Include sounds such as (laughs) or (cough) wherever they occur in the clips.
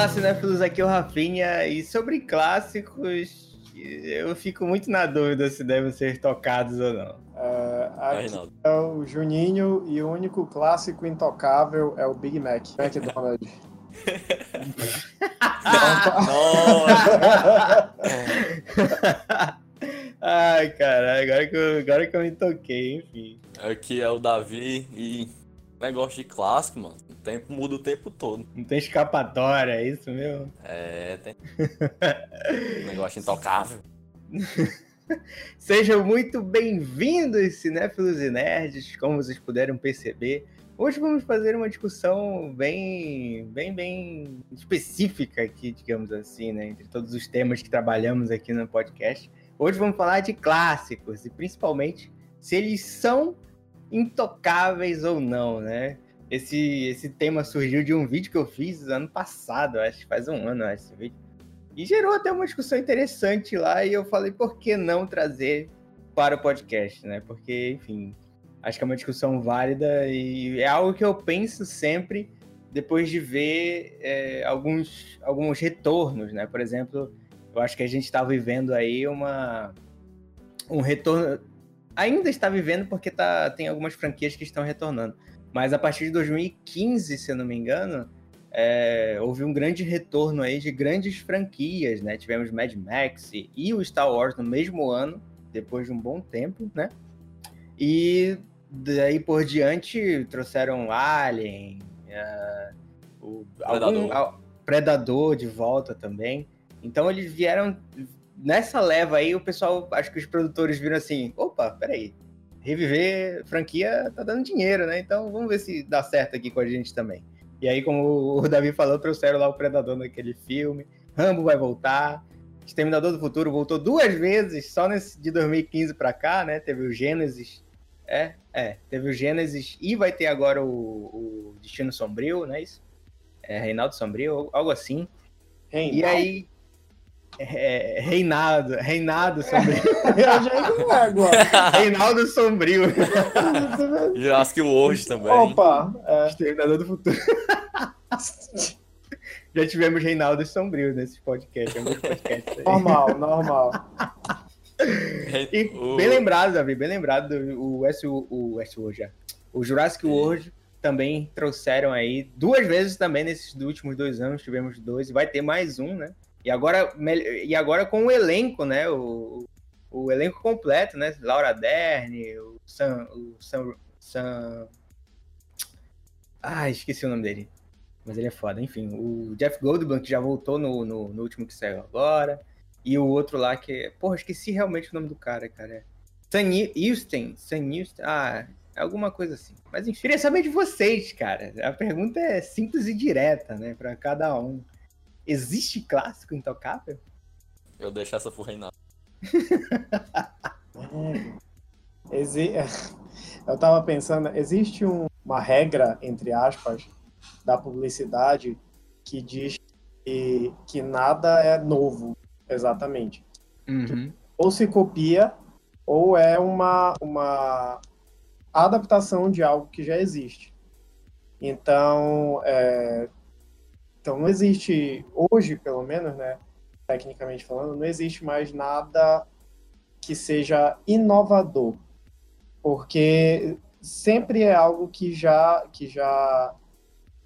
Olá, cinéfilos, aqui é o Rafinha, e sobre clássicos, eu fico muito na dúvida se devem ser tocados ou não. Uh, aqui é, é o Juninho, e o único clássico intocável é o Big Mac, McDonald's. (laughs) Nossa! Ai, cara, agora que, eu, agora que eu me toquei, enfim. Aqui é o Davi e negócio de clássico, mano. Tempo muda o tempo todo. Não tem escapatória, é isso mesmo? É, tem. (laughs) negócio intocável. (laughs) Sejam muito bem-vindos, cinéfilos e nerds, como vocês puderam perceber. Hoje vamos fazer uma discussão bem, bem, bem específica aqui, digamos assim, né, entre todos os temas que trabalhamos aqui no podcast. Hoje vamos falar de clássicos e principalmente se eles são intocáveis ou não, né? Esse, esse tema surgiu de um vídeo que eu fiz ano passado, acho que faz um ano acho, esse vídeo. E gerou até uma discussão interessante lá e eu falei, por que não trazer para o podcast, né? Porque, enfim, acho que é uma discussão válida e é algo que eu penso sempre depois de ver é, alguns, alguns retornos, né? Por exemplo, eu acho que a gente está vivendo aí uma, um retorno ainda está vivendo porque tá, tem algumas franquias que estão retornando. Mas a partir de 2015, se eu não me engano, é, houve um grande retorno aí de grandes franquias, né? Tivemos Mad Max e o Star Wars no mesmo ano, depois de um bom tempo, né? E daí por diante trouxeram Alien, uh, o Predador. Algum, Predador de volta também. Então eles vieram nessa leva aí, o pessoal, acho que os produtores viram assim: opa, peraí, reviver franquia tá dando dinheiro, né? Então vamos ver se dá certo aqui com a gente também. E aí, como o Davi falou, trouxeram lá o Predador naquele filme. Rambo vai voltar. Exterminador do Futuro voltou duas vezes, só nesse de 2015 para cá, né? Teve o Gênesis. É, é. Teve o Gênesis e vai ter agora o, o Destino Sombrio, não é isso? É, Reinaldo Sombrio, algo assim. Reinaldo. E aí, é, Reinado, Reinado Sombrio. (laughs) Eu já agora. (laughs) Reinaldo Sombrio. (laughs) Jurassic World também. Opa! É. Exterminador do Futuro. já tivemos Reinaldo Sombrio nesse podcast. É normal, normal. E bem lembrado, Davi, bem lembrado. O, S, o Westworld já. O Jurassic World também trouxeram aí duas vezes também nesses últimos dois anos. Tivemos dois e vai ter mais um, né? E agora, e agora com o elenco, né? O, o elenco completo, né? Laura Dern, o Sam, o Sam, Sam... Ah, esqueci o nome dele. Mas ele é foda. Enfim, o Jeff Goldblum, que já voltou no, no, no, último que saiu agora. E o outro lá que... Porra, esqueci realmente o nome do cara, cara. Sam Houston. Sam Houston. Ah, é alguma coisa assim. Mas enfim, queria saber de vocês, cara. A pergunta é simples e direta, né? Pra cada um. Existe clássico intocável? Eu deixo essa pro Reinaldo. (laughs) Exi... (laughs) Eu tava pensando, existe um, uma regra, entre aspas, da publicidade que diz que, que nada é novo, exatamente. Uhum. Ou se copia, ou é uma, uma adaptação de algo que já existe. Então, é, então não existe, hoje pelo menos, né, tecnicamente falando, não existe mais nada que seja inovador, porque sempre é algo que já, que já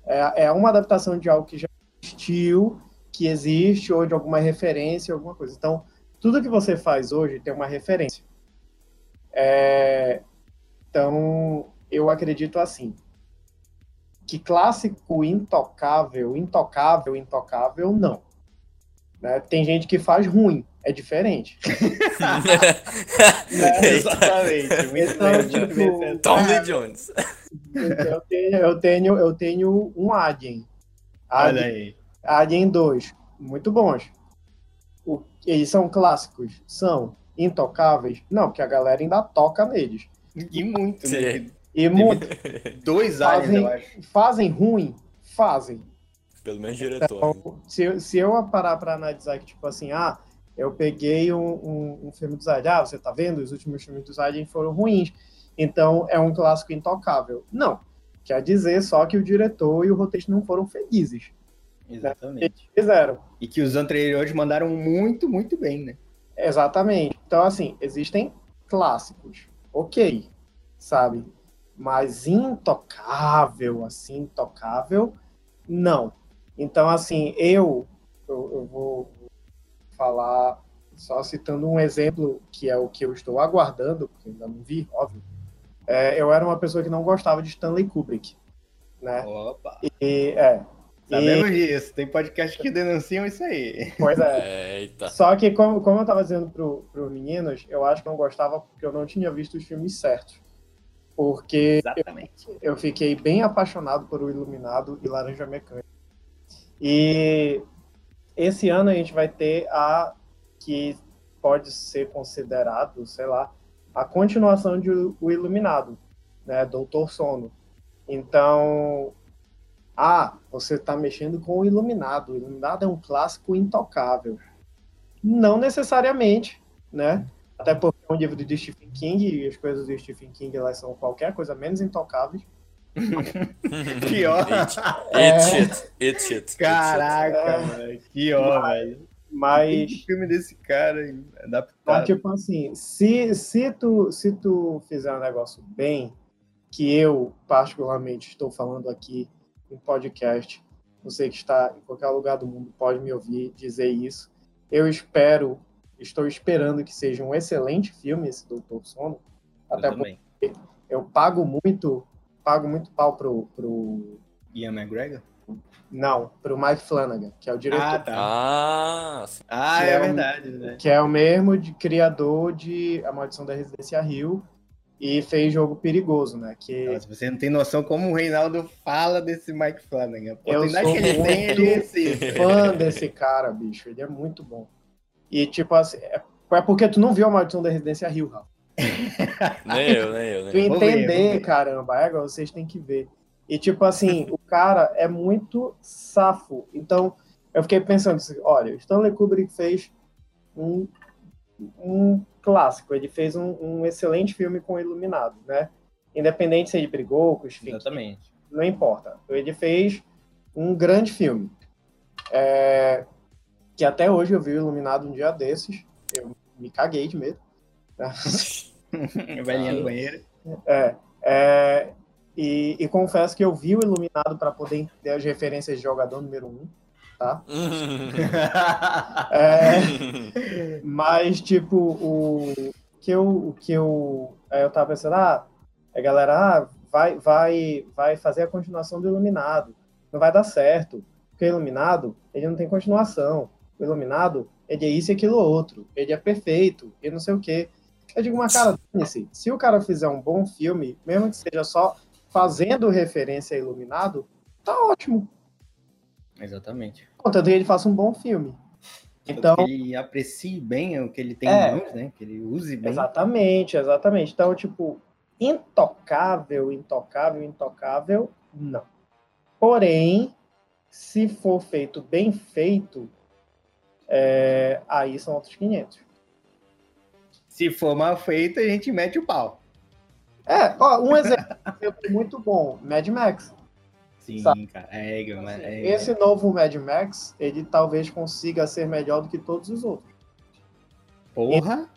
é, é uma adaptação de algo que já existiu, que existe, ou de alguma referência, alguma coisa. Então, tudo que você faz hoje tem uma referência. É, então, eu acredito assim que clássico intocável, intocável, intocável, não. Né? Tem gente que faz ruim, é diferente. (laughs) né? Exatamente. Então, tipo, Tommy Jones. Eu tenho, eu tenho, eu tenho um Alien. Alien Olha aí. Alien 2. Muito bons. O, eles são clássicos? São. Intocáveis? Não, porque a galera ainda toca neles. E muito, né? E muito. (laughs) Dois fazem, eu acho. Fazem ruim? Fazem. Pelo menos diretor. Então, se, se eu parar para analisar que, tipo assim, ah, eu peguei um, um, um filme dos Aliens, ah, você tá vendo? Os últimos filmes dos Aliens foram ruins. Então é um clássico intocável. Não. Quer dizer só que o diretor e o roteirista não foram felizes. Exatamente. Fizeram. E que os anteriores mandaram muito, muito bem, né? Exatamente. Então, assim, existem clássicos. Ok, sabe? Mas intocável, assim, intocável, não. Então, assim, eu, eu, eu vou falar só citando um exemplo que é o que eu estou aguardando, porque ainda não vi, óbvio. É, eu era uma pessoa que não gostava de Stanley Kubrick, né? Opa! E, é, Sabemos disso, tem podcast que denunciam isso aí. Pois é. Eita. Só que, como, como eu tava dizendo pro, pro meninos, eu acho que não gostava porque eu não tinha visto os filmes certos. Porque Exatamente. eu, eu fiquei bem apaixonado por O Iluminado e Laranja Mecânica. E esse ano a gente vai ter a que pode ser considerado, sei lá, a continuação de O Iluminado, né, Doutor Sono. Então, ah, você está mexendo com o Iluminado. O Iluminado é um clássico intocável. Não necessariamente, né? Até porque é um livro de Stephen King e as coisas do Stephen King elas são qualquer coisa menos intocáveis. (laughs) Pior. It, (laughs) É. it shit. It shit. Caraca, É. mano. Pior, velho. Mas, Tem filme desse cara mas adaptado. tipo assim, se, se, tu, se tu fizer um negócio bem, que eu particularmente estou falando aqui em podcast, você que está em qualquer lugar do mundo pode me ouvir dizer isso. Eu espero, estou esperando que seja um excelente filme esse Doutor Sono. Eu Até porque também. eu pago muito, pago muito pau pro, pro Ian McGregor? não, pro Mike Flanagan, que é o diretor, Ah, tá. Ah. Ah, é, é verdade, né? que é o mesmo de criador de A Maldição da Residência Rio e fez Jogo Perigoso, né? Que Nossa, você não tem noção como o Reinaldo fala desse Mike Flanagan. A Eu sou que ele tem, muito- fã desse cara, bicho. Ele é muito bom. E, tipo assim, é é porque tu não viu a Maldição da Residência Rio, Rafa. (laughs) Nem eu, nem eu, Tu nem ver, entender, ver. caramba, é, agora vocês têm que ver. E, tipo assim, o cara é muito safo. Então, eu fiquei pensando assim, olha, o Stanley Kubrick fez um, um clássico. Ele fez um, um excelente filme com Iluminado, né? Independente se ele brigou com os filhos Exatamente. não importa. Ele fez um grande filme. É, que até hoje eu vi o Iluminado um dia desses. Eu me caguei de medo. (laughs) Velhinha no banheiro. É, é, e, e confesso que eu vi o Iluminado para poder entender as referências de jogador número um, tá? (laughs) É, (laughs) mas, tipo, o que eu, o que eu, aí eu tava pensando, ah, a galera, ah, vai, vai, vai fazer a continuação do Iluminado, não vai dar certo, porque o Iluminado, ele não tem continuação, o Iluminado, ele é isso e aquilo outro, ele é perfeito, e não sei o quê. Eu digo, mas cara, se o cara fizer um bom filme, mesmo que seja só fazendo referência a Iluminado, tá ótimo, Exatamente. contanto que ele faça um bom filme. Então, Que ele aprecie bem o que ele tem É. em mãos, né? Que ele use bem. Exatamente, exatamente. Então, tipo, intocável, intocável, intocável, não. Porém, se for feito bem feito, é, aí são outros 500. Se for mal feito, a gente mete o pau. É, ó, um exemplo muito bom, Mad Max. Sim, Sabe? cara. É, mas é, Esse novo Mad Max, ele talvez consiga ser melhor do que todos os outros. Porra,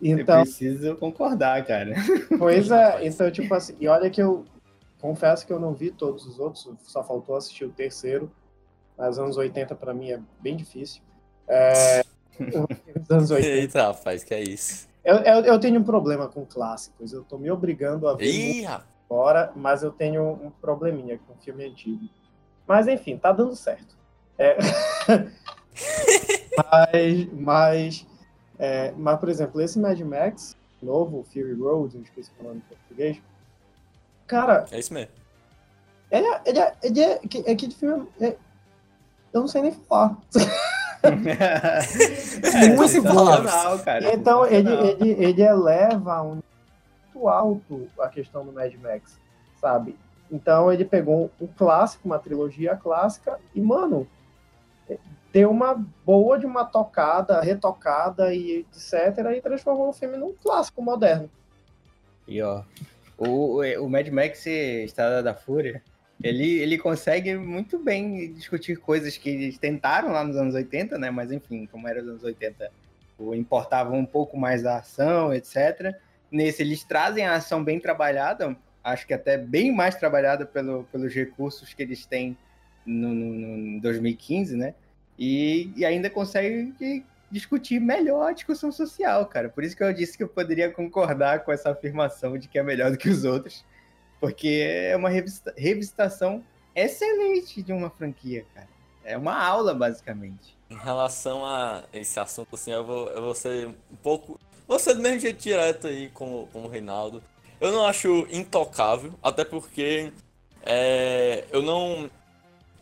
eu Então, preciso concordar, cara. Pois é, então, tipo assim, e olha que eu confesso que eu não vi todos os outros, só faltou assistir o terceiro, mas anos 80 pra mim é bem difícil. É, os anos 80. Eita, rapaz, que é isso? Eu, eu, eu tenho um problema com clássicos, eu tô me obrigando a ver Ih, rapaz. agora, mas eu tenho um probleminha com filme antigo. Mas enfim, tá dando certo. É, (laughs) mas, mas, é, mas, por exemplo, esse Mad Max novo, Fury Road, eu esqueci o nome em português. Cara, É isso mesmo. ele é, ele é, ele é, que- é que de filme. é- eu não sei nem falar. (laughs) Muito sensacional, cara. Então, ele, ele, ele eleva um muito alto a questão do Mad Max, sabe? Então, ele pegou um clássico, uma trilogia clássica, e, mano, deu uma boa de uma tocada, retocada e etc., e transformou o filme num clássico moderno. E ó, o, o Mad Max Estrada da Fúria Ele, ele consegue muito bem discutir coisas que eles tentaram lá nos anos 80, né? Mas enfim, como era nos anos 80, importavam um pouco mais da ação, etc. Nesse, eles trazem a ação bem trabalhada, acho que até bem mais trabalhada pelo, pelos recursos que eles têm no, no, no 2015, né? E, e ainda consegue discutir melhor a discussão social, cara. Por isso que eu disse que eu poderia concordar com essa afirmação de que é melhor do que os outros porque é uma revisitação excelente de uma franquia, cara. É uma aula, basicamente. Em relação a esse assunto, assim, eu vou, eu vou ser um pouco. Vou ser do mesmo jeito direto aí com, com o Reinaldo. Eu não acho intocável, até porque é, eu não.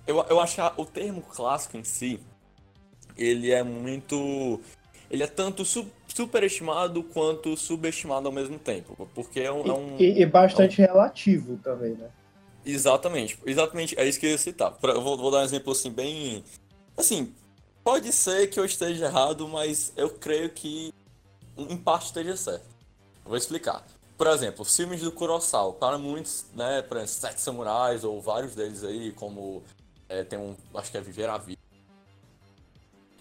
Eu, eu acho o termo clássico em si, ele é muito. Ele é tanto sub, superestimado quanto subestimado ao mesmo tempo. Porque é um. É um, e, e, bastante é um... relativo também, né? Exatamente, exatamente, é isso que eu ia citar. Eu vou, vou dar um exemplo assim, bem. Assim, pode ser que eu esteja errado, mas eu creio que em parte esteja certo. vou explicar. Por exemplo, filmes do Kurosawa, para muitos, né, para Sete Samurais ou vários deles aí, como é, tem um, acho que é Viver a Vida,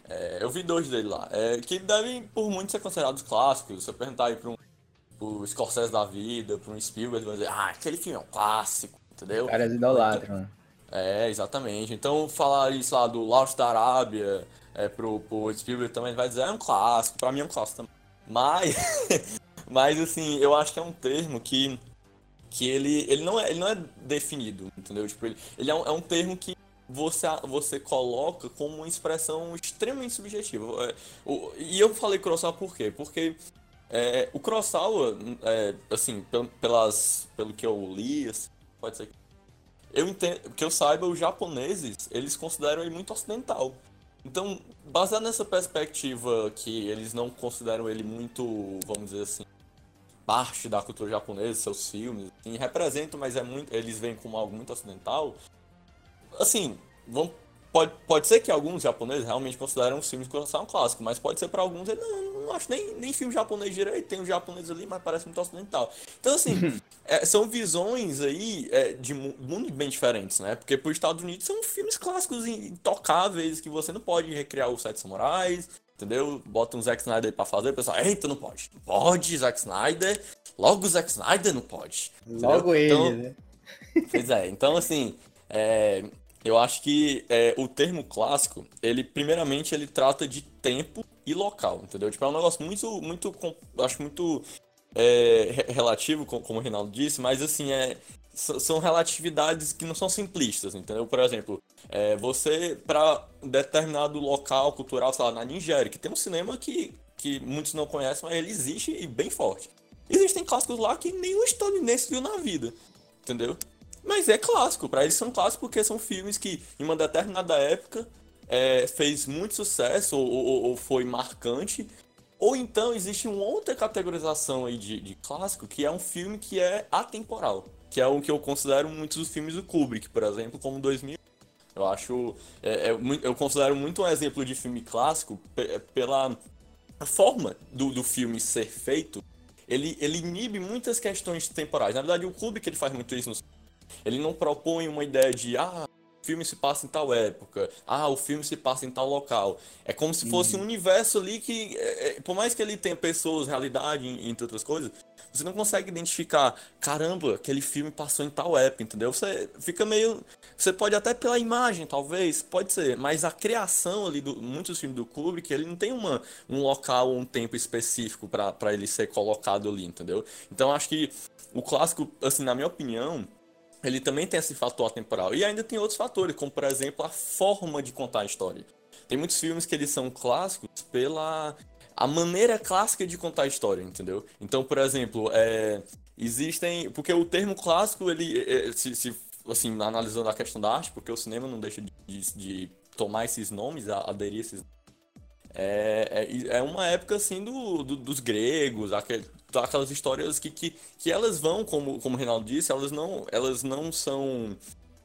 é, eu vi dois dele lá, é, que devem por muitos ser considerados clássicos. Se eu perguntar aí pra um pro Scorsese da vida, pra um Spielberg, vai dizer, ah, aquele filme é um clássico, entendeu? Caras idolatram, né? É, exatamente. Então falar isso lá do Lost da Arábia é, pro, pro Spielberg também vai dizer, é um clássico, pra mim é um clássico também. Mas, (laughs) mas assim, eu acho que é um termo que, que ele, ele, não é, ele não é definido, entendeu? Tipo, ele, ele é, um, é um termo que você, você coloca como uma expressão extremamente subjetiva. É, e eu falei Kurosawa por quê? Porque é, o Kurosawa, é, assim, pelas, pelo que eu li, assim, pode ser que eu entendo, que eu saiba, os japoneses, eles consideram ele muito ocidental. Então, baseado nessa perspectiva que eles não consideram ele muito, vamos dizer assim, parte da cultura japonesa, seus filmes, assim, representam, mas é muito, eles veem como algo muito ocidental, assim, vamos, pode, pode ser que alguns japoneses realmente consideram os filmes de Kurosawa um clássico, mas pode ser para alguns, ele, não, não acho nem, nem filme japonês direito, tem um japonês ali, mas parece muito ocidental. Então, assim, é, são visões aí é, de mundo bem diferentes, né? Porque para os Estados Unidos são filmes clássicos intocáveis que você não pode recriar os Sete Samurais, entendeu? Bota um Zack Snyder pra fazer, o pessoal, eita, não pode. Não pode, Zack Snyder. Logo o Zack Snyder não pode. Logo ele, então, né? Pois é, então assim, é, eu acho que é, o termo clássico, ele primeiramente ele trata de tempo e local, entendeu? Tipo, é um negócio muito, muito, acho muito é, relativo, como o Reinaldo disse, mas assim, é, são relatividades que não são simplistas, entendeu? Por exemplo, é, você, para determinado local cultural, sei lá, na Nigéria, que tem um cinema que, que muitos não conhecem, mas ele existe e bem forte. Existem clássicos lá que nenhum estadunidense viu na vida, entendeu? Mas é clássico, para eles são clássicos porque são filmes que, em uma determinada época, é, fez muito sucesso ou, ou, ou, foi marcante. Ou então existe uma outra categorização aí de, de clássico, que é um filme que é atemporal. Que é o que eu considero muitos dos filmes do Kubrick, por exemplo, como 2000. Eu acho. É, é, eu considero muito um exemplo de filme clássico pela forma do, do filme ser feito. Ele, ele inibe muitas questões temporais. Na verdade, o Kubrick ele faz muito isso nos ele não propõe uma ideia de, ah, o filme se passa em tal época, ah, o filme se passa em tal local. É como se fosse uhum. um universo ali que, é, é, por mais que ele tenha pessoas, realidade, entre outras coisas, você não consegue identificar, caramba, aquele filme passou em tal época, entendeu? Você fica meio. Você pode até pela imagem, talvez, pode ser, mas a criação ali do muitos filmes do Kubrick, ele não tem uma, um local ou um tempo específico para ele ser colocado ali, entendeu? Então acho que o clássico, assim, na minha opinião, ele também tem esse fator atemporal. E ainda tem outros fatores, como por exemplo a forma de contar a história. Tem muitos filmes que eles são clássicos pela a maneira clássica de contar a história, entendeu? Então, por exemplo, é, existem porque o termo clássico ele é, é se, se, assim analisando a questão da arte, porque o cinema não deixa de, de, de tomar esses nomes, aderir esses é, é, é uma época assim do, do dos gregos, aquele, aquelas histórias que, que, que elas vão, como, como o Reinaldo disse, elas não, elas não são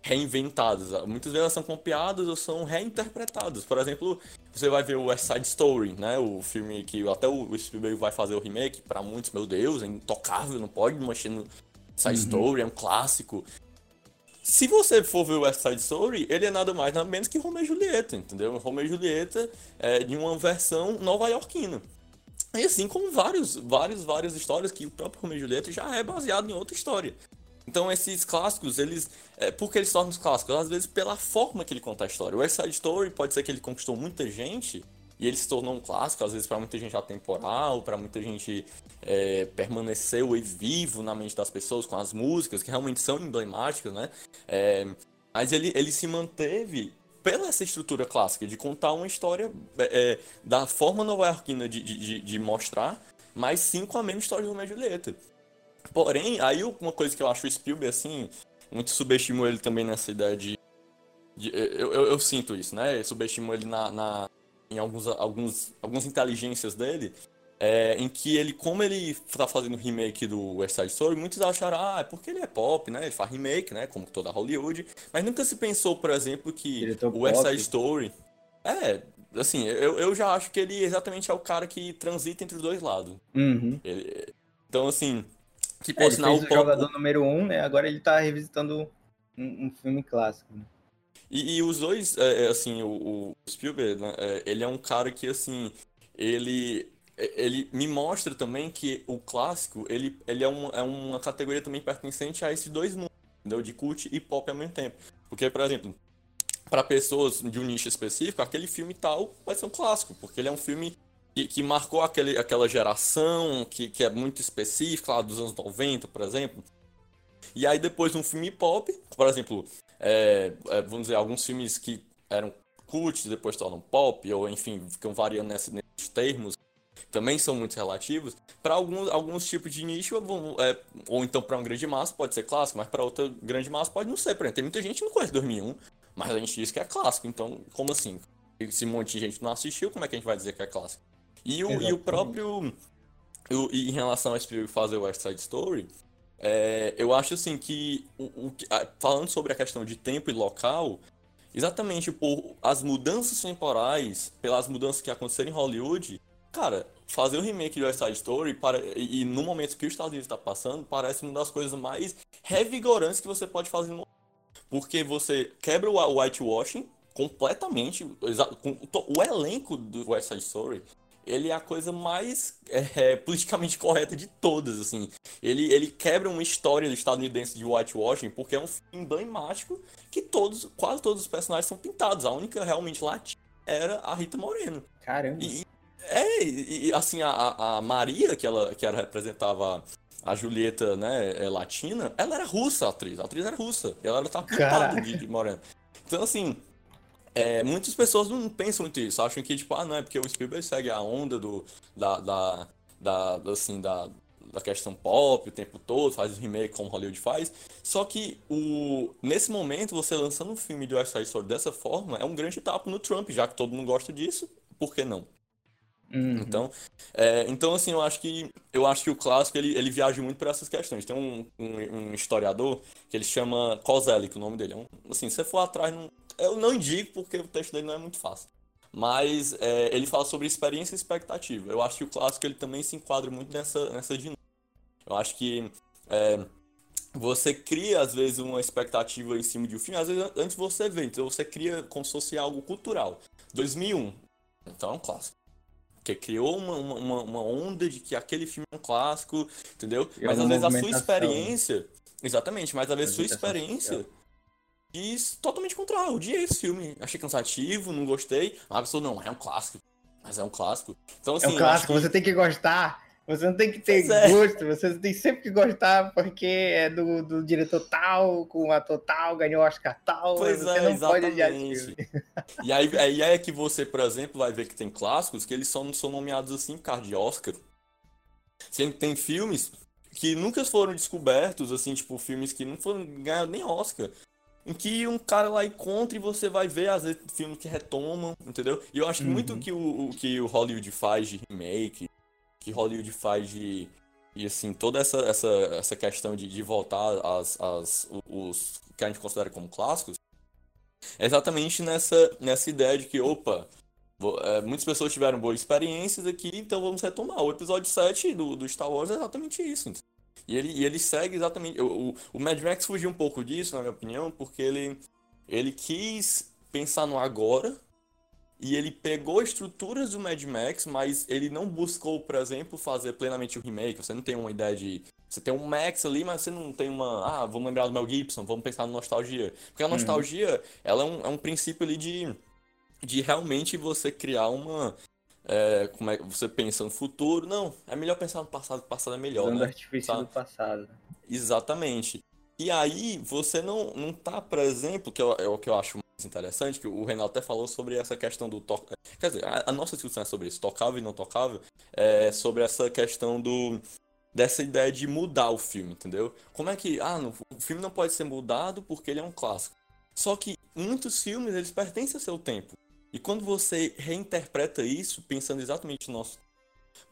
reinventadas. Muitas vezes elas são copiadas ou são reinterpretadas. Por exemplo, você vai ver o West Side Story, né? O filme que até o Spielberg vai fazer o remake, para muitos, meu Deus, é intocável, não pode mexer no Side uhum. Story, é um clássico. Se você for ver o West Side Story, ele é nada mais nada menos que Romeo e Julieta, entendeu? Romeo e Julieta é de uma versão nova-iorquina. E assim como vários, vários, várias histórias que o próprio Romeo e Julieta já é baseado em outra história. Então esses clássicos, eles. É, por que eles tornam os clássicos? Às vezes pela forma que ele conta a história. O West Side Story pode ser que ele conquistou muita gente e ele se tornou um clássico, às vezes para muita gente atemporal, para muita gente é, permaneceu vivo na mente das pessoas com as músicas, que realmente são emblemáticas, né? É, mas ele, ele se manteve pela essa estrutura clássica de contar uma história é, é da forma nova-iorquina de, de, de, mostrar, mas sim com a mesma história de Romeo e. Porém, aí uma coisa que eu acho o Spielberg, assim, muito subestimou ele também nessa ideia de... de eu, eu, eu, sinto isso, né? Subestimou ele na, na em alguns, alguns, algumas inteligências dele, é, em que ele, como ele tá fazendo remake do West Side Story, muitos acharam, ah, é porque ele é pop, né? Ele faz remake, né? Como toda Hollywood. Mas nunca se pensou, por exemplo, que o West Side Story. É, assim, eu, eu já acho que ele exatamente é o cara que transita entre os dois lados. Uhum. Ele, então, assim, que por é, sinal o, pop... jogador número um, né? Agora ele tá revisitando um, um filme clássico. Né? E, e, os dois, é, é assim, o, o Spielberg, né, é, ele é um cara que, assim, ele, ele me mostra também que o clássico, ele, ele é, uma, é uma categoria também pertencente a esses dois mundos, entendeu? De cult e pop ao mesmo tempo. Porque, por exemplo, para pessoas de um nicho específico, aquele filme tal vai ser um clássico, porque ele é um filme que, que marcou aquele, aquela geração, que, que é muito específica, lá dos anos 90, por exemplo. E aí depois um filme pop, por exemplo, é, é, vamos dizer, alguns filmes que eram cult, depois tornam pop, ou enfim, ficam variando nesse, nesses termos, também são muito relativos. Para alguns, alguns tipos de nicho, é, ou então para uma grande massa pode ser clássico, mas para outra grande massa pode não ser. Por exemplo, tem muita gente que não conhece 2001, mas a gente diz que é clássico, então como assim? Se um monte de gente não assistiu, como é que a gente vai dizer que é clássico? E o, e o próprio. O, e em relação a Spielberg fazer West Side Story, é, eu acho assim que, o, o, falando sobre a questão de tempo e local, exatamente por as mudanças temporais, pelas mudanças que aconteceram em Hollywood, cara, fazer o remake de West Side Story para, e, e no momento que os Estados Unidos está passando, parece uma das coisas mais revigorantes que você pode fazer no porque você quebra o whitewashing completamente, o elenco do West Side Story ele é a coisa mais é, é, politicamente correta de todas, assim. Ele, ele quebra uma história estadunidense de whitewashing porque é um filme emblemático que todos, quase todos os personagens são pintados. A única realmente latina era a Rita Moreno. Caramba. E, é, e assim, a, a Maria, que ela, que ela representava a Julieta, né, é, latina, ela era russa, a atriz. A atriz era russa. Ela era pintada de, de moreno. Então, assim, é, muitas pessoas não pensam muito isso, acham que, tipo, ah, não, é porque o Spielberg segue a onda do, da, da, da, assim, da, da questão pop o tempo todo, faz o remake como Hollywood faz. Só que o, nesse momento, você lançando um filme de West Side Story dessa forma, é um grande tapa no Trump, já que todo mundo gosta disso, por que não? Uhum. Então, é, então, assim, eu acho que eu acho que o clássico ele, ele viaja muito por essas questões. Tem um, um, um historiador que ele chama Kozelik, o nome dele. É um, assim, se você for atrás, não, eu não indico porque o texto dele não é muito fácil. Mas é, ele fala sobre experiência e expectativa. Eu acho que o clássico ele também se enquadra muito nessa, nessa dinâmica. Eu acho que é, você cria, às vezes, uma expectativa em cima de um filme, às vezes antes você vê. Então você cria como se fosse algo cultural. 2001. Então é um clássico. Porque criou uma, uma, uma onda de que aquele filme é um clássico, entendeu? É mas às vezes a sua experiência. Exatamente, mas às vezes a sua experiência. Social e totalmente contrário. Eu odiei esse filme. Achei cansativo, não gostei. A pessoa, não, é um clássico. Mas é um clássico. Então, assim, é um assim, clássico, que... você tem que gostar. Você não tem que ter é. gosto, você tem sempre que gostar porque é do, do diretor tal, com a total, ganhou Oscar tal. Pois você é, não exatamente. Pode e aí, aí é que você, por exemplo, vai ver que tem clássicos que eles só não são nomeados assim por causa de Oscar. Que tem filmes que nunca foram descobertos, assim, tipo, filmes que não foram ganhar nem Oscar em que um cara lá encontra e você vai ver, às vezes, filmes que retomam, entendeu? E eu acho uhum. muito que o, o, que o Hollywood faz de remake, que Hollywood faz de. E assim, toda essa, essa, essa questão de, de voltar às, às, os que a gente considera como clássicos, é exatamente nessa, nessa ideia de que, opa, é, muitas pessoas tiveram boas experiências aqui, então vamos retomar. O episódio 7 do, do Star Wars é exatamente isso. E ele, e ele segue exatamente. O, o Mad Max fugiu um pouco disso, na minha opinião, porque ele, ele quis pensar no agora. E ele pegou estruturas do Mad Max, mas ele não buscou, por exemplo, fazer plenamente o remake. Você não tem uma ideia de. Você tem um Max ali, mas você não tem uma. Ah, vamos lembrar do Mel Gibson, vamos pensar no nostalgia. Porque a uhum. nostalgia, uhum. ela é um, é um princípio ali de, de realmente você criar uma, é, como é que você pensa no futuro. Não, é melhor pensar no passado, o passado é melhor, Usando né? artifício do passado. Exatamente. E aí você não, não tá, por exemplo, que é, é o que eu acho mais interessante, que o Renato até falou sobre essa questão do... To... Quer dizer, a, a, nossa discussão é sobre isso, tocável e não tocável, é sobre essa questão do dessa ideia de mudar o filme, entendeu? Como é que, ah, não, o filme não pode ser mudado porque ele é um clássico. Só que muitos filmes, eles pertencem ao seu tempo. E quando você reinterpreta isso, pensando exatamente no nosso.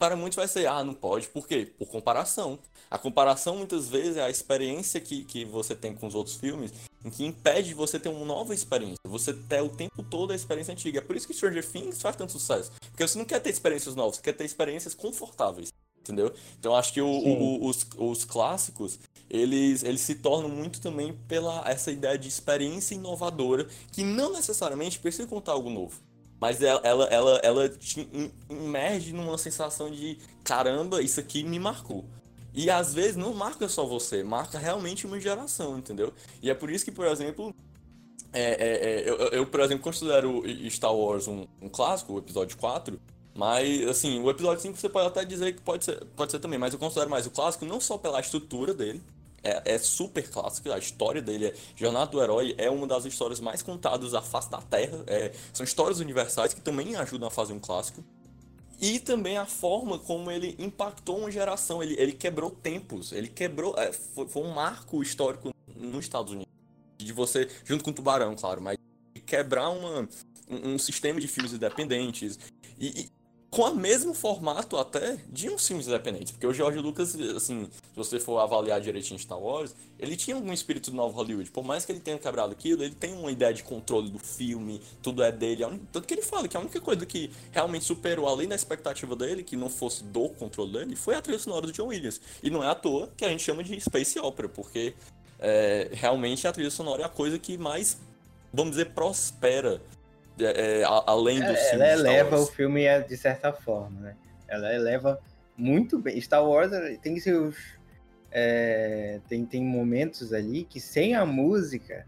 Para muitos vai ser, ah, não pode, por quê? Por comparação. A comparação muitas vezes é a experiência que, que você tem com os outros filmes, em que impede você ter uma nova experiência. Você ter o tempo todo a experiência antiga. É por isso que Stranger Things faz tanto sucesso. Porque você não quer ter experiências novas, você quer ter experiências confortáveis. Entendeu? Então acho que o, o, os, os clássicos, eles, eles se tornam muito também pela essa ideia de experiência inovadora, que não necessariamente precisa contar algo novo. Mas ela, ela, ela, ela te emerge numa sensação de caramba, isso aqui me marcou. E às vezes não marca só você, marca realmente uma geração, entendeu? E é por isso que, por exemplo, é, é, é, eu, eu, por exemplo, considero Star Wars um, um clássico, o episódio 4, mas, assim, o episódio 5 você pode até dizer que pode ser, pode ser também, mas eu considero mais o clássico não só pela estrutura dele, é, é, super clássico. A história dele é Jornada do Herói é uma das histórias mais contadas à face da Terra. É, são histórias universais que também ajudam a fazer um clássico. E também a forma como ele impactou uma geração. Ele, ele quebrou tempos. Ele quebrou. É, foi, foi, um marco histórico nos Estados Unidos. De você, junto com o Tubarão, claro, mas quebrar uma, um, um sistema de filmes independentes. E, com o mesmo formato até de uns filmes independentes. Porque o George Lucas, assim, se você for avaliar direitinho Star Wars, ele tinha algum espírito do novo Hollywood. Por mais que ele tenha quebrado aquilo, ele tem uma ideia de controle do filme, tudo é dele. Tanto que ele fala que a única coisa que realmente superou, além da expectativa dele, que não fosse do controle dele, foi a trilha sonora do John Williams. E não é à toa que a gente chama de Space Opera, porque é, realmente a trilha sonora é a coisa que mais, vamos dizer, prospera é, é além do é, Ela eleva o filme é, de certa forma, né? Ela eleva muito bem. Star Wars tem seus. É, tem, tem momentos ali que sem a música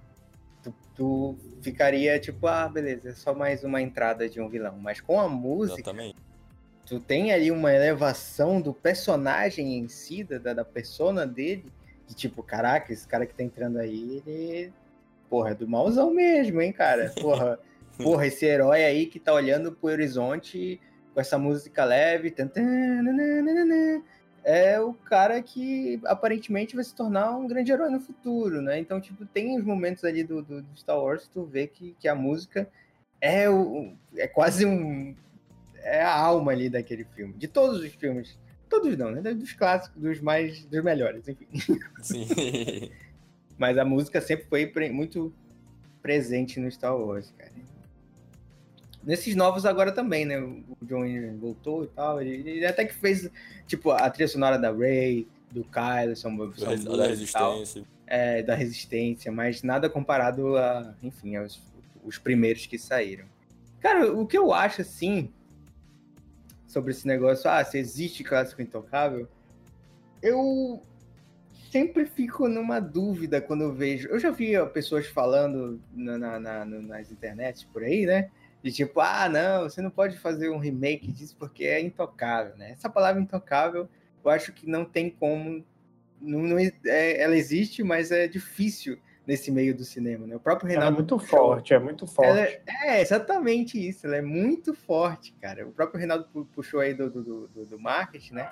tu, tu, ficaria tipo, ah, beleza, é só mais uma entrada de um vilão. Mas com a música, Exatamente. tu tem ali uma elevação do personagem em si, da, da persona dele, de tipo, caraca, esse cara que tá entrando aí, ele. Porra, é do mauzão mesmo, hein, cara? Porra. Porra, esse herói aí que tá olhando pro horizonte com essa música leve, é o cara que aparentemente vai se tornar um grande herói no futuro, né? Então, tipo, tem os momentos ali do, do, do Star Wars que tu vê que, que a música é, o, é quase um. É a alma ali daquele filme. De todos os filmes. Todos não, né? Dos clássicos, dos mais. dos melhores, enfim. Sim. (laughs) Mas a música sempre foi muito presente no Star Wars, cara. Nesses novos agora também, né? O John voltou e tal. Ele, ele, até que fez, tipo, a trilha sonora da Ray, do Kylo, são, são da Resistência. É, da Resistência, mas nada comparado a, enfim, aos os primeiros que saíram. Cara, o que eu acho, assim, sobre esse negócio, ah, se existe clássico intocável, eu sempre fico numa dúvida quando eu vejo. Eu já vi pessoas falando na, na, na nas internets por aí, né? De tipo, ah, não, você não pode fazer um remake disso porque é intocável, né? Essa palavra intocável, eu acho que não tem como. Não, não é, ela existe, mas é difícil nesse meio do cinema, né? O próprio Renato. Ela é muito forte, é muito forte. É, é, exatamente isso, ela é muito forte, cara. O próprio Renato puxou aí do, do, do, do marketing, né?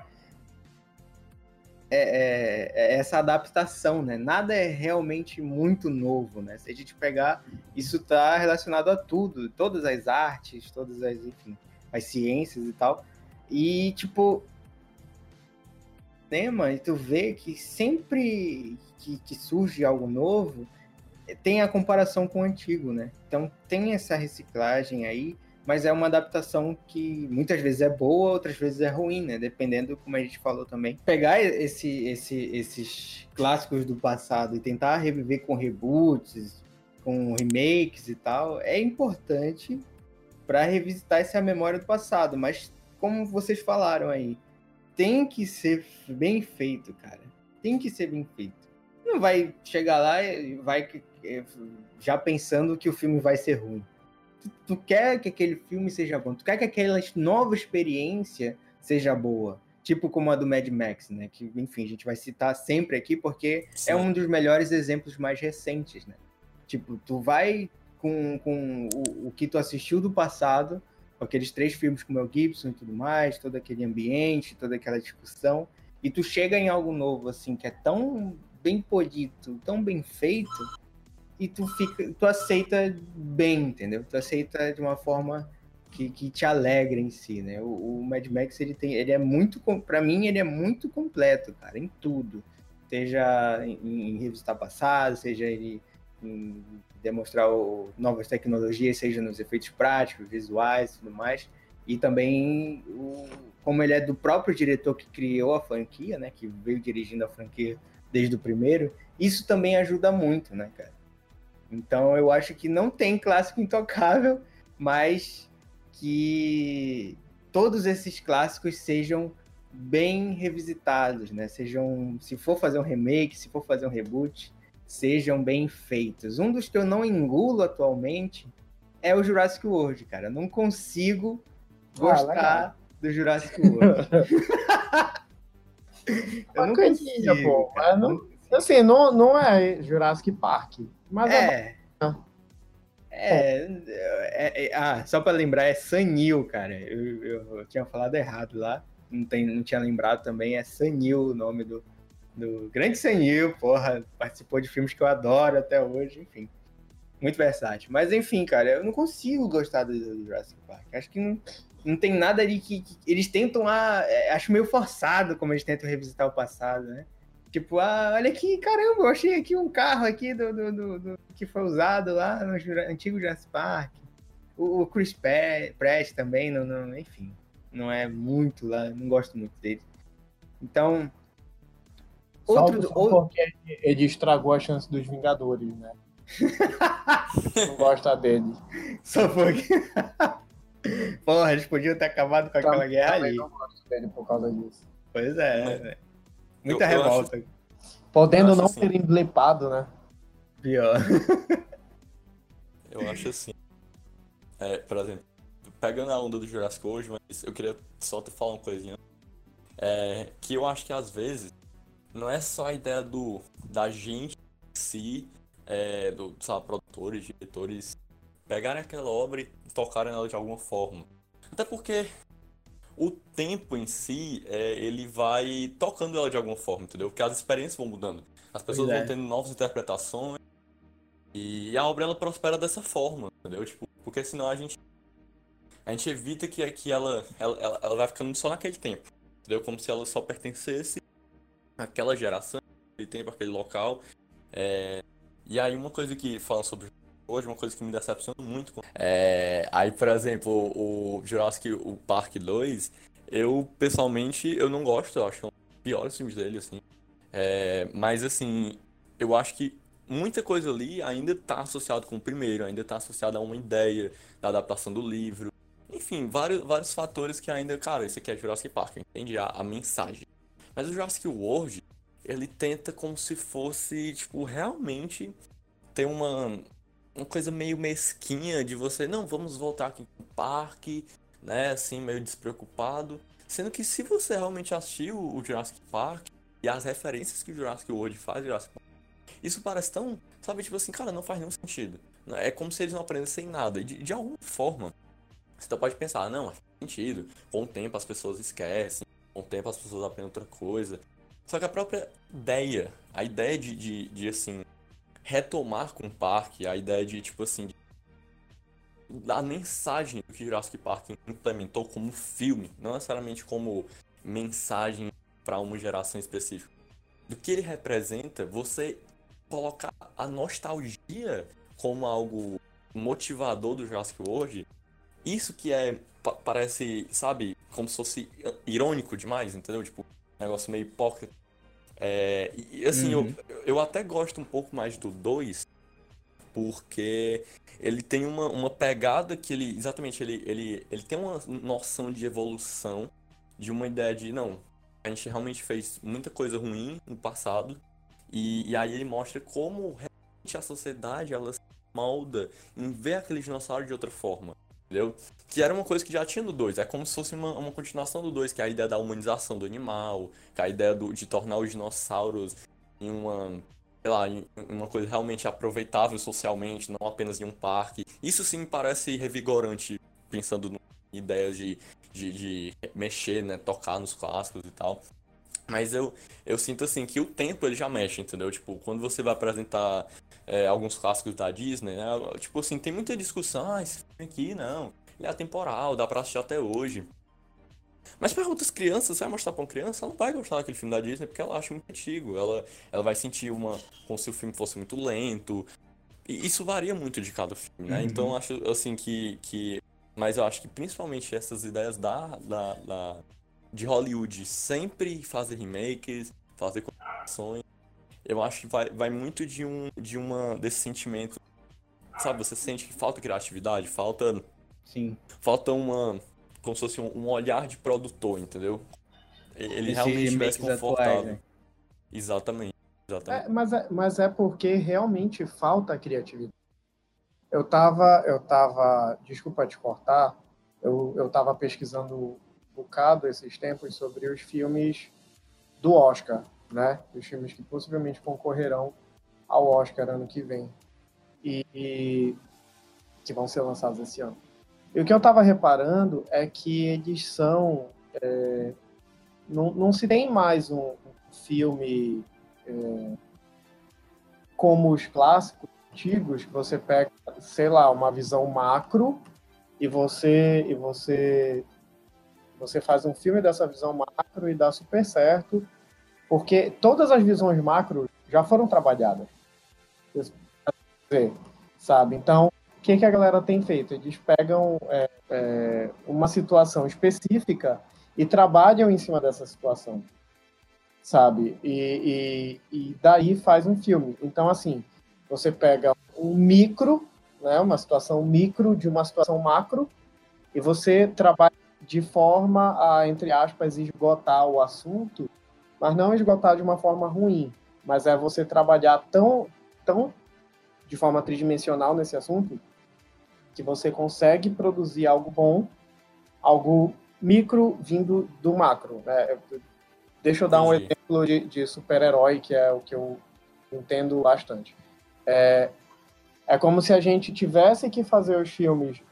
É, é, é, essa adaptação, né? Nada é realmente muito novo, né? Se a gente pegar, isso está relacionado a tudo, todas as artes, todas as, enfim, as ciências e tal. E, tipo, tema, e tu vê que sempre que, que surge algo novo, tem a comparação com o antigo, né? Então tem essa reciclagem aí, mas é uma adaptação que muitas vezes é boa, outras vezes é ruim, né? Dependendo, como a gente falou também. Pegar esse, esse, esses clássicos do passado e tentar reviver com reboots, com remakes e tal, é importante para revisitar essa memória do passado, mas como vocês falaram aí, tem que ser bem feito, cara. Tem que ser bem feito. Não vai chegar lá e vai já pensando que o filme vai ser ruim tu, tu quer que aquele filme seja bom, tu quer que aquela nova experiência seja boa. Tipo como a do Mad Max, né? Que, enfim, a gente vai citar sempre aqui porque Sim. é um dos melhores exemplos mais recentes, né? Tipo, tu vai com, com o, o que tu assistiu do passado, aqueles três filmes com o Mel Gibson e tudo mais, todo aquele ambiente, toda aquela discussão, e tu chega em algo novo, assim, que é tão bem polido, tão bem feito, e tu fica, tu aceita bem, entendeu? Tu aceita de uma forma que, que te alegra em si, né? O, o Mad Max ele tem, ele é muito, para mim ele é muito completo, cara, em tudo, seja em, em revisitar passado, seja ele em demonstrar o, novas tecnologias, seja nos efeitos práticos, visuais, tudo mais, e também o, como ele é do próprio diretor que criou a franquia, né? Que veio dirigindo a franquia desde o primeiro, isso também ajuda muito, né, cara? Então eu acho que não tem clássico intocável, mas que todos esses clássicos sejam bem revisitados, né? Sejam, se for fazer um remake, se for fazer um reboot, sejam bem feitos. Um dos que eu não engulo atualmente é o Jurassic World, cara. Eu não consigo ah, gostar ah, do Jurassic (laughs) World. (laughs) eu não consigo, pô, cara, não, assim, não, não é Jurassic Park. Mas é. É, é, é, é, ah, só para lembrar, é Sanil, cara. Eu, eu, eu, tinha falado errado lá. Não, tem, não tinha lembrado também. É Sanil o nome do, do grande Sanil, porra. Participou de filmes que eu adoro até hoje, enfim. Muito versátil. Mas enfim, cara, eu não consigo gostar do, do Jurassic Park. Acho que não, não tem nada ali que, que eles tentam. Ah, acho meio forçado como eles tentam revisitar o passado, né? Tipo, ah, olha aqui, caramba, eu achei aqui um carro aqui do, do, do, do que foi usado lá no antigo Jurassic Park. O, o Chris Pratt também, não, não, enfim, não é muito lá, não gosto muito dele. Então, outro, só outro... porque ele estragou a chance dos Vingadores, né? (laughs) não gosta dele. Só porque... (laughs) Porra, eles podiam ter acabado com aquela guerra ali. Eu não gosto dele por causa disso. Pois é, Mas... Muita eu, revolta. Eu acho... Podendo não assim. ter emblepado, né? Pior. eu acho assim. É, por exemplo, pegando a onda do Jurassic hoje, mas eu queria só te falar uma coisinha. É, que eu acho que às vezes não é só a ideia do da gente em si, é, do, sabe, produtores, diretores, pegarem aquela obra e tocarem nela de alguma forma. Até porque o tempo em si, é, ele vai tocando ela de alguma forma, entendeu? Porque as experiências vão mudando. As pessoas é. vão tendo novas interpretações. E a obra ela prospera dessa forma, entendeu? Tipo, porque senão a gente a gente evita que, que ela, ela, ela, ela vai ficando só naquele tempo, entendeu? Como se ela só pertencesse àquela geração, aquele tempo, aquele local. É... E aí uma coisa que falam sobre hoje, uma coisa que me decepciona muito. É, aí, por exemplo, o Jurassic o Park 2, eu pessoalmente eu não gosto, eu acho um piores filmes dele, assim. É, mas assim, eu acho que muita coisa ali ainda está associado com o primeiro, ainda está associado a uma ideia da adaptação do livro. Enfim, vários, vários fatores que ainda, cara, esse aqui é Jurassic Park, entende a, a mensagem. Mas o Jurassic World, ele tenta como se fosse, tipo, realmente ter uma, uma coisa meio mesquinha de você, não, vamos voltar aqui pro parque, né, assim, meio despreocupado. Sendo que se você realmente assistiu o Jurassic Park e as referências que o Jurassic World faz, Jurassic Park, isso parece tão, sabe, tipo assim, cara, não faz nenhum sentido. É como se eles não aprendessem nada. De, de alguma forma, você pode pensar, não, faz sentido. Com o tempo as pessoas esquecem, com o tempo as pessoas aprendem outra coisa. Só que a própria ideia, a ideia de, de, de assim, retomar com o parque a ideia de, tipo assim, da mensagem que Jurassic Park implementou como filme, não necessariamente como mensagem para uma geração específica. Do que ele representa, você colocar a nostalgia como algo motivador do Jurassic World, isso que é, parece, sabe, como se fosse irônico demais, entendeu? Tipo, um negócio meio hipócrita. É, e assim, uhum. eu, eu até gosto um pouco mais do 2, porque ele tem uma, uma pegada que ele, exatamente, ele, ele, ele tem uma noção de evolução, de uma ideia de, não, a gente realmente fez muita coisa ruim no passado, e, e aí ele mostra como realmente a sociedade, ela se molda em ver aquele dinossauro de outra forma. Entendeu? Que era uma coisa que já tinha no 2. É como se fosse uma, uma continuação do 2, que é a ideia da humanização do animal, que é a ideia do, de tornar os dinossauros em uma, sei lá, uma coisa realmente aproveitável socialmente, não apenas em um parque. Isso sim me parece revigorante, pensando em ideias de, de, de mexer, né, tocar nos clássicos e tal. Mas eu, eu sinto assim que o tempo ele já mexe, entendeu? Tipo, quando você vai apresentar é, alguns clássicos da Disney, né? Tipo assim, tem muita discussão, ah, esse filme aqui não, ele é atemporal, dá pra assistir até hoje. Mas para outras crianças, você vai mostrar pra uma criança, ela não vai gostar daquele filme da Disney porque ela acha muito antigo. Ela, ela vai sentir uma. como se o filme fosse muito lento. E isso varia muito de cada filme, né? Uhum. Então acho assim que, que. Mas eu acho que principalmente essas ideias da, da, da de Hollywood sempre fazer remakes, fazer continuações, eu acho que vai, vai muito de um de uma desse sentimento, sabe? Você sente que falta criatividade, falta sim, falta uma como se fosse um, um olhar de produtor, entendeu? Ele Esse realmente estivesse confortável. Atuais, né? Exatamente. exatamente. É, mas, é, mas é porque realmente falta criatividade. Eu tava, eu tava, desculpa te cortar, eu, eu tava pesquisando bocado esses tempos sobre os filmes do Oscar, né? Os filmes que possivelmente concorrerão ao Oscar ano que vem e, e que vão ser lançados esse ano. E o que eu estava reparando é que eles são é, não, não se tem mais um, filme é, como os clássicos antigos que você pega, sei lá, uma visão macro e você e você você faz um filme dessa visão macro e dá super certo porque todas as visões macro já foram trabalhadas. Sabe? Então, o que, que a galera tem feito? Eles pegam é, é, uma situação específica e trabalham em cima dessa situação. Sabe? E, e, e daí faz um filme. Então, assim, você pega um micro, né, uma situação micro de uma situação macro, e você trabalha de forma a, entre aspas, esgotar o assunto mas não esgotar de uma forma ruim, mas é você trabalhar tão, tão de forma tridimensional nesse assunto que você consegue produzir algo bom, algo micro vindo do macro. Né? Deixa eu dar um exemplo de, de super-herói, que é o que eu entendo bastante. É, é como se a gente tivesse que fazer os filmes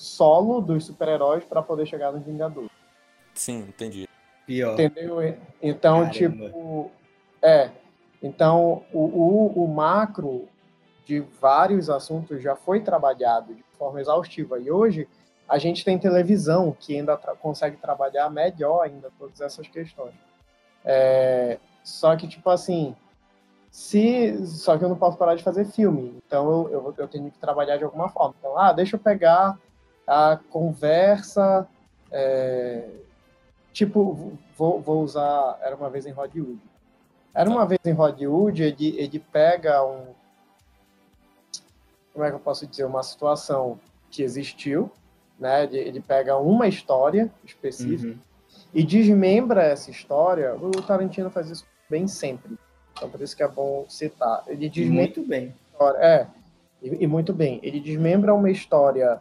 solo dos super-heróis para poder chegar nos Vingadores. Sim, entendi. Pior. Entendeu? Então, Caramba. tipo. É. Então, o, o, o macro de vários assuntos já foi trabalhado de forma exaustiva. E hoje a gente tem televisão que ainda tra consegue trabalhar melhor ainda todas essas questões. É, só que, tipo assim, se só que eu não posso parar de fazer filme, então eu, eu, eu, tenho que trabalhar de alguma forma. Então, ah, deixa eu pegar a conversa é, Tipo, vou, vou usar Era uma vez em Hollywood. Era uma vez em Hollywood, ele, ele pega um. Como é que eu posso dizer? Uma situação que existiu, né? Ele, ele pega uma história específica uhum. e desmembra essa história. O Tarantino faz isso bem sempre. Então, por isso que é bom citar. Ele desmembra. Muito bem. É, e, e muito bem. Ele desmembra uma história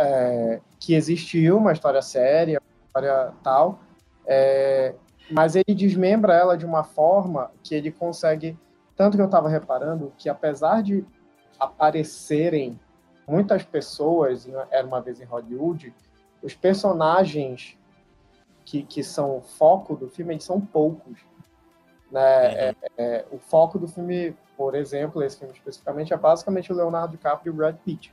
é, que existiu, uma história séria, história tal, é, mas ele desmembra ela de uma forma que ele consegue, tanto que eu estava reparando que apesar de aparecerem muitas pessoas, era uma vez em Hollywood, os personagens que, que são foco do filme, eles são poucos. Né? Uhum. É, é, o foco do filme, por exemplo, esse filme especificamente, é basicamente o Leonardo DiCaprio e o Brad Pitt.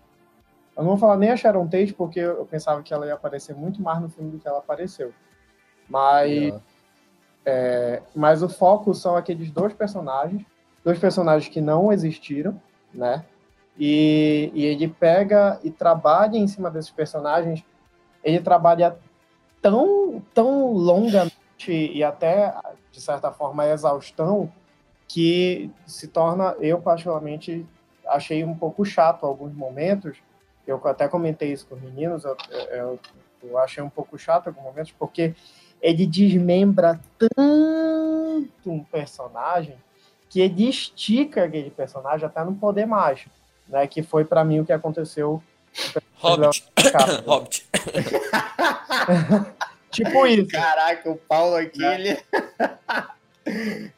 Eu não vou falar nem a Sharon Tate, porque eu pensava que ela ia aparecer muito mais no filme do que ela apareceu. Mas, é, mas o foco são aqueles dois personagens, dois personagens que não existiram, né? E, e ele pega e trabalha em cima desses personagens. Ele trabalha tão, tão longamente e até, de certa forma, exaustão, que se torna, eu particularmente achei um pouco chato alguns momentos. Eu até comentei isso com os meninos, eu, eu, eu achei um pouco chato alguns momentos, porque ele desmembra tanto um personagem que ele estica aquele personagem até não poder mais, né? Que foi para mim o que aconteceu. Hobbit. (laughs) Hobbit. (laughs) tipo isso. Caraca, o Paulo aqui, é. ele. (laughs)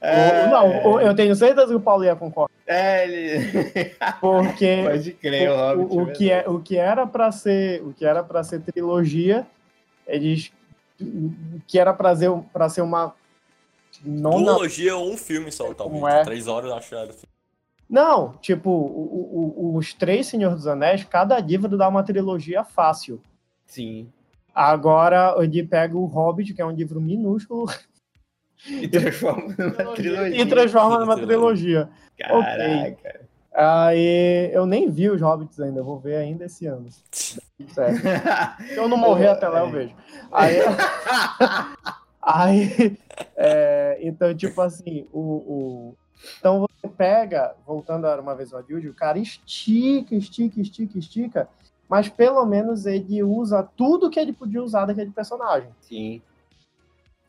É... Não, eu tenho certeza que o Paulo ia concordar. É, ele. (laughs) Porque Pode crer, o, Hobbit, o, o que é o que era para ser o que era para ser trilogia, eles que era para ser, pra ser uma nona... Trilogia ou um filme só, talvez. É? Três horas acharam. Não, tipo, o, o, os três Senhor dos Anéis, cada livro dá uma trilogia fácil. Sim. Agora ele pega o Hobbit, que é um livro minúsculo. (laughs) E transforma numa trilogia. E transforma numa trilogia. Caraca. Okay. Aí eu nem vi os Hobbits ainda, eu vou ver ainda esse ano. Certo. (laughs) Se eu não morrer até lá, eu vejo. Aí, (laughs) aí é, então, tipo assim, o, o, então você pega, voltando a uma vez o Adilde, o cara estica, estica, estica, estica, mas pelo menos ele usa tudo que ele podia usar daquele personagem. Sim.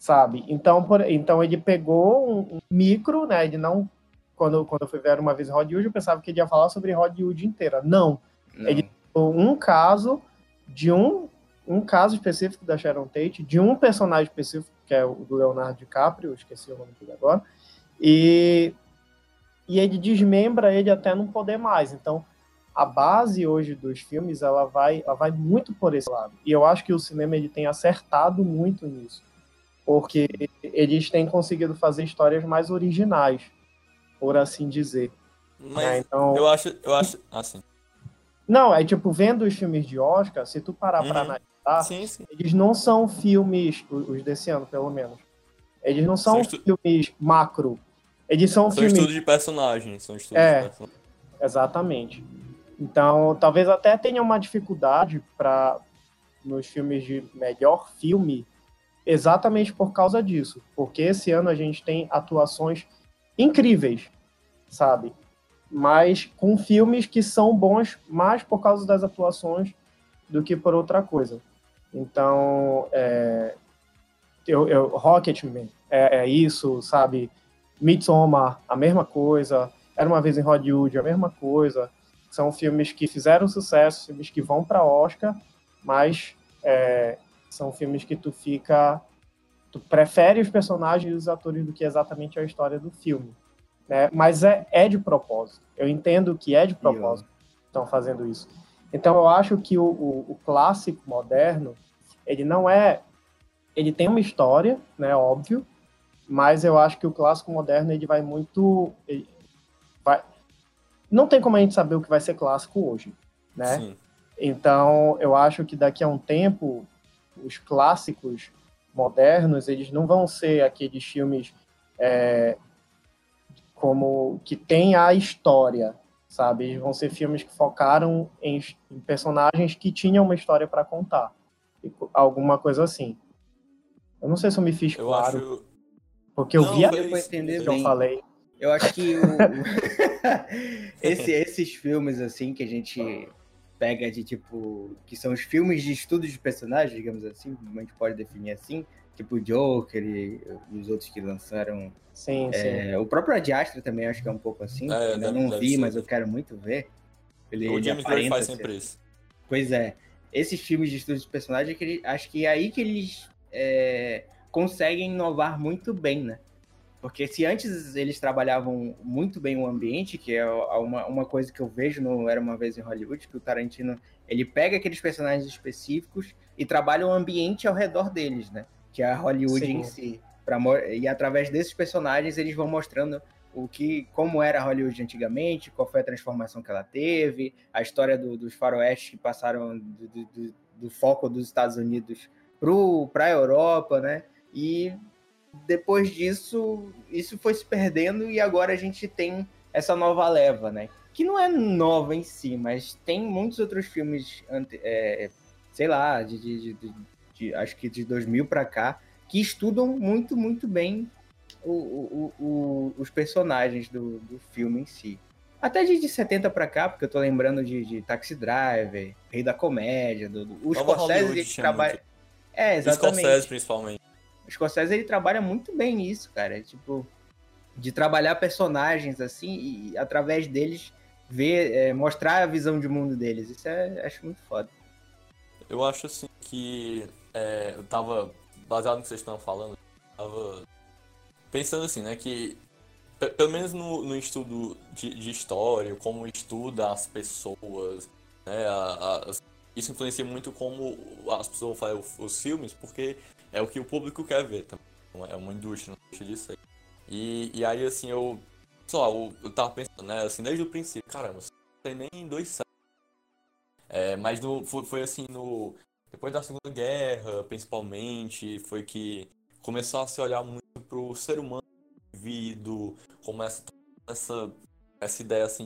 Sabe? Então, por, então ele pegou um, um micro, né? Ele não quando, quando eu fui ver uma vez Hollywood, eu pensava que ele ia falar sobre Hollywood inteira. Não. Não. Ele um caso de um, um caso específico da Sharon Tate, de um personagem específico, que é o do Leonardo DiCaprio, esqueci o nome dele agora, e, e ele desmembra ele até não poder mais. Então, a base hoje dos filmes, ela vai, ela vai muito por esse lado. E eu acho que o cinema ele tem acertado muito nisso, porque eles têm conseguido fazer histórias mais originais por assim dizer. Mas é, então... eu acho, eu acho, assim. Não, é tipo, vendo os filmes de Oscar, se tu parar uhum. pra analisar, sim, sim. eles não são filmes, os desse ano, pelo menos. Eles não são, são filmes macro. Eles são, são filmes... estudos de personagens, são estudos é, de personagens. Exatamente. Então, talvez até tenha uma dificuldade para nos filmes de melhor filme, exatamente por causa disso. Porque esse ano a gente tem atuações incríveis, sabe? Mas com filmes que são bons mais por causa das atuações do que por outra coisa. Então, é, eu, eu, Rocketman é, é isso, sabe? Midsommar, a mesma coisa. Era uma vez em Hollywood, a mesma coisa. São filmes que fizeram sucesso, filmes que vão para Oscar, mas é, são filmes que tu fica tu prefere os personagens e os atores do que exatamente a história do filme. Né? Mas é, é de propósito. Eu entendo que é de propósito que estão fazendo isso. Então eu acho que o, o, o, clássico moderno, ele não é. Ele tem uma história, né, óbvio, mas eu acho que o clássico moderno ele vai muito. Ele vai, não tem como a gente saber o que vai ser clássico hoje, né? Sim. Então eu acho que daqui a um tempo os clássicos modernos, eles não vão ser aqueles filmes é, como que tem a história, sabe? Eles vão ser filmes que focaram em, em personagens que tinham uma história para contar, alguma coisa assim. Eu não sei se eu me fiz eu claro, acho... porque eu não, vi a que eu falei. Eu acho que o... (laughs) Esse, esses filmes assim que a gente (laughs) pega de tipo que são os filmes de estudo de personagens, digamos assim, a gente pode definir assim, tipo o Joker e, e, os outros que lançaram. Sim, é, sim. O próprio Adiastra também acho que é um pouco assim. É, ainda não vi, mas eu quero muito ver. Ele, o James Gray faz sempre isso. Pois é. Esses filmes de estudo de personagem, que ele, acho que é aí que eles é, conseguem inovar muito bem, né? Porque se antes eles trabalhavam muito bem o ambiente, que é uma, uma coisa que eu vejo no Era Uma Vez em Hollywood, que o Tarantino, ele pega aqueles personagens específicos e trabalha o ambiente ao redor deles, né? Que é a Hollywood Sim. em si. Pra, e através desses personagens eles vão mostrando o que, como era a Hollywood antigamente, qual foi a transformação que ela teve, a história do, dos faroestes que passaram do, do, do foco dos Estados Unidos para a Europa, né? E depois disso, isso foi se perdendo e agora a gente tem essa nova leva, né? que não é nova em si, mas tem muitos outros filmes, é, sei lá, de, de, de, de, acho que de 2000 para cá, que estudam muito, muito bem o, o, o, os personagens do, do filme em si. Até de, de 70 para cá, porque eu tô lembrando de, de Taxi Driver, Rei da Comédia, do, do, o Scorsese trabalha... É, exatamente. Scorsese, principalmente. O Scorsese, ele trabalha muito bem nisso, cara. Tipo, de trabalhar personagens assim e através deles ver, é, mostrar a visão de mundo deles. Isso é, acho muito foda. Eu acho assim que é, eu tava, baseado no que vocês estão falando, tava pensando assim, né, que pelo menos no, no estudo de, de, história, como estuda as pessoas, né, a, a, isso influencia muito como as pessoas fazem os filmes, porque é o que o público quer ver também. É uma indústria, não deixa disso aí. E, e aí, assim, eu, lá, eu, eu tava pensando, né, assim, desde o princípio, caramba, não tem nem dois séculos. É, mas no, foi, foi assim, no, depois da Segunda Guerra, principalmente, foi que começou a se olhar muito pro ser humano indivíduo, como essa, essa, essa ideia assim,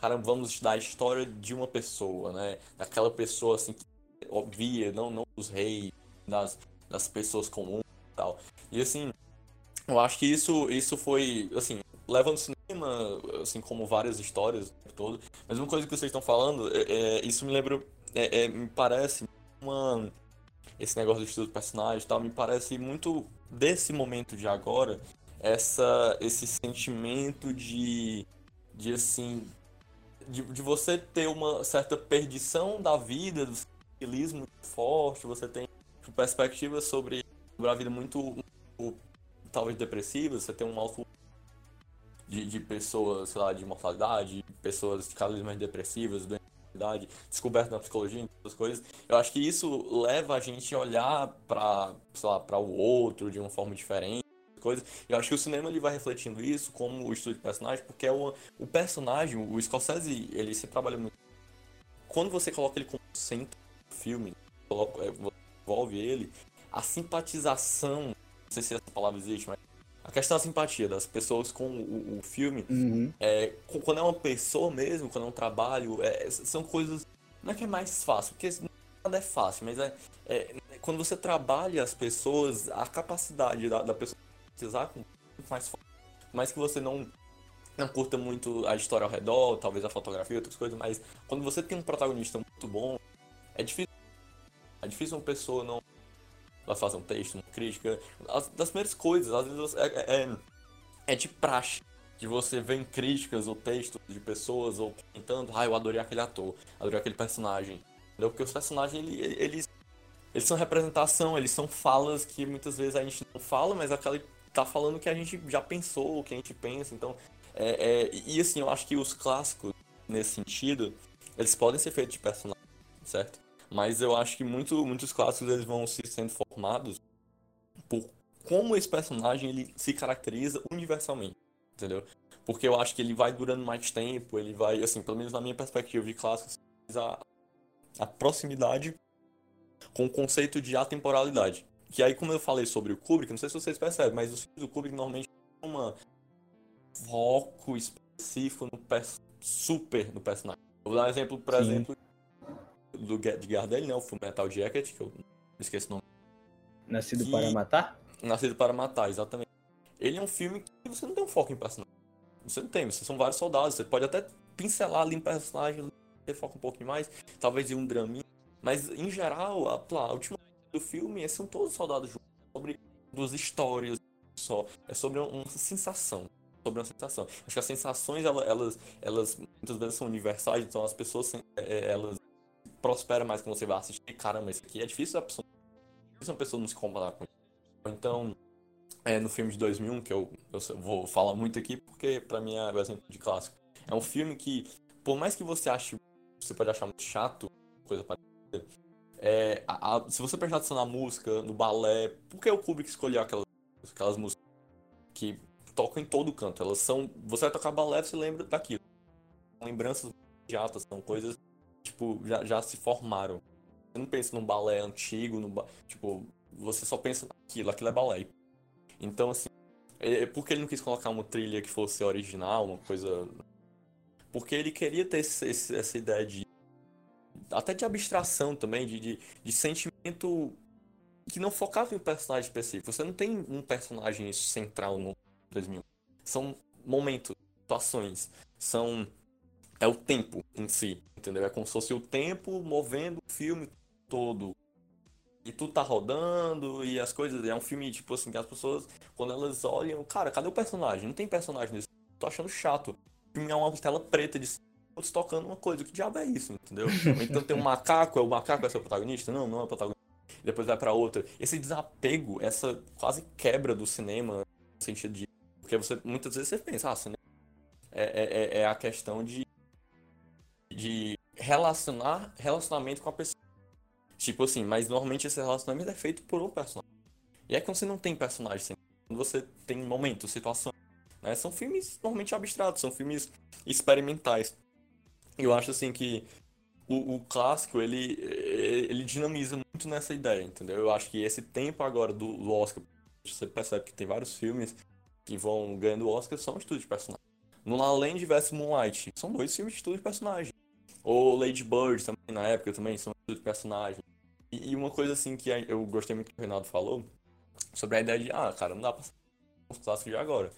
cara, vamos estudar a história de uma pessoa, né? Daquela pessoa assim que via, não, não dos reis, das, das pessoas comuns e tal. E assim, eu acho que isso, isso foi, assim, levando cinema, assim como várias histórias todo. Mas uma coisa que vocês estão falando, é, é, isso me lembra, é, é, me parece uma esse negócio do estudo do personagem tal, me parece muito desse momento de agora, essa, esse sentimento de, de assim, de, de você ter uma certa perdição da vida, do civilismo forte, você tem perspectivas sobre, sobre a vida muito, muito, talvez depressiva, você tem um alto de, de pessoas, sei lá, de mortalidade, pessoas cada vez mais depressivas, doenças, descoberta na psicologia, essas coisas. Eu acho que isso leva a gente a olhar para, sei lá, para o outro de uma forma diferente coisas. Eu acho que o cinema ele vai refletindo isso como o estudo de personagem, porque é o, o personagem, o Scorsese, ele se trabalha muito. Quando você coloca ele como centro do filme, coloca, é, envolve ele, a simpatização, não sei se essa palavra existe, mas a questão da simpatia das pessoas com o, o filme, uhum. é, quando é uma pessoa mesmo, quando é um trabalho, é, são coisas. Não é que é mais fácil, porque nada é fácil, mas é, é quando você trabalha as pessoas, a capacidade da, da pessoa precisar com mais mas que você não não curta muito a história ao redor, talvez a fotografia, outras coisas, mas quando você tem um protagonista muito bom, é difícil. É difícil uma pessoa não vai fazer um texto, uma crítica. As, das primeiras coisas, às vezes é, é, é, é de praxe de você ver em críticas ou textos de pessoas ou comentando, ah, eu adorei aquele ator, adorei aquele personagem. Entendeu? Porque os personagens, eles, eles são representação, eles são falas que muitas vezes a gente não fala, mas aquela tá falando que a gente já pensou, o que a gente pensa. Então, é, é, e assim, eu acho que os clássicos, nesse sentido, eles podem ser feitos de personagem, certo? Mas eu acho que muito, muitos clássicos eles vão se sendo formados por como esse personagem ele se caracteriza universalmente, entendeu? Porque eu acho que ele vai durando mais tempo, ele vai, assim, pelo menos na minha perspectiva de clássicos, a, a proximidade com o conceito de atemporalidade. Que aí, como eu falei sobre o Kubrick, não sei se vocês percebem, mas os filmes do Kubrick normalmente tem um foco específico no super no personagem. Vou dar um exemplo, por Sim. exemplo, do, de Gardel, né? O filme Metal Jacket, que eu esqueci o nome. Nascido que... para Matar? Nascido para Matar, exatamente. Ele é um filme que você não tem um foco em personagem. Você não tem, você são vários soldados. Você pode até pincelar ali em personagem, ter foco um pouquinho mais, talvez em um draminha. Mas, em geral, a, a última do filme são todos soldados juntos, sobre duas histórias só. É sobre uma sensação. Sobre uma sensação. Acho que as sensações, elas, elas, elas muitas vezes são universais, então as pessoas, é, é, elas prosperam mais quando você vai assistir. Caramba, isso aqui é difícil a pessoa, difícil uma pessoa não se comparar com isso. Então, é, no filme de 2001, que eu, eu vou falar muito aqui, porque para mim é o exemplo de clássico. É um filme que, por mais que você ache, você pode achar muito chato, coisa parecida, é, a, a, se você prestar atenção na música, no balé, por que o Kubrick escolheu aquelas, aquelas músicas que tocam em todo canto? Elas são. Você vai tocar balé, você lembra daquilo. São lembranças imediatas, são coisas tipo, já, já se formaram. Você não pensa num balé antigo, no, tipo, você só pensa naquilo, aquilo é balé. Então, assim, é, é, por que ele não quis colocar uma trilha que fosse original, uma coisa. porque ele queria ter esse, esse, essa ideia de. até de abstração também, de, de, de sentimento que não focava em um personagem específico. Você não tem um personagem central no 2000. São momentos, situações, são é o tempo em si, entendeu? É como se fosse o tempo movendo o filme todo. E tudo tá rodando e as coisas. É um filme, tipo assim, que as pessoas, quando elas olham, cara, cadê o personagem? Não tem personagem nesse. Tô achando chato. O filme é uma tela preta de todos tocando uma coisa. Que diabo é isso, entendeu? (laughs) então tem um macaco, é o macaco é seu protagonista? Não, não é o protagonista. Depois vai para outra. Esse desapego, essa quase quebra do cinema, no sentido de. Porque você muitas vezes você pensa, ah, cinema é, é, é, é a questão de de relacionar relacionamento com a pessoa. Tipo assim, mas normalmente esse relacionamento é feito por um personagem. E é quando você não tem personagem, quando você tem momentos, situações. Né? São filmes normalmente abstratos, são filmes experimentais. Eu acho assim que o, o, clássico, ele, ele dinamiza muito nessa ideia, entendeu? Eu acho que esse tempo agora do, do Oscar, você percebe que tem vários filmes que vão ganhando o Oscar, são estudos de personagem. No La Land vs Moonlight, são dois filmes de estudo de personagem. Ou Lady Bird também, na época, também são de personagem. E, e, uma coisa assim que eu gostei muito que o Renato falou, sobre a ideia de, ah, cara, não dá pra um clássico de agora.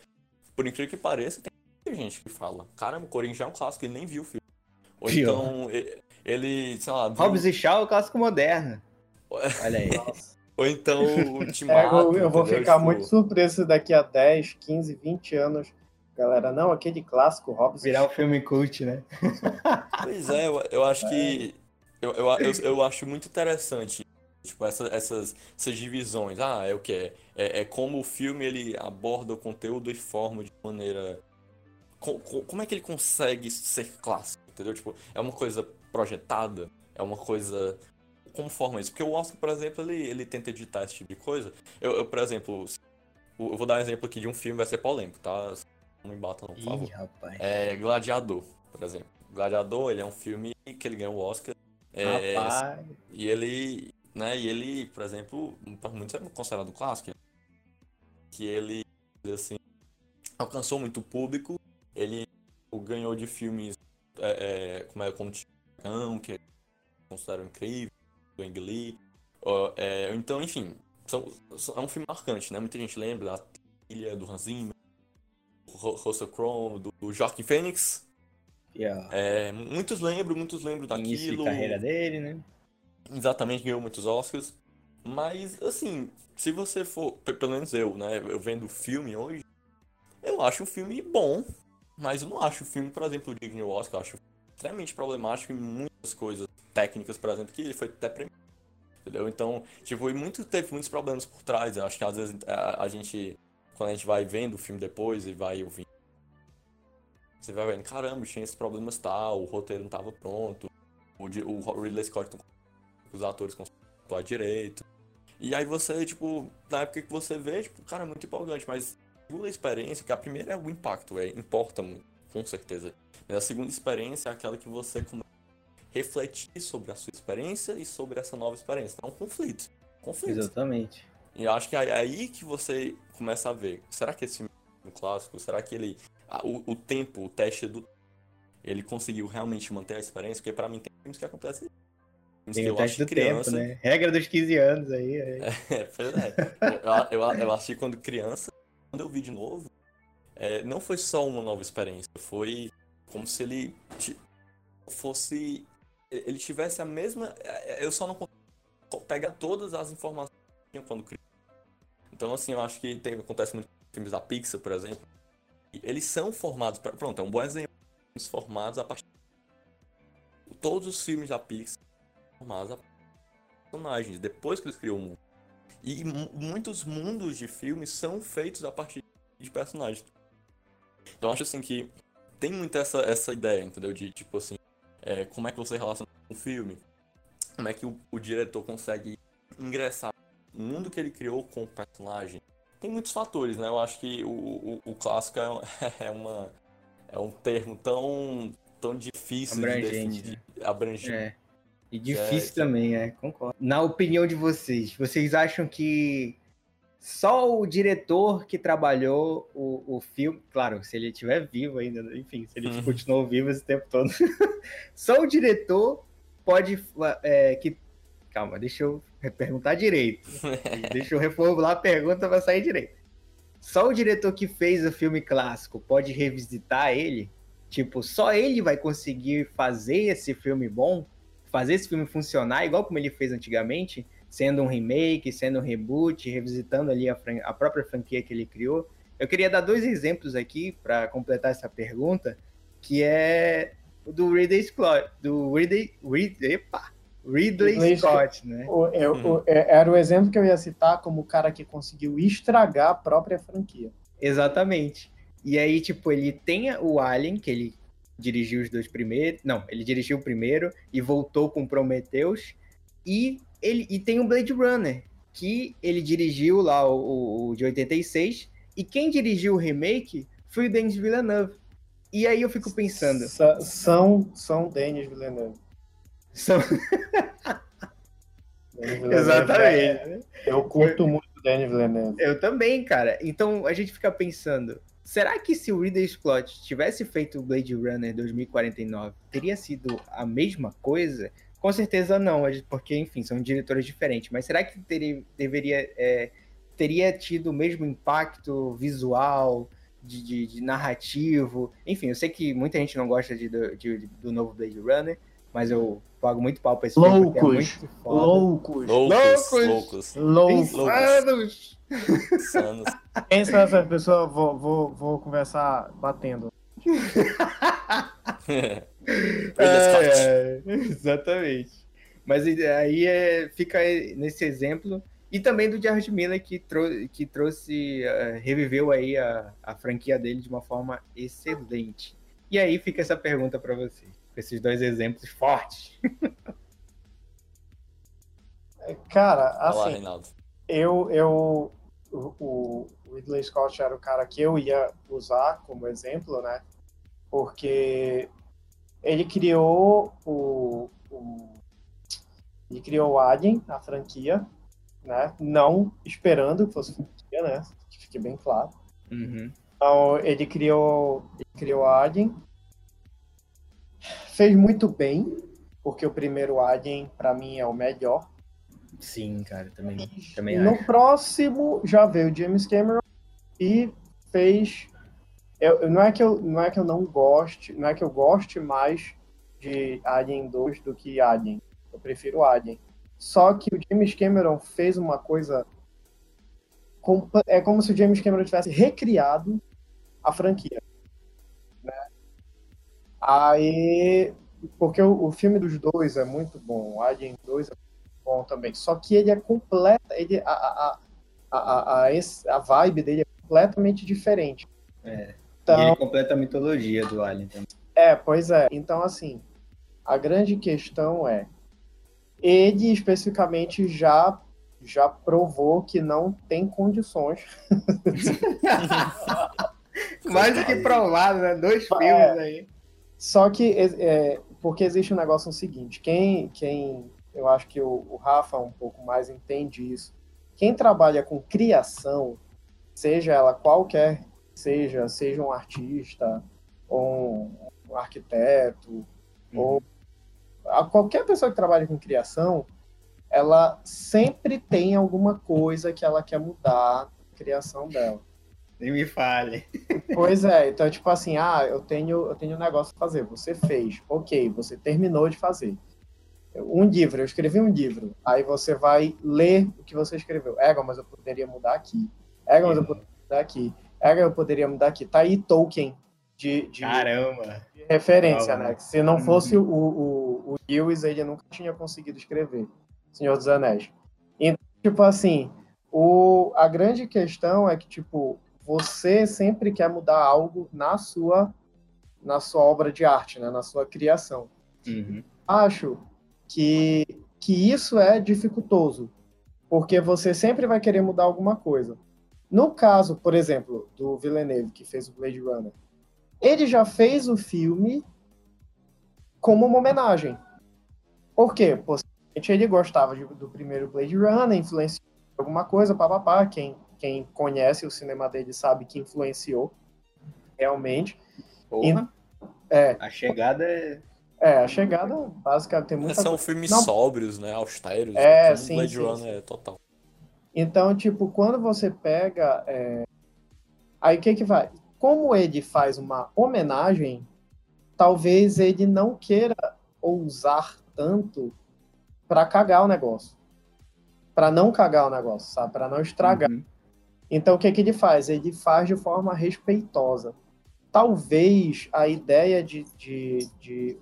Por incrível que pareça, tem gente que fala, caramba, o Corinthians já é um clássico, ele nem viu o filme. Ou Pior. então, ele, sei lá... Viu... Hobbs e Shaw é o clássico moderno. (laughs) Olha aí. Ou então o Ultimato. É, eu, eu vou ficar tipo... muito surpreso daqui a 10, 15, 20 anos Galera, não, aquele clássico Hobbs. Virar um filme cult, né? (laughs) pois é, eu, eu acho que. Eu, eu, eu, eu, acho muito interessante tipo, essa, essas, essas divisões. Ah, é o que? É, é como o filme ele aborda o conteúdo e forma de maneira. Com, com, como é que ele consegue ser clássico? Entendeu? Tipo, é uma coisa projetada? É uma coisa. Como forma isso? Porque o Oscar, por exemplo, ele, ele tenta editar esse tipo de coisa. Eu, eu por exemplo, eu vou dar um exemplo aqui de um filme, vai ser polêmico, tá? Não me bata, não, por favor. Ih, rapaz. É Gladiador, por exemplo. Gladiador, ele é um filme que ele ganhou o Oscar. É, rapaz. E ele, né, e ele, por exemplo, para muitos é considerado clássico. Que ele, assim, alcançou muito público. Ele ganhou de filmes é, é, como é como Tigrão, que considero incrível, do Ang Lee. É, então, enfim, são, são, é um filme marcante, né? Muita gente lembra da trilha do Hans Zimmer, Russell Crowe, do, do Joaquin Phoenix. Yeah. É, muitos lembram, muitos lembram daquilo. Início de carreira dele, né? Exatamente, ganhou muitos Oscars. Mas, assim, se você for, pelo menos eu, né, eu vendo o filme hoje, eu acho um filme bom, mas eu não acho o filme, por exemplo, digno do Oscar, eu acho extremamente problemático em muitas coisas técnicas, por exemplo, que ele foi até premiado. Entendeu? Então, tipo, e muito, teve muitos problemas por trás. Eu acho que às vezes a, a gente quando a gente vai vendo o filme depois e vai ouvindo, você vai vendo, caramba, tinha esses problemas tal, o roteiro não estava pronto, o, o Ridley Scott não os atores conseguiram direito. E aí você, tipo, na época que você vê, tipo, cara, é muito empolgante, mas a segunda experiência, que a primeira é o impacto, é, importa muito, com certeza. Mas a segunda experiência é aquela que você começa a refletir sobre a sua experiência e sobre essa nova experiência. É um conflito. conflito. Exatamente. E acho que é aí que você começa a ver, será que esse filme é clássico, será que ele o, o tempo, o teste do ele conseguiu realmente manter a experiência? Porque para mim tem filmes que acontecem tem o teste do criança, tempo, né? Regra dos 15 anos aí. aí. (laughs) É, pois é. eu, eu, eu assisti quando criança, quando eu vi de novo, é, não foi só uma nova experiência, foi como se ele fosse. Ele tivesse a mesma. É, eu só não pegar todas as informações quando criança. Então, assim, eu acho que tem, acontece muito com filmes da Pixar, por exemplo. eles são formados, pra, pronto, é um bom exemplo. Formados a partir. Todos os filmes da Pixar são formados a personagens, depois que eles criam o mundo. E muitos mundos de filmes são feitos a partir de personagens. Então, eu acho assim que tem muito essa, essa ideia, entendeu? De tipo assim, é, como é que você relaciona com o filme, como é que o, o diretor consegue ingressar o mundo que ele criou com o personagem tem muitos fatores, né? Eu acho que o, o, o clássico é, (laughs) é, uma, é um termo tão, tão difícil abrangente, de definir, né? abrangente. É. E difícil é, também, é, concordo. Na opinião de vocês, vocês acham que só o diretor que trabalhou o, o filme, claro, se ele estiver vivo ainda, enfim, se ele uhum. (laughs) continuou vivo esse tempo todo, (laughs) só o diretor pode é, que calma, deixa eu perguntar direito, (laughs) deixa eu reformular a pergunta para sair direito. Só o diretor que fez o filme clássico pode revisitar ele? Tipo, só ele vai conseguir fazer esse filme bom, fazer esse filme funcionar igual como ele fez antigamente? sendo um remake, sendo um reboot, revisitando ali a, a própria franquia que ele criou. Eu queria dar dois exemplos aqui para completar essa pergunta, que é do Ridley Scott, do Ridley, Ridley, epa, Ridley, Ridley Scott, né? O, é, o, é, era o exemplo que eu ia citar como o cara que conseguiu estragar a própria franquia. Exatamente. E aí, tipo, ele tem o Alien, que ele dirigiu os dois primeiros. Não, ele dirigiu o primeiro e voltou com Prometheus. E ele, e tem o Blade Runner, que ele dirigiu lá o, o de 86, e quem dirigiu o remake foi o Denis Villeneuve. E aí eu fico pensando. S são, são Denis Villeneuve. São. (laughs) Exatamente. É, eu curto muito o Denis Villeneuve. Eu também, cara. Então a gente fica pensando. Será que se o Ridley Scott tivesse feito o Blade Runner 2049, teria sido a mesma coisa? Com certeza não, porque, enfim, são diretores diferentes. Mas será que teria, deveria, é, teria tido o mesmo impacto visual, de, de, de, narrativo? Enfim, eu sei que muita gente não gosta de, de, do novo Blade Runner, mas eu pago muito pau pra esse loucos, filme, é muito foda. Loucos, loucos, loucos, loucos, insanos. insanos. Quem são essas pessoas? Vou, vou, vou conversar batendo. (laughs) é, é, exatamente. Mas aí é, fica nesse exemplo. E também do Jared Miller, que, trou que trouxe, uh, reviveu aí a, a franquia dele de uma forma excelente. E aí fica essa pergunta para você, com esses dois exemplos fortes. Cara, assim, Olá, eu, eu o, o Ridley Scott era o cara que eu ia usar como exemplo, né? Porque ele criou o, o ele criou o Alien, a franquia, né? Não esperando que fosse franquia, né? Que fique bem claro. Uhum. Então, ele criou, ele criou Alien. Fez muito bem, porque o primeiro Alien, para mim, é o melhor. Sim, cara, também, também No acho. próximo, já veio James Cameron e fez eu, não, é que eu, não é que eu não goste, não é que eu goste mais de Alien 2 do que Alien. Eu prefiro Alien. Só que o James Cameron fez uma coisa. É como se o James Cameron tivesse recriado a franquia. Aí. Porque o, o filme dos dois é muito bom, o Alien 2 é muito bom também. Só que ele é completa. Ele, a, a, a, a, a, a vibe dele é completamente diferente. É. Então, e ele completa a mitologia do Alien também. É, pois é. Então, assim, a grande questão é, ele especificamente já já provou que não tem condições. (laughs) Mais do que provado, né? Dois é. filmes é. aí. Só que, é, porque existe um negócio seguinte, quem, quem eu acho que o, o Rafa um pouco mais entende isso, quem trabalha com criação, seja ela qualquer seja, seja um artista, ou um, um arquiteto, uhum. ou a qualquer pessoa que trabalha com criação, ela sempre tem alguma coisa que ela quer mudar na criação dela. Nem me fale. Pois é, então tipo assim, ah, eu tenho, eu tenho um negócio pra fazer, você fez, ok, você terminou de fazer. Um livro, eu escrevi um livro, aí você vai ler o que você escreveu. Ega, mas eu poderia mudar aqui. Ega, mas eu poderia mudar aqui. Ega, eu poderia mudar aqui. Tá aí Tolkien de, de, Caramba. de referência, né? Que se não fosse o, o, o Lewis, ele nunca tinha conseguido escrever Senhor dos Anéis. Então, tipo assim, o, a grande questão é que, tipo, você sempre quer mudar algo na sua na sua obra de arte, né? na sua criação. Uhum. Acho que, que isso é dificultoso, porque você sempre vai querer mudar alguma coisa. No caso, por exemplo, do Villeneuve, que fez o Blade Runner, ele já fez o filme como uma homenagem. Por quê? Possivelmente ele gostava de, do primeiro Blade Runner, influenciou alguma coisa, papapá, quem quem conhece o cinema dele sabe que influenciou realmente. Porra. É, A chegada é. é a chegada basicamente tem muita São filmes Não. sóbrios, né? Austeros. É, como sim, Blade sim, Runner sim. é total. Então, tipo, quando você pega. é, Aí o que que vai? Como ele faz uma homenagem, talvez ele não queira ousar tanto para cagar o negócio. Para não cagar o negócio, sabe? Para não estragar. Uhum. Então, o que, que ele faz? Ele faz de forma respeitosa. Talvez a ideia de, de, de,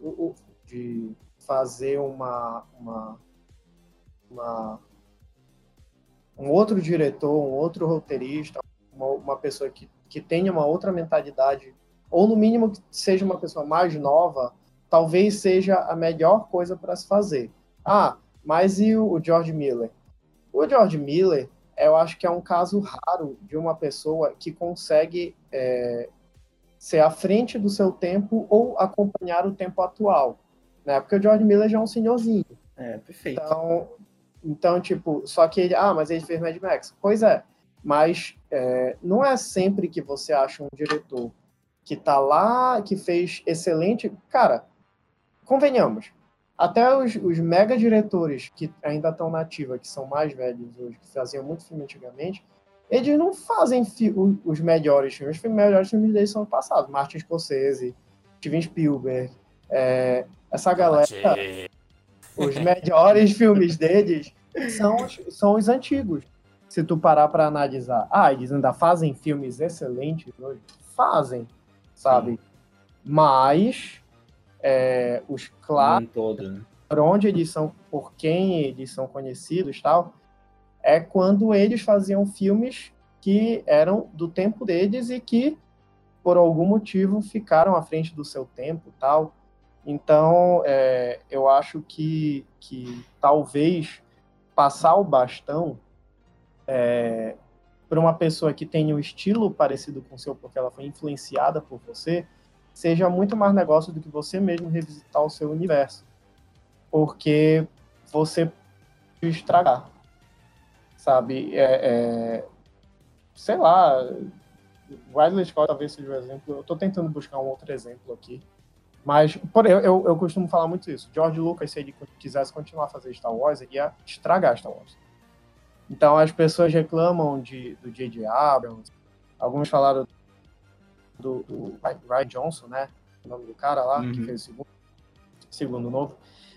de fazer uma, uma, uma- um outro diretor, um outro roteirista, uma, uma pessoa que, que tenha uma outra mentalidade, ou no mínimo que seja uma pessoa mais nova, talvez seja a melhor coisa para se fazer. Ah, mas e o George Miller? O George Miller, eu acho que é um caso raro de uma pessoa que consegue é, ser à frente do seu tempo ou acompanhar o tempo atual. Né? Porque o George Miller já é um senhorzinho. É, perfeito. Então, então, tipo, só que ele, ah, mas ele fez Mad Max. Pois é, mas é, não é sempre que você acha um diretor que tá lá, que fez excelente. Cara, convenhamos, até os, os mega diretores que ainda estão na ativa, que são mais velhos hoje, que faziam muito filme antigamente, eles não fazem os melhores filmes. Os melhores filmes deles são passados. Martin Scorsese, Steven Spielberg, é, essa galera os melhores (laughs) filmes deles são, os- são os antigos. Se tu parar para analisar, ah, eles ainda fazem filmes excelentes hoje? Fazem, sabe? Mas é, os clássicos, todo, né? por onde eles são, por quem eles são conhecidos tal, é quando eles faziam filmes que eram do tempo deles e que, por algum motivo, ficaram à frente do seu tempo tal. Então, é, eu acho que, que talvez passar o bastão é, para uma pessoa que tenha um estilo parecido com o seu, porque ela foi influenciada por você, seja muito mais negócio do que você mesmo revisitar o seu universo. Porque você pode estragar. Sabe? É, é, sei lá. Ridley Scott talvez seja um exemplo. Eu estou tentando buscar um outro exemplo aqui. Mas, por eu, eu, eu costumo falar muito isso. George Lucas, se ele quisesse continuar a fazer Star Wars, ele ia estragar Star Wars. Então as pessoas reclamam de, do J.J. Abrams. Alguns falaram do, do Ryan Johnson, né? O nome do cara lá, que Uhum. fez o segundo, segundo novo.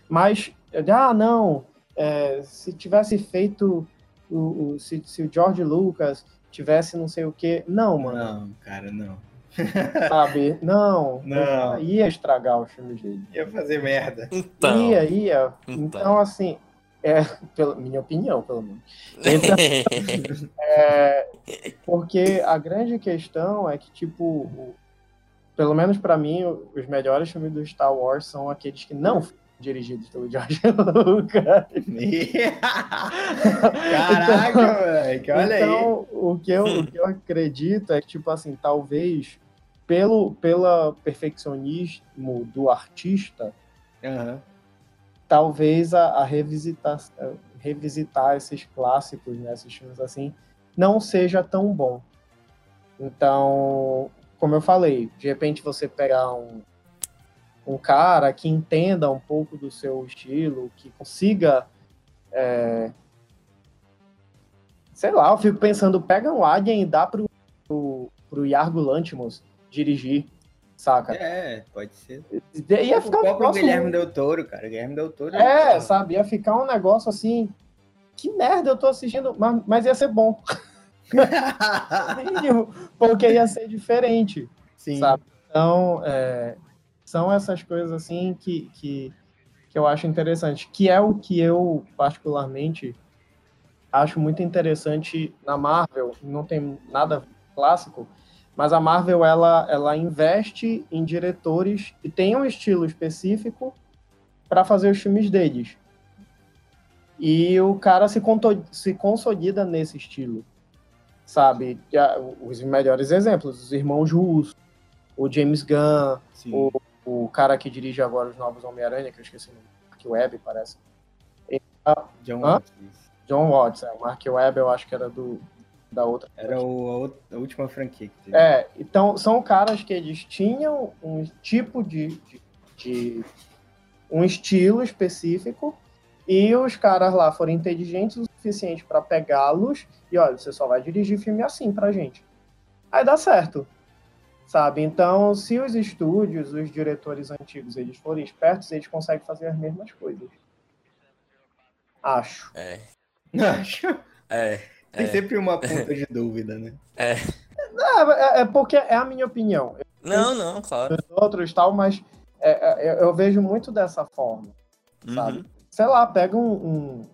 Mas, ah, não, é, se tivesse feito, o, o- se, se o George Lucas tivesse não sei o quê. Não, mano, Não, cara, não. (laughs) sabe? Não, Não. ia estragar os filmes dele. Ia fazer merda. Então. Ia, ia. Então. Então, assim, é, pela minha opinião, pelo menos. (laughs) Então, é, porque a grande questão é que, tipo, o- pelo menos pra mim, o- os melhores filmes do Star Wars são aqueles que não foram dirigidos pelo (laughs) George Lucas. Caraca, moleque, olha aí. então, o que, eu, o que eu acredito é que, tipo assim, talvez pelo pela perfeccionismo do artista, Aham. Talvez a, a revisitar, revisitar esses clássicos, né, esses filmes assim, não seja tão bom. Então, como eu falei, de repente você pegar um, um cara que entenda um pouco do seu estilo, que consiga. é, sei lá, eu fico pensando, pega um Alien e dá pro, pro, pro Yargo Lantimos dirigir, saca? É, pode ser. Ia o ficar um próprio Guilherme Del Toro, cara. Guilherme Del Toro. é, sabe? Ia ficar um negócio assim. Que merda eu tô assistindo, mas, mas ia ser bom. mínimo, (laughs) (laughs) Porque ia ser diferente, Sim. sabe? Então, é, são essas coisas assim que, que, que eu acho interessante. Que é o que eu, particularmente, acho muito interessante na Marvel. Não tem nada clássico, mas a Marvel ela, ela investe em diretores que tenham um estilo específico para fazer os filmes deles. E o cara se, se consolida nesse estilo, sabe? Os melhores exemplos, os irmãos Russo, o James Gunn, o, o cara que dirige agora os novos Homem-Aranha, que eu esqueci o nome, Mark Webb, parece. John Hã? Watts. John Watts, é, o Mark Webb eu acho que era do da outra. Era o, a, a última franquia que teve. É, então são caras que eles tinham um tipo de, de, de um estilo específico e os caras lá foram inteligentes o suficiente para pegá-los e olha, você só vai dirigir filme assim pra gente. Aí dá certo. Sabe? Então, se os estúdios, os diretores antigos, eles forem espertos, eles conseguem fazer as mesmas coisas. Acho. É. (laughs) Acho. É. Tem é, sempre uma (laughs) ponta de dúvida, né? é. É, é- é porque é a minha opinião. Não, não, claro. Os outros tal, mas é, é, eu vejo muito dessa forma. sabe? Uhum. sei lá, pega um, um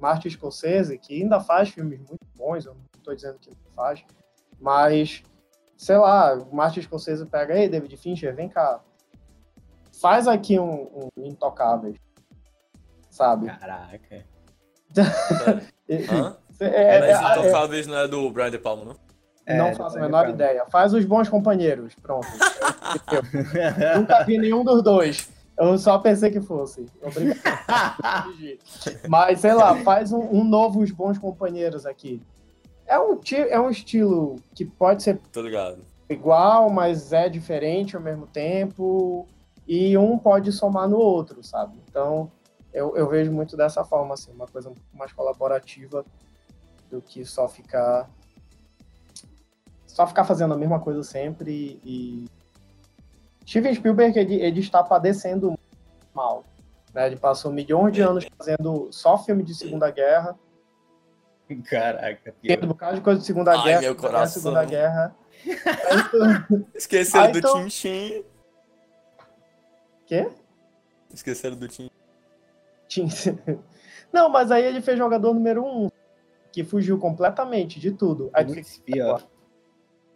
Martin Scorsese, que ainda faz filmes muito bons, eu não estou dizendo que não faz, mas, sei lá, o Martin Scorsese pega, ei, David Fincher, vem cá, faz aqui um, um Intocáveis, sabe? Caraca. (laughs) Sério. É, é, Mas é, Intocáveis não é do Brian De Palma, não? É, não faço a menor ideia. Faz os bons companheiros, pronto. Nunca vi nenhum dos dois. Eu só pensei que fosse. Obrigado. (laughs) Mas, sei lá, faz um, um novo Os Bons Companheiros aqui. É um, é um estilo que pode ser Tô ligado. igual, mas é diferente ao mesmo tempo. E um pode somar no outro, sabe? Então, eu, eu vejo muito dessa forma, assim, uma coisa um pouco mais colaborativa do que só ficar. Só ficar fazendo a mesma coisa sempre e. Steven Spielberg, ele, ele está padecendo mal. Né? Ele passou milhões de anos fazendo só filme de Segunda Guerra, Caraca. tendo um bocado de coisa de Segunda Ai, Guerra, meu Segunda Guerra, coração. Segunda Guerra. Tu- (laughs) Esqueceram do então- Tintin. Quê? Esqueceram do Tintin. Tinha- (laughs) Não, mas aí ele fez jogador número um, que fugiu completamente de tudo. Aí tu Muito fica, pior.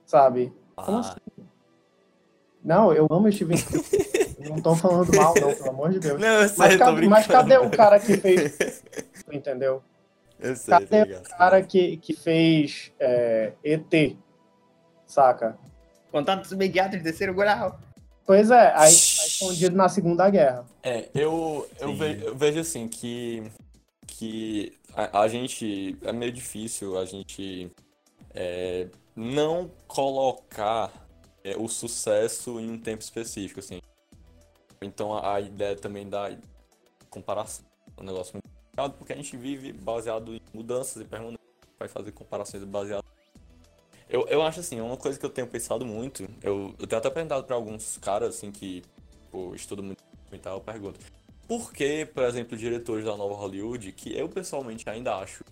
sabe? Como Ah, assim? Não, eu amo Steven Spielberg. não tô falando mal, não, pelo amor de Deus. Não, eu Mas, sei, tô ca- brincando. mas cadê o cara que fez. Entendeu? Eu sei, Cadê ligado. o cara que, que fez é, ET? Saca? Contatos imediatos de terceiro grau. Pois é, aí tá escondido na Segunda Guerra. É, eu, eu, ve- eu vejo assim que, que a, a gente. É meio difícil a gente é, não colocar é, o sucesso em um tempo específico, assim. Então a, a ideia também da comparação é um negócio muito complicado, porque a gente vive baseado em mudanças e permanências, vai fazer comparações baseadas. Eu, eu acho assim, uma coisa que eu tenho pensado muito. Eu, eu tenho até perguntado pra alguns caras assim que pô, muito e tal, eu pergunto. Por que, por exemplo, diretores da nova Hollywood, que eu pessoalmente ainda acho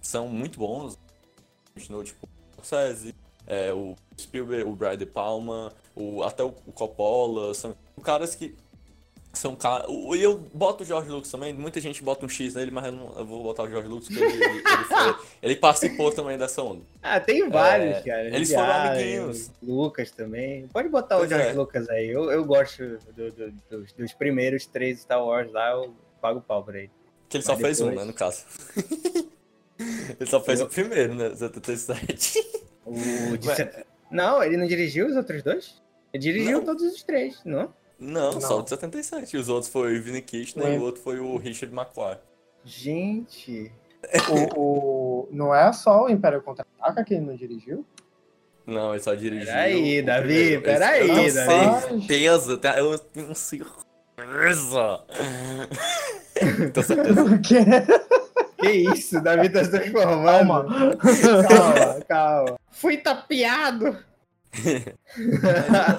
são muito bons, continuou tipo o Scorsese, é, o Spielberg, o Brian De Palma, o, até o Coppola, são caras que são caras. E eu boto o George Lucas também, muita gente bota um X nele, mas eu, não, eu vou botar o George Lucas porque ele, ele, ele foi- (laughs) ele participou também dessa onda. Ah, tem vários, É, cara. eles foram Ah, amiguinhos. o Lucas também. Pode botar Pois o George é. Lucas aí. Eu, eu gosto do- do- dos, dos primeiros três Star Wars lá, eu pago o pau pra ele. Que ele só Mas fez um, depois- né, no caso. (laughs) ele só fez o primeiro, né? 77. O set- Não, ele não dirigiu os outros dois? Ele dirigiu Não. todos os três, não? Não, Não. só o de 77. Os outros foi o Vinnie Kirchner e o outro foi o Richard McQuarrie. Gente. (laughs) O, o- não é só o Império Contra-Ataca que ele não dirigiu? Não, ele só dirigiu. Peraí, Davi, peraí, Davi. certeza, tá? eu tenho certeza. (laughs) Tenho certeza. (laughs) O quê? Que isso, Davi tá se transformando. Calma. calma, calma. Fui tapeado.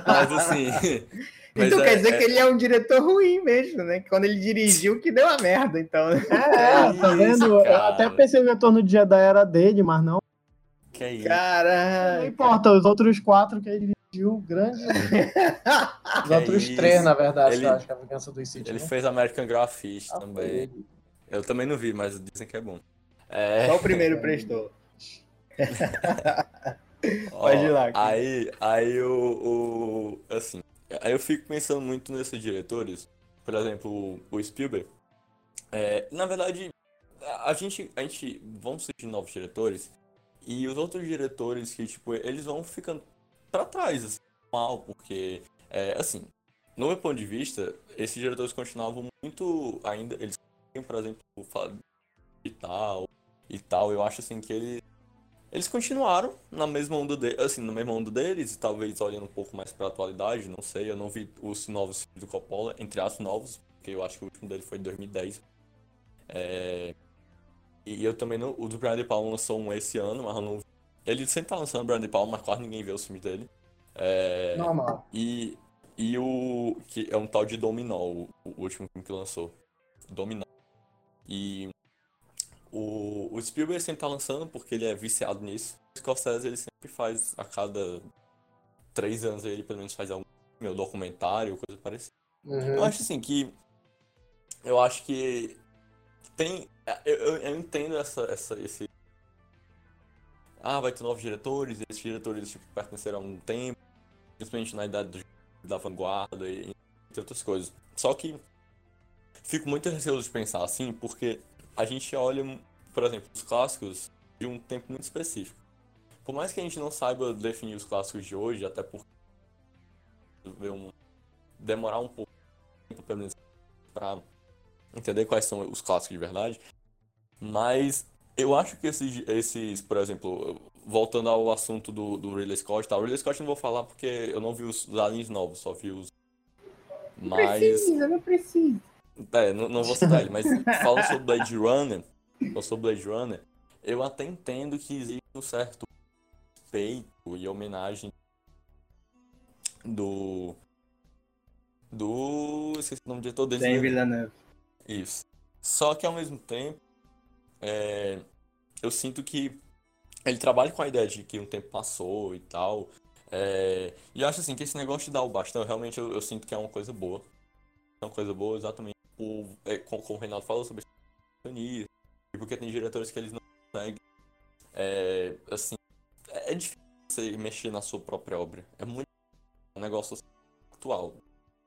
Mas assim. Mas então é- quer dizer é- que ele é um diretor ruim mesmo, né? Que quando ele dirigiu que deu a merda, então. né? É, tá isso, vendo? Eu cara. até pensei no retorno de Jedi era dele, mas não. Que é isso? Não Caralho. importa, os outros quatro que ele dirigiu, grande. (laughs) Os outros isso? três, na verdade, Ele- eu acho que é a vingança do City. Ele né? fez American Graffiti Ah, também. Eu também não vi, mas dizem que é bom. É, Só o primeiro prestou. (laughs) Pode ir lá, cara. Aí, aí o, o. Assim. Aí eu fico pensando muito nesses diretores. Por exemplo, o- Spielberg. É, na verdade, a gente, a gente vão surgir novos diretores. E os outros diretores que, tipo, eles vão ficando pra trás, assim, mal, porque, é, assim, no meu ponto de vista, esses diretores continuavam muito ainda, eles por exemplo, fa- e tal, e tal, eu acho, assim, que eles eles continuaram na mesma onda de, assim, na mesma onda deles, e talvez olhando um pouco mais pra atualidade, não sei, eu não vi os novos filmes do Coppola, entre aspas novos, porque eu acho que o último dele foi em 2010. É... E eu também não. O do Brian De Palma lançou um esse ano, mas eu não. Ele sempre tá lançando o Brian De Palma, mas quase ninguém vê os filmes dele. É... Normal. E, e o. que é um tal de Dominó, o, o último filme que lançou. Dominó. E o, o Spielberg sempre tá lançando porque ele é viciado nisso. O Scorsese ele sempre faz a cada três anos ele pelo menos faz algum meu documentário, coisa parecida. Uhum. Eu acho assim que. Eu acho que tem. Eu, eu, eu entendo essa, essa, esse. Ah, vai ter novos diretores, esses diretores tipo, pertenceram a um tempo, principalmente na idade do, da vanguarda e entre outras coisas. Só que fico muito receoso de pensar assim, porque a gente olha, por exemplo, os clássicos de um tempo muito específico. Por mais que a gente não saiba definir os clássicos de hoje, até por um, demorar um pouco pelo menos para entender quais são os clássicos de verdade. Mas eu acho que esses, esses por exemplo, voltando ao assunto do, do Ridley Scott, tá? o Ridley Scott não vou falar porque eu não vi os aliens novos, só vi os. Mas. Não precisa, não precisa. É, não, não vou citar ele, mas falando sobre Blade Runner, ou sobre Blade Runner, eu até entendo que existe um certo respeito e homenagem do. Do. Esqueci o nome do diretor dele. Tem Villeneuve. Isso. Só que ao mesmo tempo, é, eu sinto que ele trabalha com a ideia de que um tempo passou e tal. É, e eu acho assim que esse negócio de dar o bastão, realmente eu, eu sinto que é uma coisa boa. É uma coisa boa exatamente por, é, como, como o Reinaldo falou sobre e porque tem diretores que eles não conseguem. É, assim, é, é difícil você mexer na sua própria obra. É muito um negócio atual,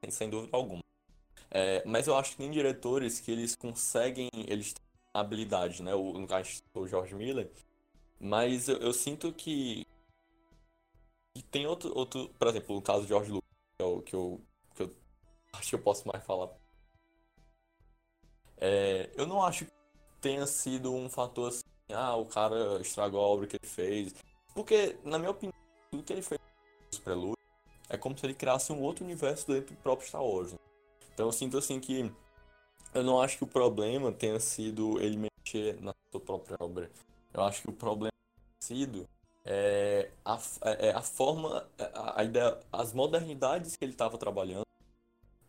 sem, dúvida alguma. É, mas eu acho que tem diretores que eles conseguem, eles têm habilidade, né? O, no caso, o George Miller. Mas eu, eu sinto que, que tem outro, outro, por exemplo, o caso do George Lucas, que eu, que eu, que eu acho que eu posso mais falar. É, eu não acho que tenha sido um fator assim, ah, o cara estragou a obra que ele fez. Porque, na minha opinião, tudo que ele fez nos prelúdios é como se ele criasse um outro universo dentro do próprio Star Wars. Né? Então eu sinto assim que eu não acho que o problema tenha sido ele mexer na sua própria obra. Eu acho que o problema tem sido é, a, é, a forma, a, a ideia, as modernidades que ele estava trabalhando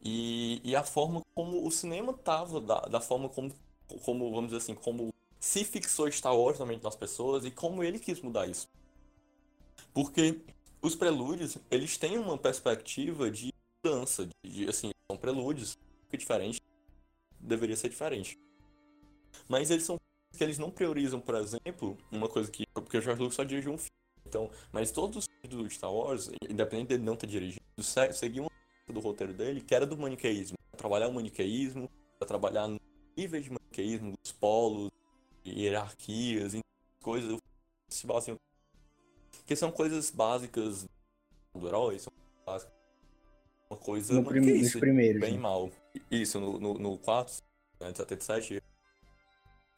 e, e a forma como o cinema estava, da, da forma como, como, vamos dizer assim, como se fixou Star Wars na mente das pessoas e como ele quis mudar isso. Porque os prelúdios, eles têm uma perspectiva de mudança, de, de assim, são prelúdios, que diferente, deveria ser diferente. Mas eles são que eles não priorizam, por exemplo, uma coisa que. Porque o George Lucas só dirigiu um filme. Então, mas todos os filmes do Star Wars, independente dele não ter dirigido, seguiam do roteiro dele, que era do maniqueísmo. Trabalhar o maniqueísmo, trabalhar níveis de maniqueísmo, os polos, hierarquias, coisas, se baseiam. Que são coisas básicas do herói, são básicas. Uma coisa no prim primeiros. Bem né? mal. Isso, no, no, no 4, né, 77.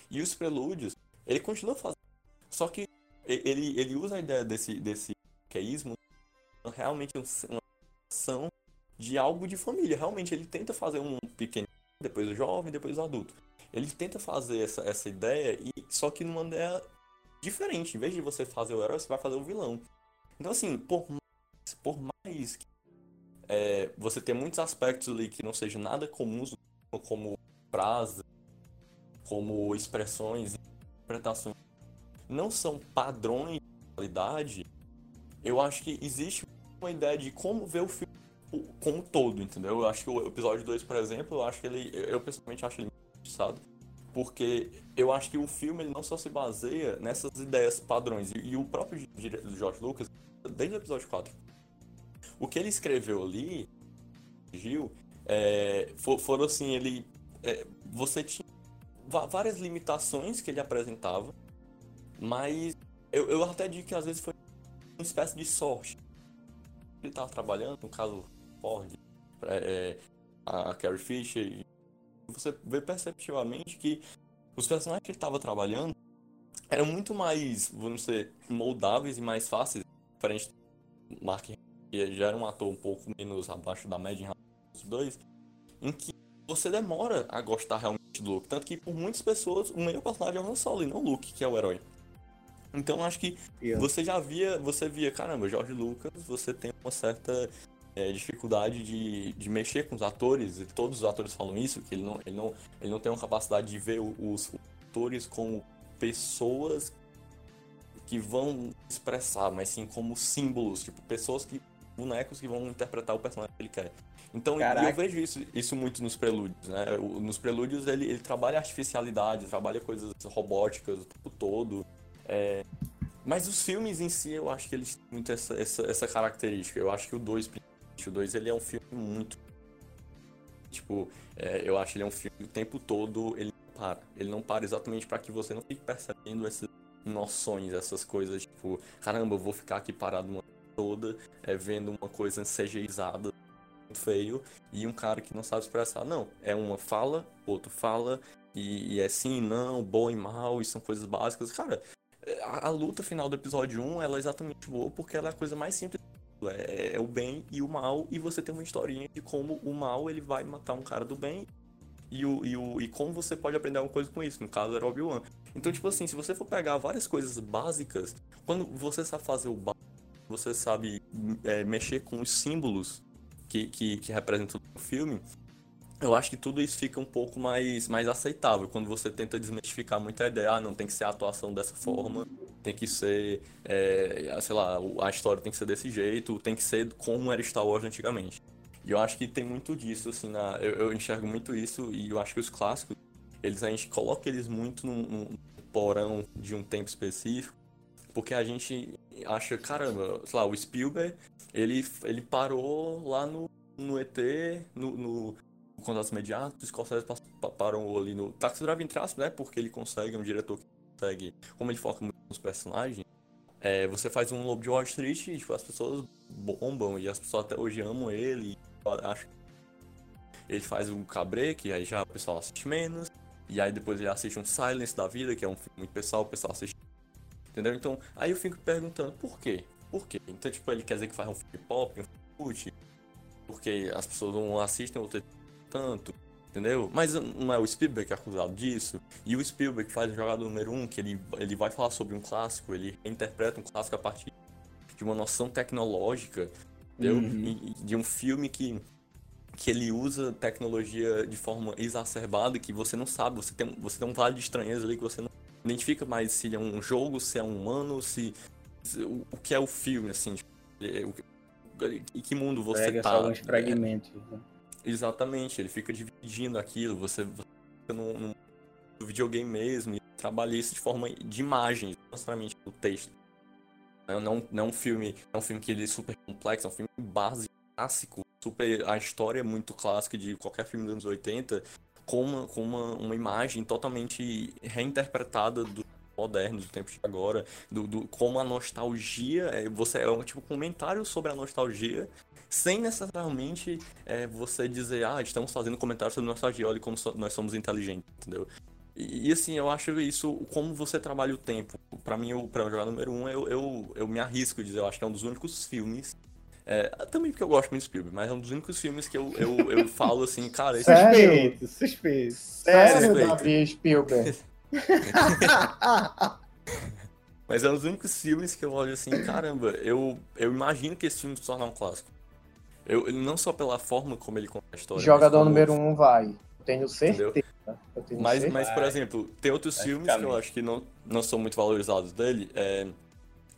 E os prelúdios, ele continua fazendo. Só que ele, ele usa a ideia desse, desse queísmo realmente uma ação de algo de família. Realmente, ele tenta fazer um pequeno, depois o jovem, depois o adulto. Ele tenta fazer essa, essa ideia, e só que numa ideia diferente. Em vez de você fazer o herói, você vai fazer o vilão. Então, assim, por mais, por mais que é, você tenha muitos aspectos ali que não sejam nada comuns, como frase, como expressões, interpretações, não são padrões de qualidade, eu acho que existe uma ideia de como ver o filme como um todo, entendeu? Eu acho que o episódio 2, por exemplo, eu acho que ele. Eu pessoalmente acho ele muito porque eu acho que o filme ele não só se baseia nessas ideias padrões. E, e o próprio George Lucas, desde o episódio 4, o que ele escreveu ali, Gil, é, for, foram assim, ele. É, você tinha várias limitações que ele apresentava, mas eu, eu até digo que às vezes foi uma espécie de sorte. Ele estava trabalhando, no caso Ford, é, a Carrie Fisher, você vê perceptivamente que os personagens que ele estava trabalhando eram muito mais, vamos dizer, moldáveis e mais fáceis, diferente do Mark que já era um ator um pouco menos abaixo da média em relação aos dois, em que você demora a gostar realmente do Luke. Tanto que por muitas pessoas o melhor personagem é o Han Solo e não o Luke, que é o herói. Então acho que Yeah. você já via, você via, caramba, George Lucas, você tem uma certa é, dificuldade de, de mexer com os atores, e todos os atores falam isso, que ele não, ele não, ele não tem uma capacidade de ver os atores como pessoas que vão expressar, mas sim como símbolos, tipo, pessoas que. bonecos que vão interpretar o personagem que ele quer. Então, Caraca. eu vejo isso, isso muito nos prelúdios, né? O- Nos prelúdios ele, ele trabalha artificialidade, trabalha coisas robóticas o tempo todo. é, Mas os filmes em si, eu acho que eles têm muito essa, essa, essa característica. Eu acho que o 2, o 2 ele é um filme muito. Tipo, é, eu acho que ele é um filme o tempo todo, ele não para. Ele não para exatamente para que você não fique percebendo essas noções, essas coisas, tipo, caramba, eu vou ficar aqui parado uma toda, é, vendo uma coisa CGizada, feio, e um cara que não sabe expressar. Não, é uma fala, outro fala, e, e é sim, não, bom e mal, e são coisas básicas. Cara, a, a luta final do episódio 1, ela é exatamente boa porque ela é a coisa mais simples. É, é o bem e o mal, e você tem uma historinha de como o mal ele vai matar um cara do bem e, o, e, o, e como você pode aprender alguma coisa com isso. No caso era Obi-Wan. Então, tipo assim, se você for pegar várias coisas básicas, quando você sabe fazer o básico, você sabe é, mexer com os símbolos que, que, que representam o filme, eu acho que tudo isso fica um pouco mais, mais aceitável quando você tenta desmistificar muita ideia. Ah, não tem que ser a atuação dessa forma, tem que ser, é, sei lá, a história tem que ser desse jeito, tem que ser como era Star Wars antigamente. E eu acho que tem muito disso, assim, na, eu, eu enxergo muito isso e eu acho que os clássicos, eles a gente coloca eles muito num, num porão de um tempo específico, porque a gente acha, caramba, sei lá, o Spielberg, ele, ele parou lá no, no ET, no, no Contatos Imediatos, o Scorsese pa- pa- parou ali no Taxi Drive entre aspas, né, porque ele consegue, é um diretor que consegue, como ele foca muito nos personagens, é, você faz um Lobo de Wall Street e tipo, as pessoas bombam e as pessoas até hoje amam ele. Eu acho ele faz um Cabré, que aí já o pessoal assiste menos. E aí depois ele assiste um Silence da vida, que é um filme muito pessoal, o pessoal assiste. Entendeu? Então, aí eu fico perguntando por quê? Por quê? Então, tipo, ele quer dizer que faz um filme pop, um filme cult, porque as pessoas não assistem outro tanto, entendeu? Mas não é o Spielberg que é acusado disso. E o Spielberg faz o jogador número um, que ele, ele vai falar sobre um clássico, ele interpreta um clássico a partir de uma noção tecnológica, entendeu? Uhum. E- e de um filme que, que ele usa tecnologia de forma exacerbada, que você não sabe, você tem, você tem um vale de estranheza ali que você não identifica mais se ele é um jogo, se é um humano, se, se- o, o que é o filme, assim, tipo, é, o, em que mundo você Pega tá. só alguns é, fragmentos. né? Exatamente, ele fica dividindo aquilo, você você fica num videogame mesmo, e trabalha isso de forma de imagens, não necessariamente do texto. Não, não, não é um filme, é um filme que ele é super complexo, é um filme básico, clássico, super, a história é muito clássica de qualquer filme dos anos 80, com uma, com uma, uma imagem totalmente reinterpretada do moderno, do tempo de agora, do, do como a nostalgia, é, você é um tipo comentário sobre a nostalgia, sem necessariamente é, você dizer, ah, estamos fazendo comentário sobre nostalgia, olha como so- nós somos inteligentes, entendeu? E, e, assim, eu acho isso, como você trabalha o tempo. Pra mim, o jogar número um, eu, eu, eu me arrisco a dizer, eu acho que é um dos únicos filmes. é, também porque eu gosto muito de Spielberg, mas é um dos únicos filmes que eu, eu, eu (laughs) falo assim, cara, esse Sério? Suspeito, suspeito. Sério, Respeito. Davi Spielberg? (laughs) Mas é um dos únicos filmes que eu olho assim, caramba, eu, eu imagino que esse filme se tornar um clássico. Eu, não só pela forma como ele conta a história. Jogador como- número um vai. Tenho certeza. Tenho Mas, certeza. mas, por exemplo, tem outros Vai filmes que eu acho que não, não são muito valorizados dele. É,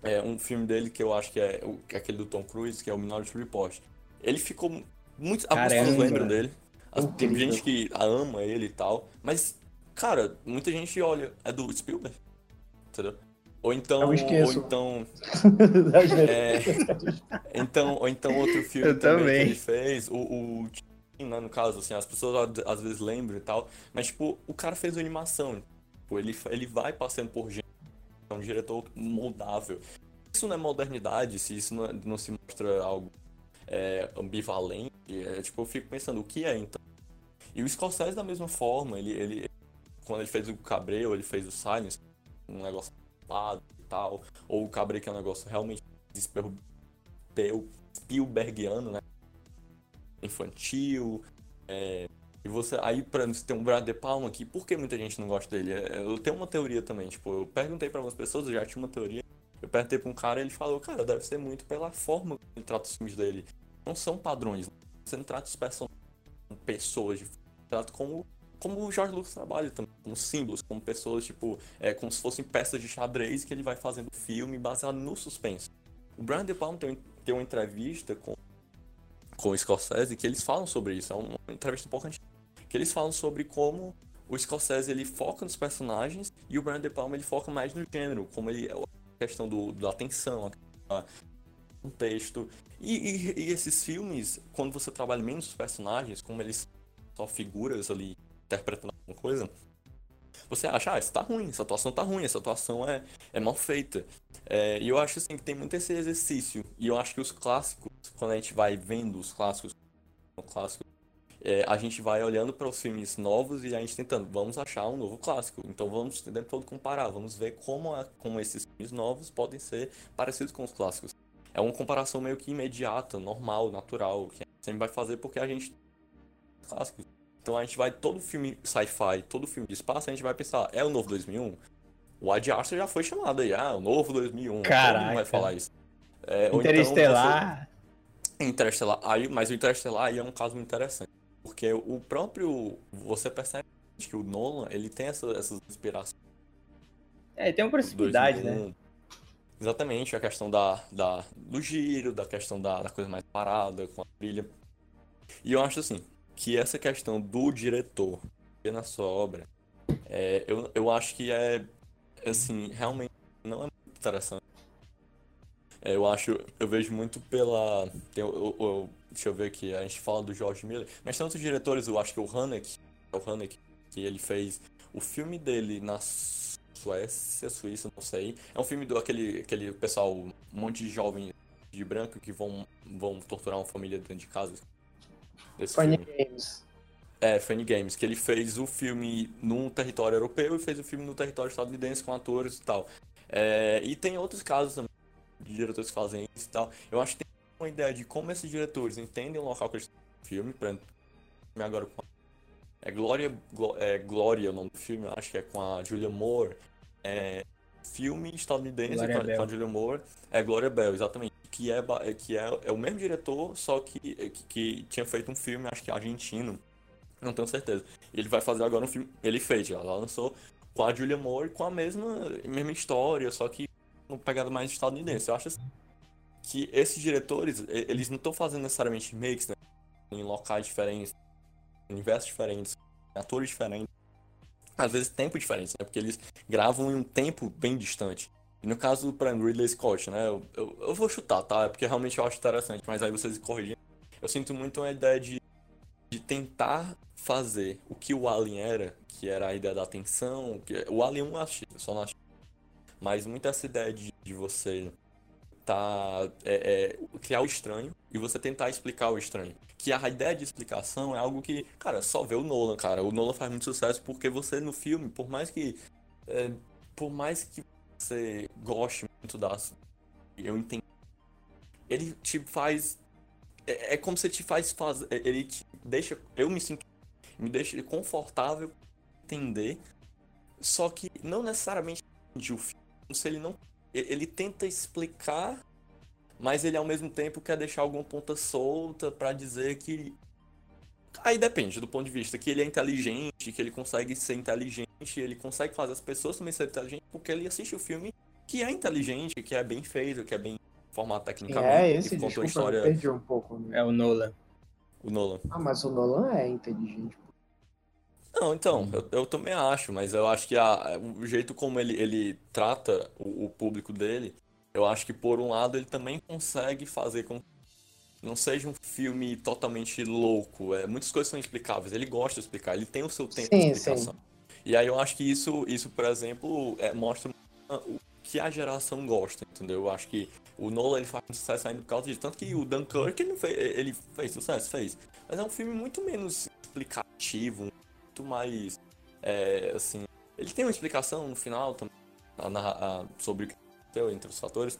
é um filme dele que eu acho que é, o- que é aquele do Tom Cruise, que é o Minority Report. Ele ficou muito. Algumas pessoas lembram dele. As- tem gente que ama ele e tal. Mas, cara, muita gente olha. É do Spielberg. Entendeu? Ou então. Eu esqueço. Ou então. (laughs) É, então, ou então outro filme Eu também, também. que ele fez, o, o Tim, né, no caso, assim, as pessoas às- vezes lembram e tal, mas tipo, o cara fez uma animação, tipo, ele, ele vai passando por gente, é um diretor moldável. Se isso não é modernidade, se isso não, é- não se mostra algo é, ambivalente, é, tipo, eu fico pensando, o que é então? E o Scorsese da mesma forma, ele, ele quando ele fez o Cabreu, ele fez o Silence, um negócio lado e tal, ou o Cabré que é um negócio realmente Spielbergiano, né? Infantil, é, e você, aí, pra você ter um Brad De Palma aqui, por que muita gente não gosta dele? É, eu tenho uma teoria também, tipo, eu perguntei para algumas pessoas, eu já tinha uma teoria, eu perguntei pra um cara ele falou, cara, deve ser muito pela forma que ele trata os filmes dele. Não são padrões, você não trata os personagens como pessoas, trata como como o George Lucas trabalha também, como símbolos, como pessoas, tipo, é, como se fossem peças de xadrez que ele vai fazendo filme baseado no suspense. O Brian De Palma tem, tem uma entrevista com, com o Scorsese que eles falam sobre isso, é uma entrevista um pouco antiga, que eles falam sobre como o Scorsese ele foca nos personagens e o Brian De Palma ele foca mais no gênero, como ele a questão do, da atenção, a, contexto. E, e, e, esses filmes, quando você trabalha menos os personagens, como eles são figuras ali interpretando alguma coisa, você acha, ah, isso tá ruim, essa atuação tá ruim, essa atuação é, é mal feita. É, e eu acho assim que tem muito esse exercício. E eu acho que os clássicos, quando a gente vai vendo os clássicos, clássicos é, a gente vai olhando para os filmes novos e a gente tentando, vamos achar um novo clássico. Então vamos o tempo todo comparar, vamos ver como, a, como esses filmes novos podem ser parecidos com os clássicos. É uma comparação meio que imediata, normal, natural, que a gente sempre vai fazer porque a gente clássicos. Então a gente vai, todo filme sci-fi, todo filme de espaço, a gente vai pensar, é o novo 2001? O Ad Astra já foi chamado aí, ah, o novo 2001. Caraca. Todo mundo vai falar isso. É, Interestelar. Então você... Interestelar, aí, mas o Interestelar aí é um caso muito interessante. Porque o próprio. Você percebe que o Nolan, ele tem essa, essas inspirações. É, tem uma proximidade, né? Exatamente, a questão da, da, do giro, da questão da, da coisa mais parada, com a trilha. E eu acho assim, que essa questão do diretor na sua obra, é, eu, eu acho que é, assim, realmente não é muito interessante. É, eu acho, eu vejo muito pela. Tem, eu, eu, deixa eu ver aqui, a gente fala do George Miller, mas tem outros diretores, eu acho que o Haneke, é o Haneke, que ele fez o filme dele na Suécia, Suíça, não sei. É um filme do aquele, aquele pessoal, um monte de jovens de branco que vão, vão torturar uma família dentro de casa. Funny filme. Games. É, Funny Games, que ele fez o filme num território europeu e fez o filme no território estadunidense com atores e tal. É, e tem outros casos também de diretores que fazem isso e tal. Eu acho que tem uma ideia de como esses diretores entendem o local que eles estão no filme, agora com é Glória, é Glória o nome do filme, acho que é com a Julia Moore. É, filme estadunidense com a, com a Julia Moore. É Glória Bell, exatamente. Que é, que é, é o mesmo diretor, só que, que, que tinha feito um filme, acho que argentino. Não tenho certeza. Ele vai fazer agora um filme. Ele fez, já lançou com a Julia Moore com a mesma, mesma história, só que uma pegada mais estadunidense. Eu acho assim, que esses diretores, eles não estão fazendo necessariamente makes, né? Em locais diferentes, universos diferentes, atores diferentes, às vezes tempo diferentes, né? Porque eles gravam em um tempo bem distante. E no caso do Prime Ridley Scott, né? Eu, eu, eu, vou chutar, tá? É porque realmente eu acho interessante, mas aí vocês corrigem. Eu sinto muito a ideia de, de tentar fazer o que o Alien era, que era a ideia da atenção. Que, o Alien 1 eu achei, só não achei. Mas muito essa ideia de, de você tá, é, é, criar o estranho e você tentar explicar o estranho. Que a ideia de explicação é algo que, cara, só vê o Nolan, cara. O Nolan faz muito sucesso porque você no filme, por mais que. É, por mais que você goste muito das. Eu entendo. Ele te faz. É, é como se te faz fazer. É, ele te deixa. Eu me sinto. Me deixa confortável entender. Só que não necessariamente de o filme. Se ele não ele tenta explicar, mas ele ao mesmo tempo quer deixar alguma ponta solta para dizer que aí depende do ponto de vista que ele é inteligente, que ele consegue ser inteligente, ele consegue fazer as pessoas também serem inteligentes porque ele assiste o filme que é inteligente, que é bem feito, que é bem formado tecnicamente. É esse, que desculpa, história... perdi um pouco. Né? É o Nolan. O Nolan. Ah, mas o Nolan é inteligente. Não, então, eu, eu também acho, mas eu acho que a, o jeito como ele, ele trata o, o público dele, eu acho que por um lado ele também consegue fazer com que não seja um filme totalmente louco. É, muitas coisas são explicáveis, ele gosta de explicar, ele tem o seu tempo sim, de explicação. Sim. E aí eu acho que isso, isso por exemplo, é, mostra o que a geração gosta, entendeu? Eu acho que o Nolan ele faz sucesso ainda por causa disso. Tanto que o Dunkirk ele fez, ele fez sucesso, fez. Mas é um filme muito menos explicativo, muito mais. É, assim. Ele tem uma explicação no final também. a, a, sobre o que aconteceu entre os fatores.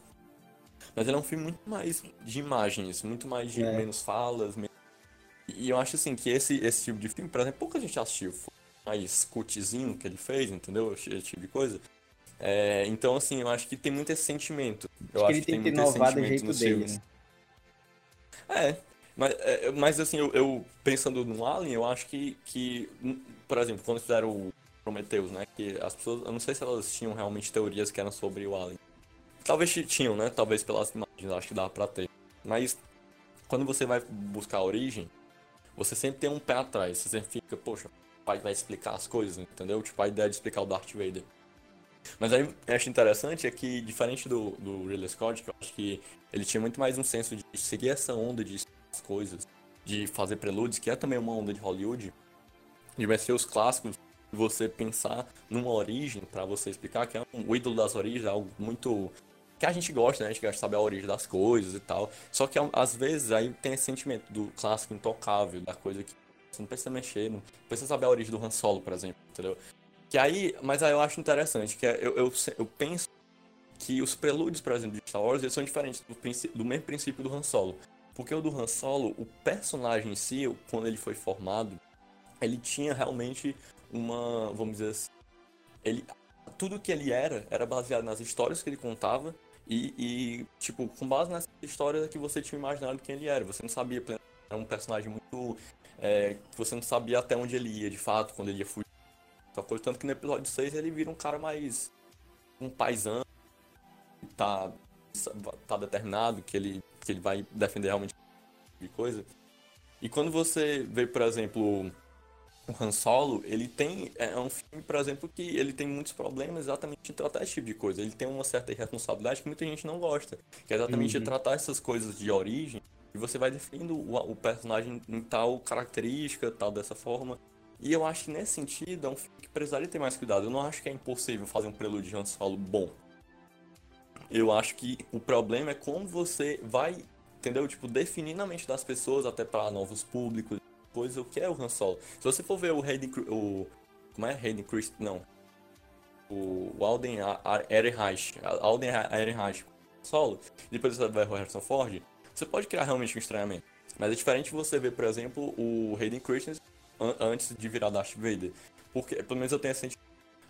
Mas ele é um filme muito mais de imagens, muito mais de é. menos falas. Menos... E eu acho assim que esse, esse tipo de filme, por exemplo, pouca gente assistiu. Foi mais cutizinho que ele fez, entendeu? Esse tipo de coisa. É, então, assim, eu acho que tem muito esse sentimento. Eu acho, acho que, ele tem que ter inovado o jeito dele, né? É, mas, é, mas assim, eu, eu, pensando no Alien, eu acho que, que, por exemplo, quando fizeram o Prometheus, né? Que as pessoas, eu não sei se elas tinham realmente teorias que eram sobre o Alien. Talvez tinham, né? Talvez pelas imagens, acho que dá pra ter. Mas quando você vai buscar a origem, você sempre tem um pé atrás. Você sempre fica, poxa, o pai vai explicar as coisas, entendeu? Tipo, a ideia de explicar o Darth Vader. Mas aí eu acho interessante é que, diferente do, do Ridley Scott, que eu acho que ele tinha muito mais um senso de seguir essa onda de coisas, de fazer prelúdios, que é também uma onda de Hollywood, de vai ser os clássicos, você pensar numa origem para você explicar, que é um, o ídolo das origens, algo muito que a gente gosta, né? A gente gosta de saber a origem das coisas e tal. Só que às vezes aí tem esse sentimento do clássico intocável, da coisa que você não precisa mexer, não precisa saber a origem do Han Solo, por exemplo, entendeu? Que aí, mas aí eu acho interessante, que é, eu, eu, eu penso que os prelúdios, por exemplo, de Star Wars, eles são diferentes do, do mesmo princípio do Han Solo. Porque o do Han Solo, o personagem em si, quando ele foi formado, ele tinha realmente uma, vamos dizer assim, ele, tudo que ele era era baseado nas histórias que ele contava e, e tipo, com base nessas histórias é que você tinha imaginado quem ele era. Você não sabia, era um personagem muito, é, você não sabia até onde ele ia, de fato, quando ele ia fugir. Só que tanto que no episódio 6 ele vira um cara mais, um paisano, tá, tá determinado, que ele que ele vai defender realmente de coisa. E quando você vê, por exemplo, o Han Solo, ele tem. É um filme, por exemplo, que ele tem muitos problemas exatamente em tratar esse tipo de coisa. Ele tem uma certa irresponsabilidade que muita gente não gosta. Que é exatamente uhum. tratar essas coisas de origem. E você vai definindo o, o, personagem em tal característica, tal dessa forma. E eu acho que nesse sentido é um filme que precisaria ter mais cuidado. Eu não acho que é impossível fazer um prelúdio de Han Solo bom. Eu acho que o problema é como você vai, entendeu? Tipo, definir na mente das pessoas, até para novos públicos, depois o que é o Han Solo. Se você for ver o Hayden, o como é Hayden Christ, não, o, Alden Ehrenreich, Alden Ehrenreich solo, depois você vai ver o Harrison Ford, você pode criar realmente um estranhamento. Mas é diferente você ver, por exemplo, o Hayden Christensen antes de virar Darth Vader. Porque, pelo menos eu tenho esse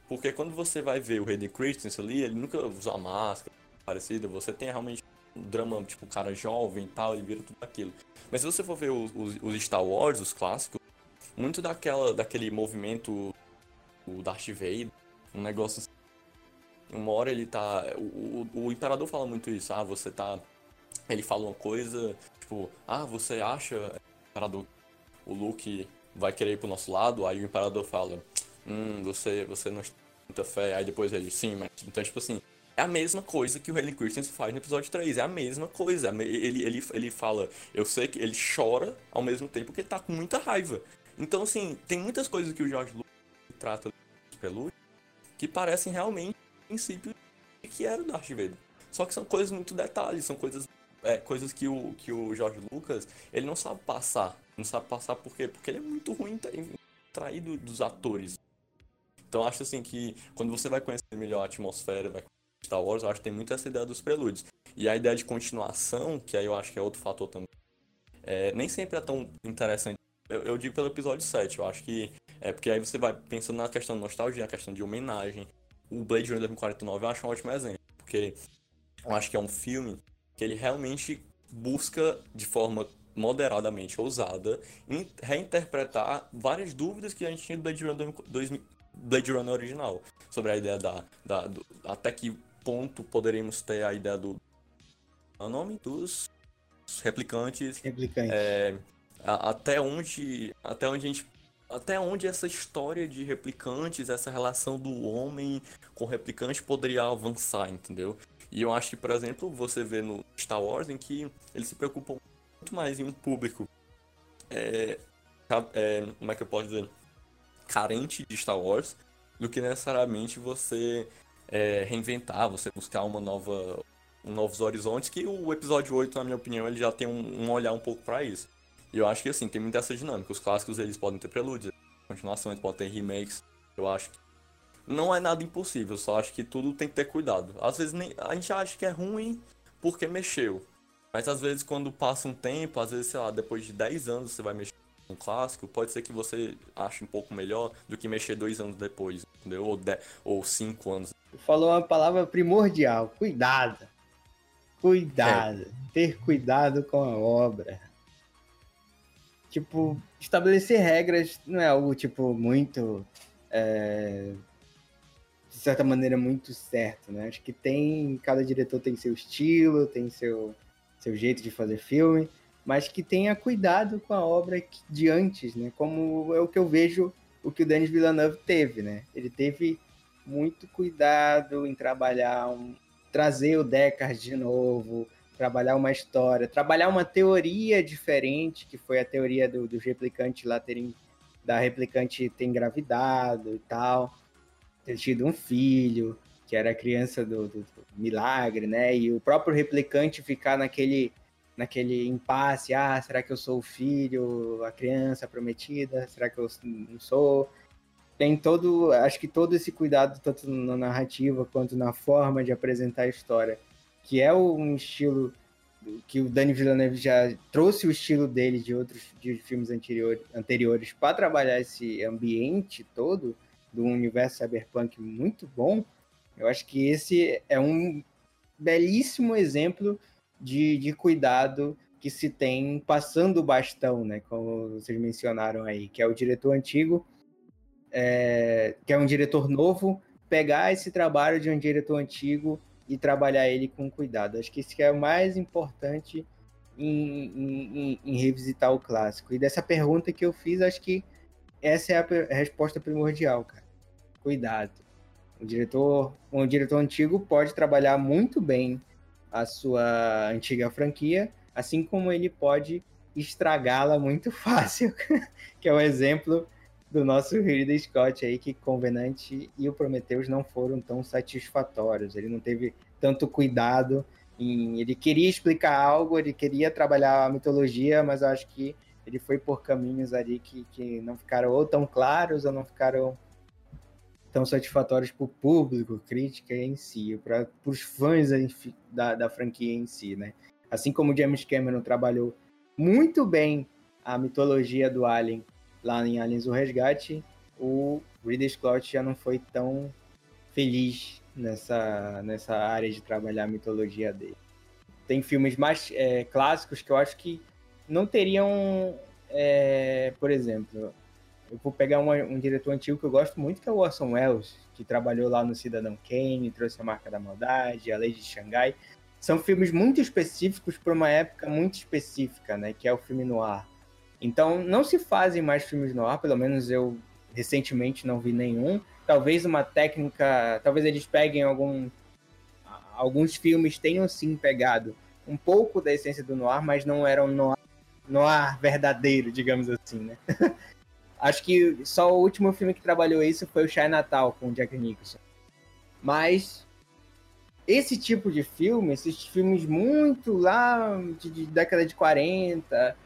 Porque quando você vai ver o Hayden Christensen ali, ele nunca usou máscara, parecida, você tem realmente drama, tipo, cara jovem e tal, ele vira tudo aquilo. Mas se você for ver os, os, os Star Wars, os clássicos, muito daquela, daquele movimento, o Darth Vader, um negócio assim, uma hora ele tá. O, o, o, Imperador fala muito isso. Ah, você tá. Ele fala uma coisa, tipo, ah, você acha, Imperador, o Luke vai querer ir pro nosso lado? Aí o Imperador fala, hum, você, você não tem muita fé. Aí depois ele, sim, mas. Então, tipo assim, é a mesma coisa que o Hayden Christensen faz no episódio 3. É a mesma coisa. Ele, ele, ele fala, eu sei que ele chora ao mesmo tempo que ele tá com muita raiva. Então, assim, tem muitas coisas que o George Lucas trata de pelúcia que parecem realmente princípios que era o Darth Vader. Só que são coisas muito detalhes, são coisas, é, coisas que, o, que o George Lucas ele não sabe passar. Não sabe passar por quê? Porque ele é muito ruim traído dos atores. Então acho assim que quando você vai conhecer melhor a atmosfera, vai Star Wars, eu acho que tem muito essa ideia dos prelúdios. E a ideia de continuação, que aí eu acho que é outro fator também, é, nem sempre é tão interessante. Eu, eu, digo pelo episódio 7, eu acho que é porque aí você vai pensando na questão de nostalgia, na questão de homenagem. O Blade Runner 2049 eu acho um ótimo exemplo, porque eu acho que é um filme que ele realmente busca de forma moderadamente ousada reinterpretar várias dúvidas que a gente tinha do Blade Runner, 2000, Blade Runner original sobre a ideia da, da do, até que ponto poderíamos ter a ideia do. O nome dos replicantes. Replicantes. É, a, até onde. Até onde a gente. Até onde essa história de replicantes, essa relação do homem com replicante poderia avançar, entendeu? E eu acho que, por exemplo, você vê no Star Wars em que eles se preocupam muito mais em um público. É, é, como é que eu posso dizer? Carente de Star Wars do que necessariamente você é, reinventar, você buscar uma nova, um novos horizontes, que o episódio 8, na minha opinião, ele já tem um, um olhar um pouco para isso. E eu acho que assim, tem muita essa dinâmica. Os clássicos eles podem ter prelúdios, continuações, podem ter remakes. Eu acho que não é nada impossível, só acho que tudo tem que ter cuidado. Às vezes nem, a gente acha que é ruim porque mexeu. Mas às vezes quando passa um tempo, às vezes, sei lá, depois de 10 anos você vai mexer um clássico, pode ser que você ache um pouco melhor do que mexer dois anos depois, entendeu? Ou, de, ou cinco anos. Falou uma palavra primordial, cuidado. Cuidado. É. Ter cuidado com a obra. Tipo, estabelecer regras não é algo, tipo, muito. É, de certa maneira, muito certo, né? Acho que tem. Cada diretor tem seu estilo, tem seu, seu jeito de fazer filme mas que tenha cuidado com a obra de antes, né? Como é o que eu vejo o que o Denis Villeneuve teve, né? Ele teve muito cuidado em trabalhar, um, trazer o Deckard de novo, trabalhar uma história, trabalhar uma teoria diferente, que foi a teoria do, do replicante lá terem, da replicante ter engravidado e tal, ter tido um filho, que era a criança do, do, do milagre, né? E o próprio replicante ficar naquele naquele impasse, ah, será que eu sou o filho, a criança prometida, será que eu não sou? Tem todo, acho que todo esse cuidado, tanto na narrativa quanto na forma de apresentar a história, que é um estilo que o Dani Villeneuve já trouxe o estilo dele de outros de filmes anterior, anteriores para trabalhar esse ambiente todo do universo cyberpunk muito bom. Eu acho que esse é um belíssimo exemplo de, de cuidado que se tem passando o bastão, né? Como vocês mencionaram aí, que é o diretor antigo, é, que é um diretor novo, pegar esse trabalho de um diretor antigo e trabalhar ele com cuidado. Acho que isso que é o mais importante em, em, em, revisitar o clássico. E dessa pergunta que eu fiz, acho que essa é a resposta primordial, cara. Cuidado. O diretor, um diretor antigo pode trabalhar muito bem a sua antiga franquia, assim como ele pode estragá-la muito (laughs) fácil, que é o exemplo do nosso Ridley Scott aí, que Convenant e o Prometheus não foram tão satisfatórios. Ele não teve tanto cuidado em... Ele queria explicar algo, ele queria trabalhar a mitologia, mas eu acho que ele foi por caminhos ali que, que não ficaram ou tão claros ou não ficaram tão satisfatórios para o público, crítica em si, para os fãs da, da franquia em si, né? Assim como James Cameron trabalhou muito bem a mitologia do Alien lá em Aliens o Resgate, o Ridley Scott já não foi tão feliz nessa, nessa área de trabalhar a mitologia dele. Tem filmes mais é, clássicos que eu acho que não teriam, é, por exemplo, eu vou pegar uma, um diretor antigo que eu gosto muito, que é o Orson Welles, que trabalhou lá no Cidadão Kane, trouxe a Marca da Maldade, a Lei de Xangai. São filmes muito específicos para uma época muito específica, né? Que é o filme noir. Então, não se fazem mais filmes noir, pelo menos eu recentemente não vi nenhum. Talvez uma técnica, talvez eles peguem algum alguns filmes tenham sim pegado um pouco da essência do noir, mas não eram noir, noir verdadeiro, digamos assim, né? (laughs) Acho que só o último filme que trabalhou isso foi o Shy Natal com o Jack Nicholson. Mas esse tipo de filme, esses filmes muito lá de, de década de 40,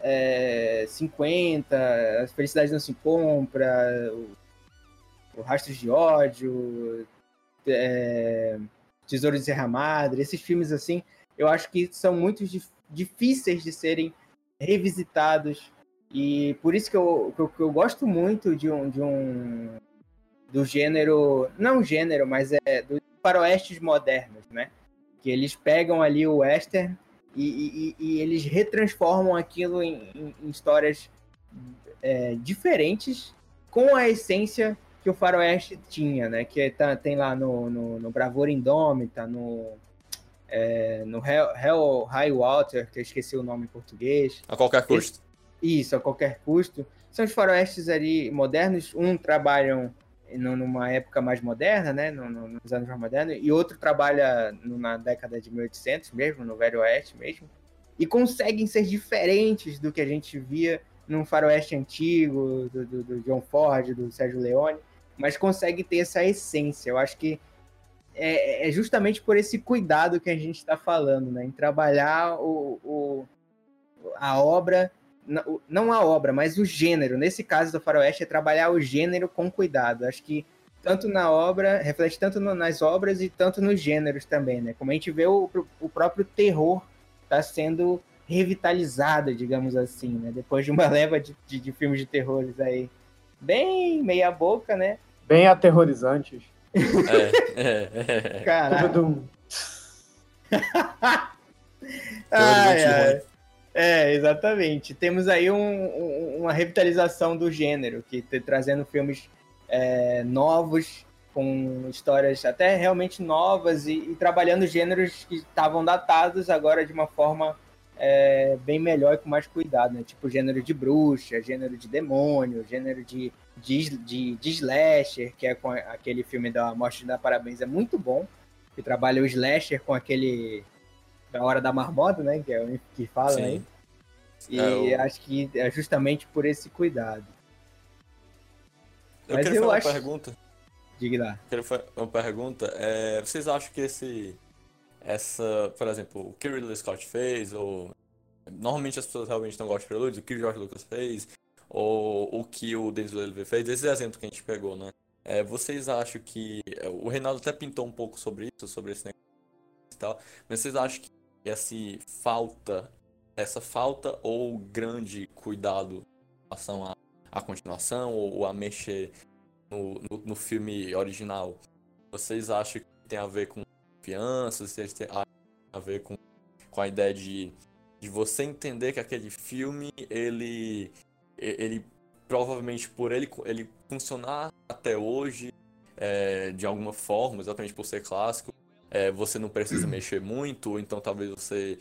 é, 50, As Felicidades Não Se Compra, o, o Rastros de Ódio, é, Tesouro de Serra Madre, esses filmes assim, eu acho que são muito dif difíceis de serem revisitados e por isso que eu, que eu, que eu gosto muito de um, de um. do gênero. Não gênero, mas é do faroestes modernos, né? Que eles pegam ali o western e, e, e eles retransformam aquilo em, em, em histórias é, diferentes com a essência que o faroeste tinha, né? Que tá, tem lá no, no, no Bravura Indômita, no, é, no Hell, Hell High Water, que eu esqueci o nome em português. A qualquer custo. Isso, a qualquer custo. São os faroestes ali modernos. Um trabalham numa época mais moderna, né, nos anos mais modernos, e outro trabalha na década de 1800 mesmo, no Velho Oeste mesmo, e conseguem ser diferentes do que a gente via num faroeste antigo, do, do, do John Ford, do Sérgio Leone, mas consegue ter essa essência. Eu acho que é, é justamente por esse cuidado que a gente está falando, né, em trabalhar o, o, a obra não a obra, mas o gênero. Nesse caso do Faroeste é trabalhar o gênero com cuidado. Acho que tanto na obra, reflete tanto no, nas obras e tanto nos gêneros também, né? Como a gente vê o, o próprio terror está sendo revitalizado, digamos assim, né? Depois de uma (laughs) leva de, de, de filmes de terrores aí bem meia boca, né? Bem aterrorizantes. É, é, é. Caralho. (laughs) ai, ai. É, exatamente. Temos aí um, um, uma revitalização do gênero, que tá trazendo filmes é, novos, com histórias até realmente novas e, e trabalhando gêneros que estavam datados agora de uma forma é, bem melhor e com mais cuidado, né? Tipo gênero de bruxa, gênero de demônio, gênero de, de, de, de slasher, que é com aquele filme da Morte da Parabéns, é muito bom. Que trabalha o slasher com aquele da Hora da Marmota, né? Que é o que fala Sim. aí. E é o... acho que é justamente por esse cuidado. Eu Mas queria eu fazer acho... uma pergunta. Diga lá. Eu queria fazer uma pergunta. É, vocês acham que esse essa, por exemplo, o que o Ridley Scott fez, ou normalmente as pessoas realmente não gostam de Prelude, o que o George Lucas fez, ou o que o Denis Villeneuve fez, esses exemplos que a gente pegou, né? É, vocês acham que o Reinaldo até pintou um pouco sobre isso, sobre esse negócio e tal, mas vocês acham que essa falta, essa falta ou grande cuidado em relação à, à continuação ou, a mexer no, no, no filme original, vocês acham que tem a ver com confiança, se tem a ver com, com a ideia de, de você entender que aquele filme, ele, ele provavelmente por ele, ele funcionar até hoje, é, de alguma forma, exatamente por ser clássico, é, você não precisa mexer muito, ou então talvez você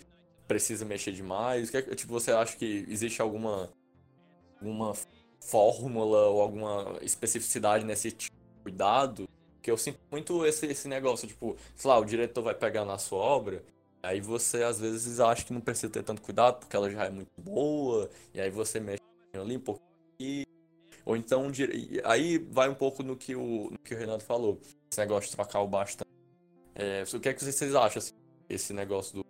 precisa mexer demais. Que, tipo, você acha que existe alguma, alguma fórmula ou alguma especificidade nesse tipo de cuidado porque eu sinto muito esse, esse negócio, tipo, sei lá, o diretor vai pegar na sua obra, aí você às vezes acha que não precisa ter tanto cuidado porque ela já é muito boa, e aí você mexe ali um pouco. Ou então, aí vai um pouco no que o, no que o Renato falou, esse negócio de trocar o bastante. É, o que é que vocês acham, assim, esse negócio do.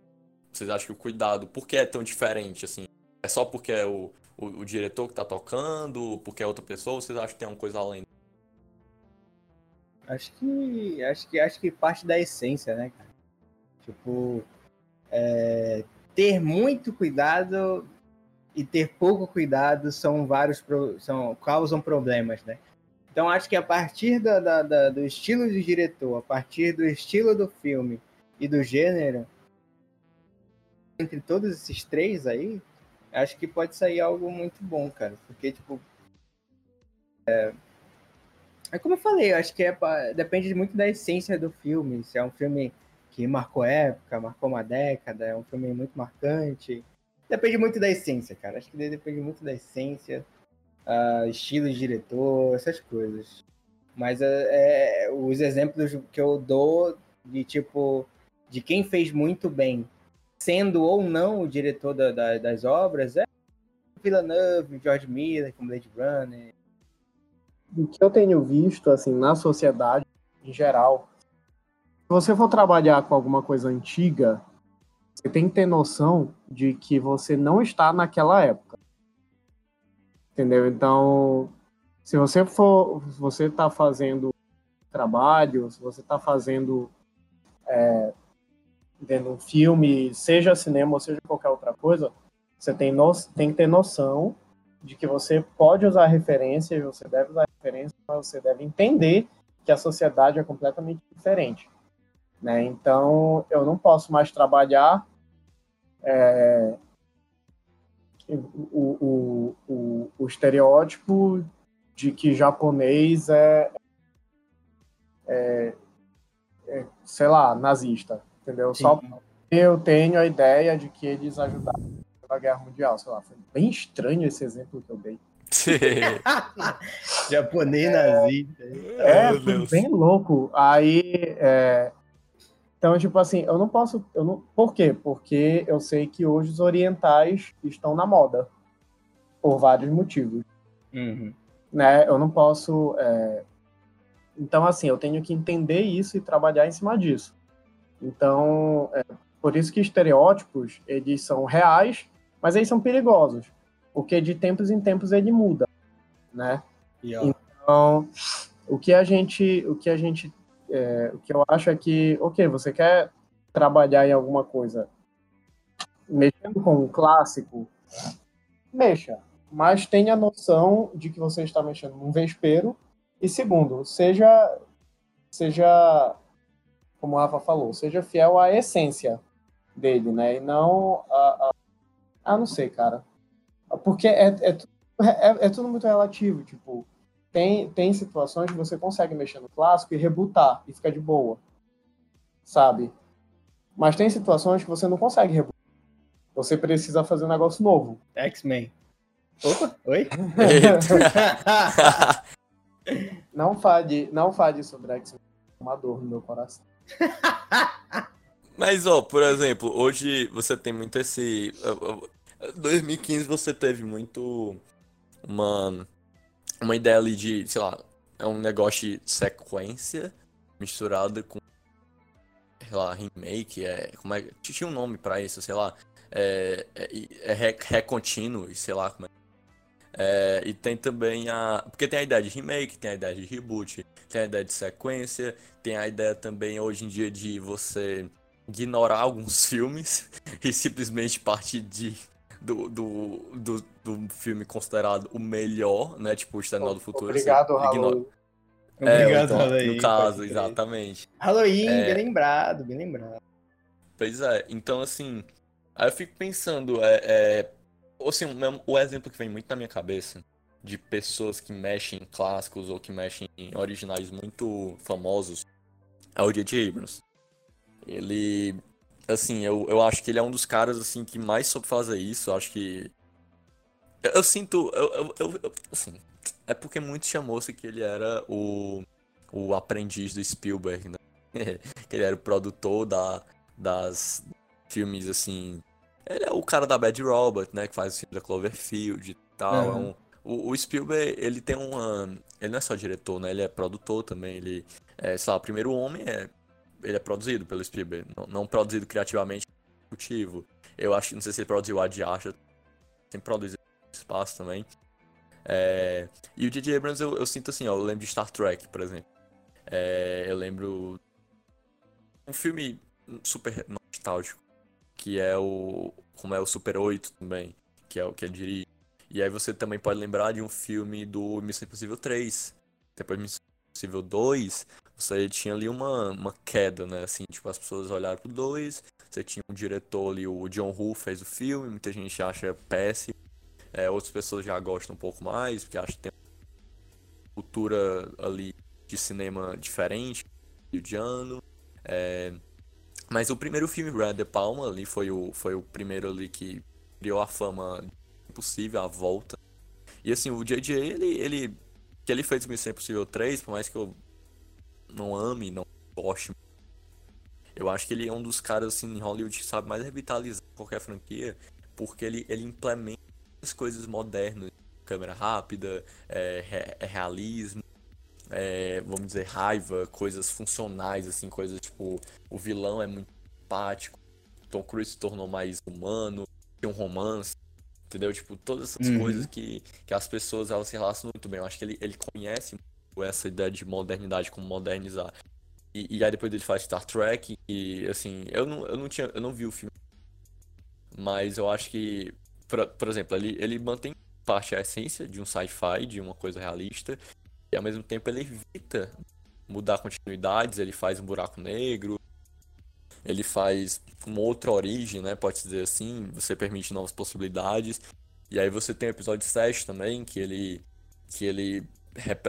Vocês acham que o cuidado, por que é tão diferente, assim? É só porque é o, o, o diretor que tá tocando, porque é outra pessoa, vocês acham que tem uma coisa além Acho que. Acho que acho que parte da essência, né, cara? Tipo. É, ter muito cuidado e ter pouco cuidado são vários são causam problemas, né? Então acho que a partir da, da, da, do estilo do diretor, a partir do estilo do filme e do gênero, entre todos esses três aí, acho que pode sair algo muito bom, cara. Porque, tipo, é, é como eu falei, acho que é, depende muito da essência do filme. Se é um filme que marcou época, marcou uma década, é um filme muito marcante. Depende muito da essência, cara. Acho que depende muito da essência, uh, estilo de diretor, essas coisas. Mas é, é, os exemplos que eu dou de tipo de quem fez muito bem, sendo ou não o diretor da, da, das obras, é Villeneuve, George Miller, com Blade Runner, do que eu tenho visto assim na sociedade em geral, se você for trabalhar com alguma coisa antiga, você tem que ter noção de que você não está naquela época. Entendeu? Então, se você for, se você está fazendo trabalho, se você está fazendo é, vendo um filme, seja cinema ou seja qualquer outra coisa, você tem, no, tem que ter noção de que você pode usar referências, você deve usar referências, mas você deve entender que a sociedade é completamente diferente. Né? Então, eu não posso mais trabalhar é, o, o, o, o, estereótipo de que japonês é, é, é sei lá, nazista, entendeu? Sim. Só eu tenho a ideia de que eles ajudaram na Guerra Mundial, sei lá. Foi bem estranho esse exemplo que eu dei. (laughs) Japonês nazista. É, foi bem louco. Aí, é... então, tipo assim, eu não posso. Eu não... Por quê? Porque eu sei que hoje os orientais estão na moda. Por vários motivos. Uhum. Né? Eu não posso. É... Então, assim, eu tenho que entender isso e trabalhar em cima disso. Então, é... por isso que estereótipos, eles são reais, mas eles são perigosos, porque de tempos em tempos ele muda, né? Yeah. Então, O que a gente, o que a gente, é, o que eu acho é que, ok, você quer trabalhar em alguma coisa mexendo com um clássico, mexa, mas tenha noção de que você está mexendo num vespeiro. E segundo, seja, seja, como o Rafa falou, seja fiel à essência dele, né? E não a, a ah, não sei, cara. Porque é, é, é, é, tudo muito relativo, tipo, tem, tem situações que você consegue mexer no clássico e rebutar e ficar de boa, sabe? Mas tem situações que você não consegue rebutar. Você precisa fazer um negócio novo. X-Men. Opa, oi? (laughs) não fale, não fale sobre X-Men. Uma dor no meu coração. Mas, ó, por exemplo, hoje você tem muito esse. 2015 você teve muito uma, uma ideia ali de, sei lá, é um negócio de sequência misturada com, sei lá, remake, é, como é, tinha um nome pra isso, sei lá, é, é, é recontínuo, sei lá como é. é. E tem também a. Porque tem a ideia de remake, tem a ideia de reboot, tem a ideia de sequência, tem a ideia também hoje em dia de você ignorar alguns (laughs) filmes e simplesmente partir de do, do, do, do, filme considerado o melhor, né? Tipo, o Exterminal do Futuro. Obrigado, Halloween. É, Obrigado, então, Halloween. No caso, exatamente. Halloween, é... bem lembrado, bem lembrado. Pois é, então assim, aí eu fico pensando, é, é assim, o exemplo que vem muito na minha cabeça de pessoas que mexem em clássicos ou que mexem em originais muito famosos é o J.J. Abrams. Ele assim, eu, eu acho que ele é um dos caras, assim, que mais soube fazer isso. Eu acho que. Eu, eu sinto. Eu, eu, eu, assim, é porque muito chamou-se que ele era o, o aprendiz do Spielberg, né? (laughs) que ele era o produtor da, das filmes, assim. Ele é o cara da Bad Robot, né? Que faz o filme da Cloverfield e tal. Uhum. É um, o, o, Spielberg, ele tem uma. Ele não é só diretor, né? Ele é produtor também. Ele. É, sei lá, o primeiro homem é ele é produzido pelo Spielberg, não, não produzido criativamente executivo. Eu acho, não sei se ele produziu a Diasha, sempre produz espaço também. É, e o J.J. Abrams eu, eu, sinto assim, ó, eu lembro de Star Trek, por exemplo. É, eu lembro um filme super nostálgico, que é o como é o Super 8 também, que é o que ele dirige. E aí você também pode lembrar de um filme do Missão Impossível 3, depois Missão Impossível 2, você tinha ali uma, uma queda, né? Assim, tipo, as pessoas olharam pro dois, você tinha um diretor ali, o John Woo fez o filme, muita gente acha péssimo, é, outras pessoas já gostam um pouco mais, porque acham que tem uma cultura ali de cinema diferente, ano é... mas o primeiro filme, Brad De Palma, ali foi o, foi o primeiro ali que criou a fama impossível, a volta. E assim, o JJ, ele, ele que ele fez Missão Impossível 3, por mais que eu não ame, não goste. Eu acho que ele é um dos caras assim em Hollywood que sabe mais revitalizar qualquer franquia, porque ele, ele implementa as coisas modernas, câmera rápida, é, é realismo, é, vamos dizer raiva, coisas funcionais assim, coisas tipo o vilão é muito empático, Tom Cruise se tornou mais humano, tem um romance, entendeu? Tipo todas essas uhum. coisas que, que as pessoas elas se relacionam muito bem. Eu acho que ele, ele conhece essa ideia de modernidade, como modernizar. E, e aí depois ele faz Star Trek e assim, eu não, eu não tinha, eu não vi o filme. Mas eu acho que, por, por exemplo, ele, ele mantém parte a essência de um sci-fi, de uma coisa realista, e ao mesmo tempo ele evita mudar continuidades, ele faz um buraco negro, ele faz uma outra origem, né, pode dizer assim, você permite novas possibilidades. E aí você tem o episódio 7 também, que ele que ele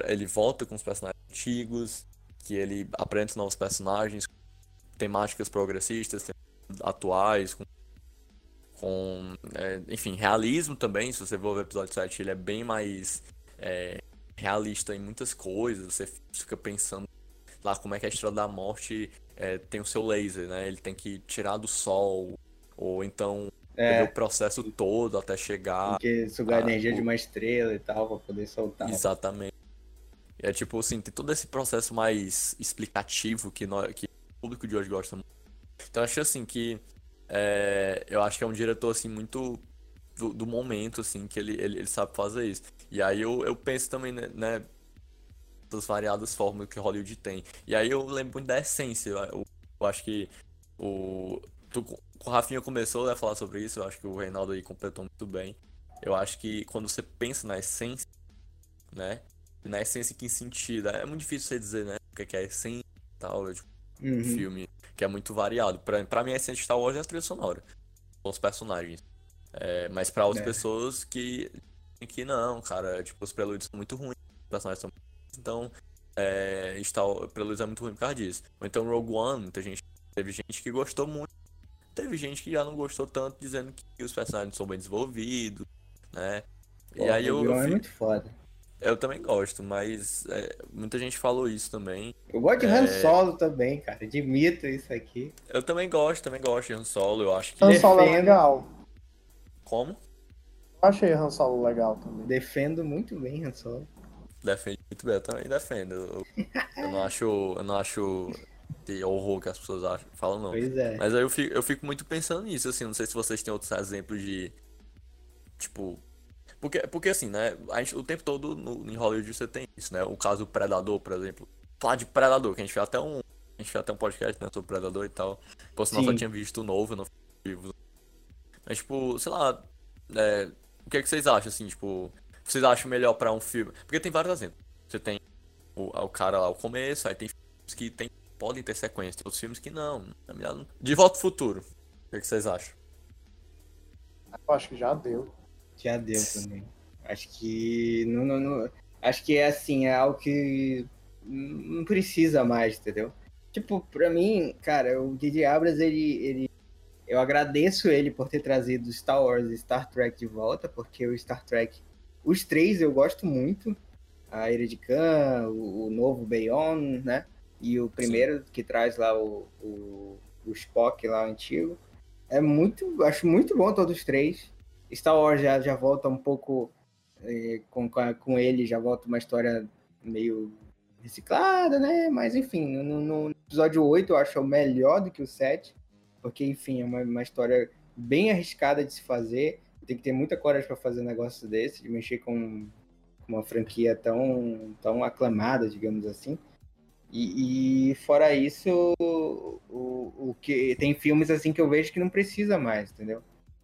ele volta com os personagens antigos, que ele aprende novos personagens, temáticas progressistas, atuais, com, com é, enfim, realismo também. Se você for ver o episódio 7, ele é bem mais é, realista em muitas coisas. Você fica pensando lá como é que a Estrela da Morte é, tem o seu laser, né? Ele tem que tirar do sol, ou então é. o processo todo até chegar. Porque sugar a energia o... de uma estrela e tal, pra poder soltar. Exatamente. É tipo assim, tem todo esse processo mais explicativo que, nós, que o público de hoje gosta muito. Então acho assim que é, eu acho que é um diretor assim muito do, do momento assim que ele, ele, ele, sabe fazer isso. E aí eu, eu penso também né, né das variadas formas que Hollywood tem. E aí eu lembro muito da essência. Eu, eu acho que o. Tu, o Rafinha começou a falar sobre isso, eu acho que o Reinaldo aí completou muito bem. Eu acho que quando você pensa na essência, né? Na essência, que sentido? É muito difícil você dizer, né? O que é a essência e tal, tipo, uhum. um filme que é muito variado. Pra, pra mim, a essência de Star Wars é a trilha sonora. Os personagens. É, mas pra outras é. pessoas que, que não, cara, tipo, os prelúdios são muito ruins, os personagens são então, é, Star Prelúdios é muito ruim por causa disso. Ou então Rogue One, muita gente, teve gente que gostou muito, teve gente que já não gostou tanto, dizendo que os personagens são bem desenvolvidos, né? Pô, e aí eu, eu, é muito foda. Eu também gosto, mas é, muita gente falou isso também. Eu gosto de é... Han Solo também, cara. Admito isso aqui. Eu também gosto, também gosto de Han Solo. Eu acho que. Han Solo é legal. Como? Eu achei Han Solo legal também. Defendo muito bem Han Solo. Defende muito bem, eu também defendo. Eu, eu não acho. Eu não acho de horror que as pessoas acham, falam, não. Pois é. Mas aí eu fico, eu fico muito pensando nisso, assim, não sei se vocês têm outros exemplos de. Tipo. Porque, porque assim, né? A gente, o tempo todo no, em Hollywood você tem isso, né? O caso do Predador, por exemplo. Falar de Predador, que a gente fez até um. A gente fez até um podcast, né, sobre Predador e tal. Pô, senão só tinha visto o novo, não vivo. Mas, tipo, sei lá. É, o que, é que vocês acham, assim, tipo vocês acham melhor para um filme? Porque tem vários exemplos. Você tem o, o cara lá ao começo, aí tem filmes que tem, podem ter sequência, tem outros filmes que não. De Volta ao Futuro. O que, é que vocês acham? Eu acho que já deu. Já deu também. Acho que. Não, não, não, acho que é assim, é algo que não precisa mais, entendeu? Tipo, pra mim, cara, o Didi Abras, ele, ele. Eu agradeço ele por ter trazido Star Wars e Star Trek de volta, porque o Star Trek os três eu gosto muito. A Ira de Khan, o, o novo Bayon, né? E o primeiro Sim. que traz lá o, o, o Spock lá antigo. É muito, acho muito bom todos os três. Star Wars já, já volta um pouco é, com, com ele, já volta uma história meio reciclada, né? Mas enfim, no, no episódio 8 eu acho melhor do que o 7, porque enfim, é uma, uma história bem arriscada de se fazer tem que ter muita coragem para fazer um negócio desse, de mexer com uma franquia tão, tão aclamada, digamos assim. E, e fora isso, o, o, que tem filmes assim que eu vejo que não precisa mais, entendeu?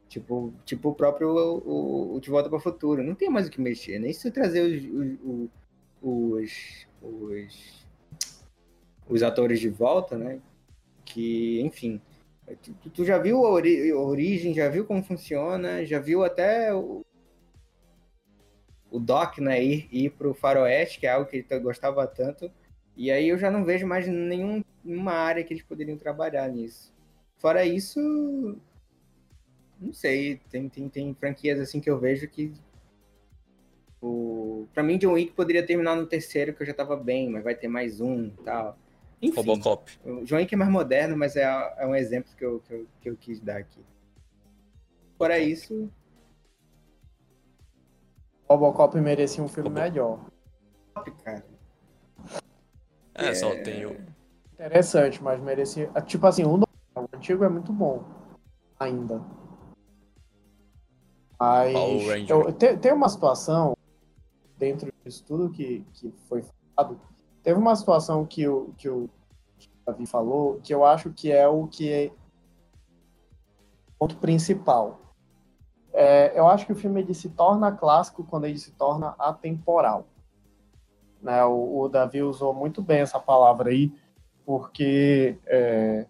Tipo, tipo o próprio o, o De Volta para o Futuro. Não tem mais o que mexer, nem se trazer os, os, os, os, os atores de volta, né? Que, enfim, Tu, tu já viu a, ori origem, já viu como funciona, já viu até o, o Doc, né, ir, ir pro faroeste, que é algo que ele gostava tanto. E aí eu já não vejo mais nenhum, nenhuma área que eles poderiam trabalhar nisso. Fora isso, não sei, tem, tem, tem franquias assim que eu vejo que o... Pra mim, John Wick poderia terminar no terceiro, que eu já tava bem, mas vai ter mais um tal. Enfim, Robocop. O João é mais moderno, mas é, é um exemplo que eu, que, eu, que eu quis dar aqui. Fora isso. Robocop merecia um filme Robocop. melhor. Cara. É, é, só tem o. Interessante, mas merecia. Tipo assim, o antigo é muito bom. Ainda. Mas. Eu, tem, tem uma situação dentro disso tudo que, que foi falado Teve uma situação que o, que o Davi falou que eu acho que é o que é ponto principal. É, eu acho que o filme ele se torna clássico quando ele se torna atemporal. Né? O, o Davi usou muito bem essa palavra aí, porque é,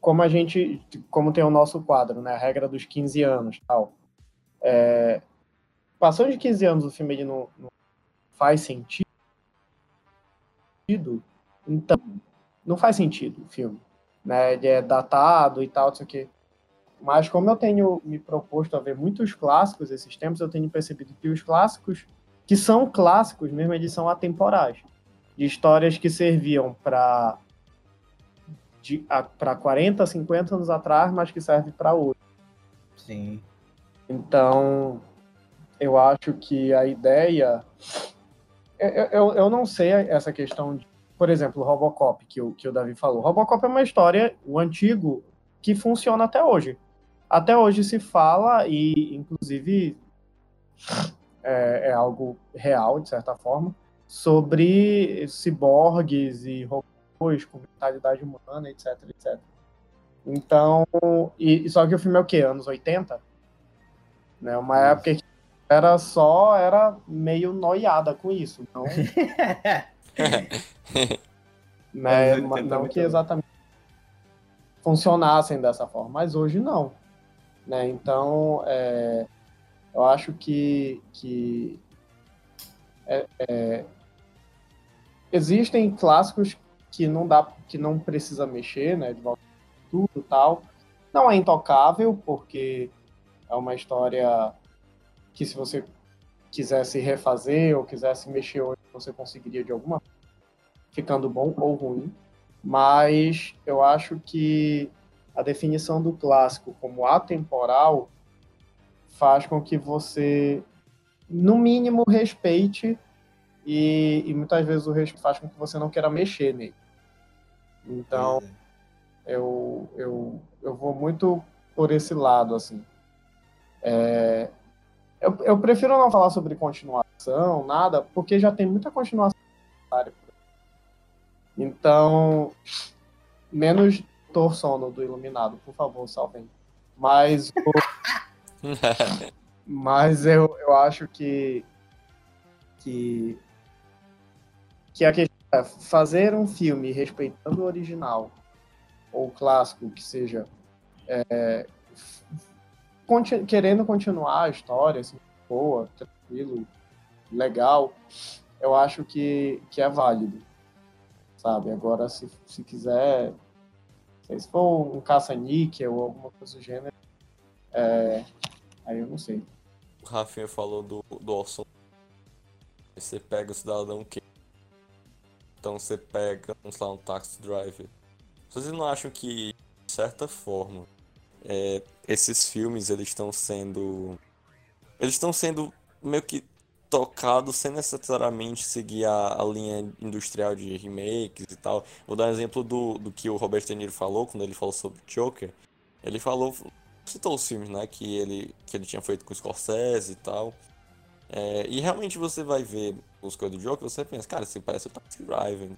como a gente, como tem o nosso quadro, né, a regra dos 15 anos, tal, é, passou de 15 anos o filme ele não, não faz sentido, sentido, então não faz sentido o filme. Né? Ele é datado e tal, não sei o quê. Mas como eu tenho me proposto a ver muitos clássicos esses tempos, eu tenho percebido que os clássicos, que são clássicos mesmo, eles são atemporais. De histórias que serviam para para 40, 50 anos atrás, mas que serve para hoje. Sim. Então, eu acho que a ideia eu, eu, eu não sei essa questão de, por exemplo, Robocop, que o, que o Davi falou. Robocop é uma história, o antigo, que funciona até hoje. Até hoje se fala, e inclusive é, é algo real, de certa forma, sobre ciborgues e robôs com mentalidade humana, etc, etc. Então, e, só que o filme é o quê? Anos 80? Né? Uma isso. época que era só, era meio noiada com isso. Não, (laughs) (laughs) né? não que exatamente funcionassem dessa forma, mas hoje não. Né? Então, é, eu acho que, que é, é, existem clássicos que não dá, que não precisa mexer, né? De volta tudo tal. Não é intocável porque é uma história que se você quisesse refazer ou quisesse mexer hoje, você conseguiria de alguma ficando bom ou ruim. Mas eu acho que a definição do clássico como atemporal faz com que você, no mínimo, respeite e, e muitas vezes o respeito faz com que você não queira mexer nele. Então, é. eu, eu, eu vou muito por esse lado, assim. É, eu, eu prefiro não falar sobre continuação, nada, porque já tem muita continuação. Então, menos Tor Sono do Iluminado, por favor, salvem. Mas, (laughs) mas eu, eu acho que, que, que a questão é fazer um filme respeitando o original, ou clássico, que seja, é, querendo continuar a história, assim, boa, tranquilo, legal, eu acho que, que é válido, sabe? Agora, se, se quiser, se for um caça-níquel ou alguma coisa do gênero, é, aí eu não sei. O Rafinha falou do, do Orson. Você pega o Cidadão que Então você pega, vamos lá, um Taxi Driver. Vocês não acham que, de certa forma, é, esses filmes eles estão sendo eles estão sendo meio que tocados sem necessariamente seguir a, a, linha industrial de remakes e tal. Vou dar um exemplo do, do que o Robert De Niro falou quando ele falou sobre Joker. Ele falou, citou os filmes, né, que ele, que ele tinha feito com Scorsese e tal. É, e realmente você vai ver os coisas do Joker, você pensa, cara, isso parece o Taxi Driver.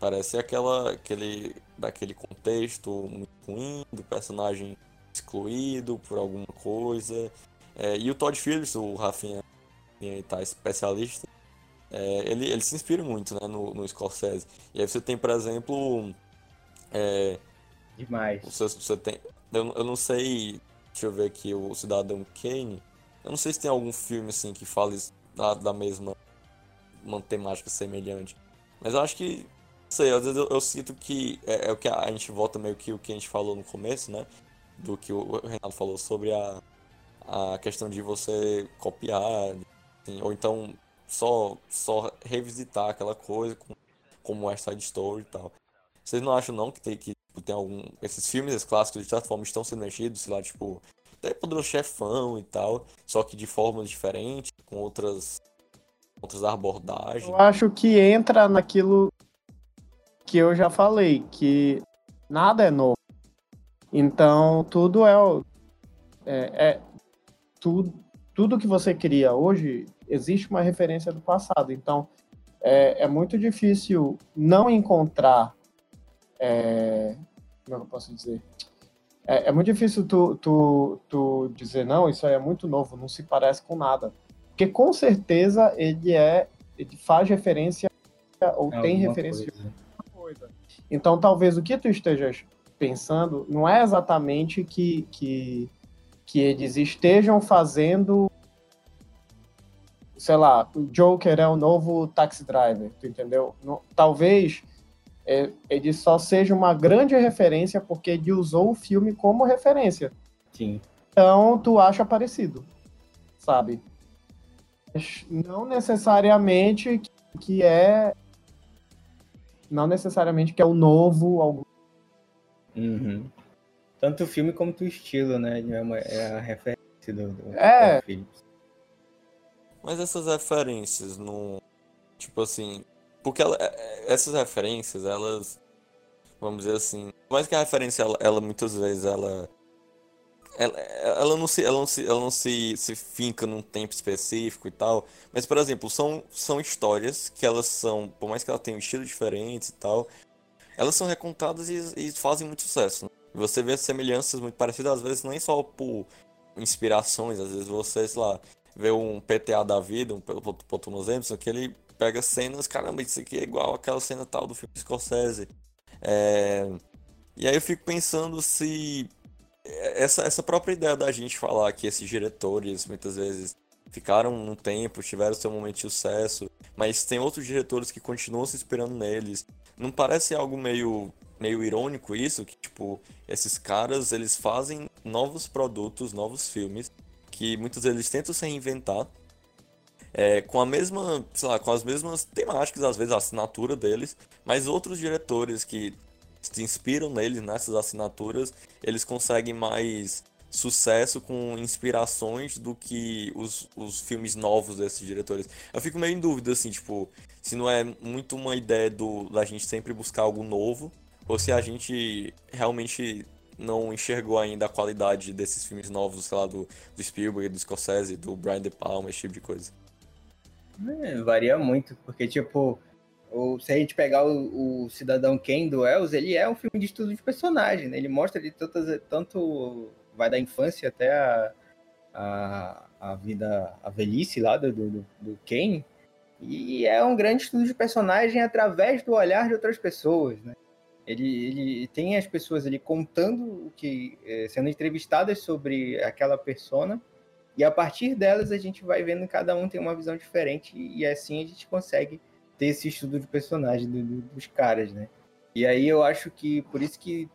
Parece aquela, aquele, daquele contexto muito ruim, do personagem excluído por alguma coisa. É, e o Todd Phillips, o Rafinha tá especialista, é, ele, ele se inspira muito né, no, no Scorsese. E aí você tem, por exemplo. É, Demais. Você, você tem. Eu, eu não sei. Deixa eu ver aqui, o Cidadão Kane. Eu não sei se tem algum filme assim que fale da, da mesma uma temática semelhante. Mas eu acho que. Não sei, às vezes eu, eu sinto que é, é, o que a, a gente volta meio que o que a gente falou no começo, né? Do que o Renato falou sobre a, a questão de você copiar, assim, ou então só, só revisitar aquela coisa com, como West Side Story e tal. Vocês não acham não que tem que tipo, tem algum esses filmes esses clássicos de certa forma estão sendo mexidos, sei lá, tipo, até Poderoso Chefão e tal, só que de formas diferentes, com outras outras abordagens. Eu acho que entra naquilo que eu já falei, que nada é novo. Então, tudo é, é, é tudo, tudo que você cria hoje existe uma referência do passado. Então, é, é muito difícil não encontrar. É, como é eu posso dizer? É, é, muito difícil tu, tu, tu dizer, não, isso aí é muito novo, não se parece com nada. Porque com certeza ele é. Ele faz referência ou é tem referência coisa. de alguma coisa. Então, talvez o que tu estejas pensando não é exatamente que, que, que eles estejam fazendo sei lá, o Joker é o novo Taxi Driver, tu entendeu? No, talvez é, ele só seja uma grande referência porque ele usou o filme como referência. Sim. Então tu acha parecido, sabe? Não necessariamente que é não necessariamente que é o novo. Uhum. Tanto o filme como o estilo, né? É, é a referência do, do, é. do mas essas referências no. Tipo assim. Porque ela, é, é, essas referências, elas. Vamos dizer assim. Mais que a referência, ela, ela muitas vezes ela. ela, ela, não, se, ela, não, se, ela não se, se finca num tempo específico e tal. Mas, por exemplo, são, são histórias que elas são, por mais que ela tenha um estilo diferente e tal, elas são recontadas e, e fazem muito sucesso. Né? Você vê semelhanças muito parecidas, às vezes nem só por inspirações, às vezes você, sei lá, vê um PTA da vida, um Thomas Anderson, que ele pega cenas, caramba, isso aqui é igual aquela cena tal do filme Scorsese. É... E aí eu fico pensando se essa, essa própria ideia da gente falar que esses diretores muitas vezes ficaram um tempo, tiveram seu momento de sucesso, mas tem outros diretores que continuam se inspirando neles. Não parece algo meio meio irônico isso, que tipo, esses caras, eles fazem novos produtos, novos filmes, que muitos deles tentam se reinventar, é, com a mesma, sei lá, com as mesmas temáticas, às vezes a assinatura deles, mas outros diretores que se inspiram neles, nessas assinaturas, eles conseguem mais sucesso com inspirações do que os, os filmes novos desses diretores. Eu fico meio em dúvida, assim, tipo, se não é muito uma ideia do, da gente sempre buscar algo novo, ou se a gente realmente não enxergou ainda a qualidade desses filmes novos, sei lá, do, do Spielberg, do Scorsese, do Brian De Palma, esse tipo de coisa. É, varia muito, porque, tipo, se a gente pegar o, o, Cidadão Kane do Wells, ele é um filme de estudo de personagem, né? Ele mostra de tantas, tanto vai da infância até a, a, a vida, a velhice lá do, do, do Kane, e é um grande estudo de personagem através do olhar de outras pessoas, né? Ele, ele tem as pessoas ali contando o que, é, sendo entrevistadas sobre aquela persona, e a partir delas a gente vai vendo cada um tem uma visão diferente, e assim a gente consegue ter esse estudo de personagem do, do, dos caras, né? E aí eu acho que por isso que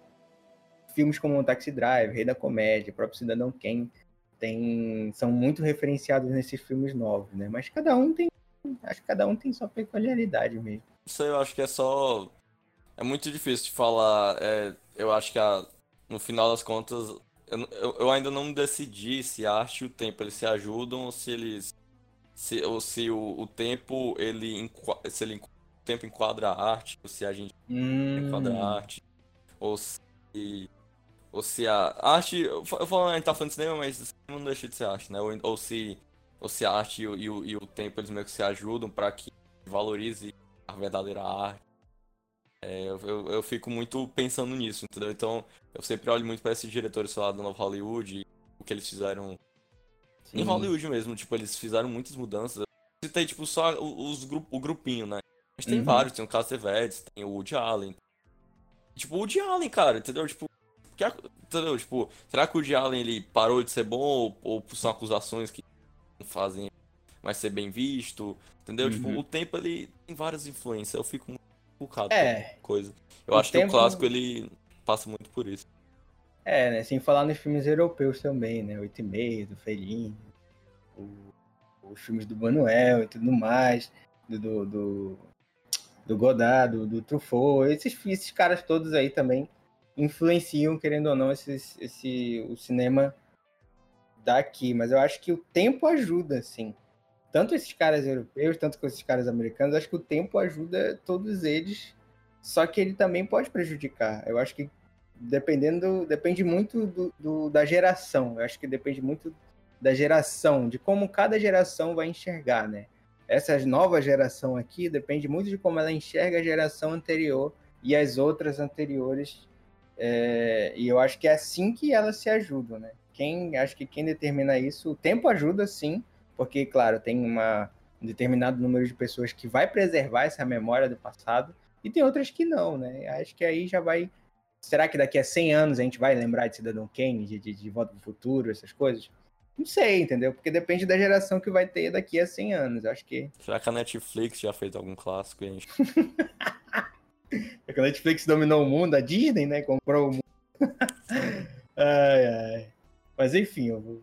filmes como Taxi Drive, Rei da Comédia, próprio Cidadão Kane, tem, são muito referenciados nesses filmes novos, né? Mas cada um tem, acho que cada um tem sua peculiaridade mesmo. Isso eu acho que é só, é muito difícil de falar. É, eu acho que a, no final das contas, eu, eu, eu, ainda não decidi se a arte e o tempo eles se ajudam ou se eles se, ou se o, o tempo ele se ele o tempo enquadra a arte ou se a gente hum. enquadra a arte ou se ou se a arte eu falo a gente tá falando de cinema mas não deixa de ser arte né ou, ou se ou se a arte e o, e e o tempo eles meio que se ajudam para que valorize a verdadeira arte é, eu, eu, eu, fico muito pensando nisso, entendeu? Então, eu sempre olho muito para esses diretores lá do Novo Hollywood, o que eles fizeram Sim. Em Hollywood mesmo, tipo, eles fizeram muitas mudanças. Citei, tipo, só os, os, o grupinho, né? Mas tem uhum. vários, tem o Castevedes, tem o Woody Allen. Tipo, o Woody Allen, cara, entendeu? Tipo, que, entendeu? Tipo, será que o Woody Allen ele parou de ser bom ou, ou são acusações que não fazem mais ser bem visto? Entendeu? Tipo, uhum. Tipo, o tempo ele tem várias influências. Eu fico muito focado é. coisa. Eu acho tempo... que o clássico ele passa muito por isso. É, né? Sem falar nos filmes europeus também, né? Oito e meio, do Fellini, os filmes do Manuel e tudo mais, do, do, do, do Godard, do, do Truffaut, esses, esses caras todos aí também influenciam, querendo ou não, esses, esse, o cinema daqui. Mas eu acho que o tempo ajuda, assim. Tanto esses caras europeus, tanto com esses caras americanos, acho que o tempo ajuda todos eles, só que ele também pode prejudicar. Eu acho que dependendo, depende muito do, do, da geração. Eu acho que depende muito da geração, de como cada geração vai enxergar, né? Essa nova geração aqui depende muito de como ela enxerga a geração anterior e as outras anteriores. É, e eu acho que é assim que elas se ajudam, né? Quem acho que quem determina isso, o tempo ajuda sim, porque claro tem uma um determinado número de pessoas que vai preservar essa memória do passado e tem outras que não, né? Acho que aí já vai será que daqui a 100 anos a gente vai lembrar de Cidadão Kane, de, de, de Volta para o Futuro, essas coisas? Não sei, entendeu? Porque depende da geração que vai ter daqui a 100 anos, acho que... Será que a Netflix já fez algum clássico, gente? (laughs) é que a Netflix dominou o mundo, a Disney, né, comprou o mundo. (laughs) ai, ai. Mas enfim, eu vou...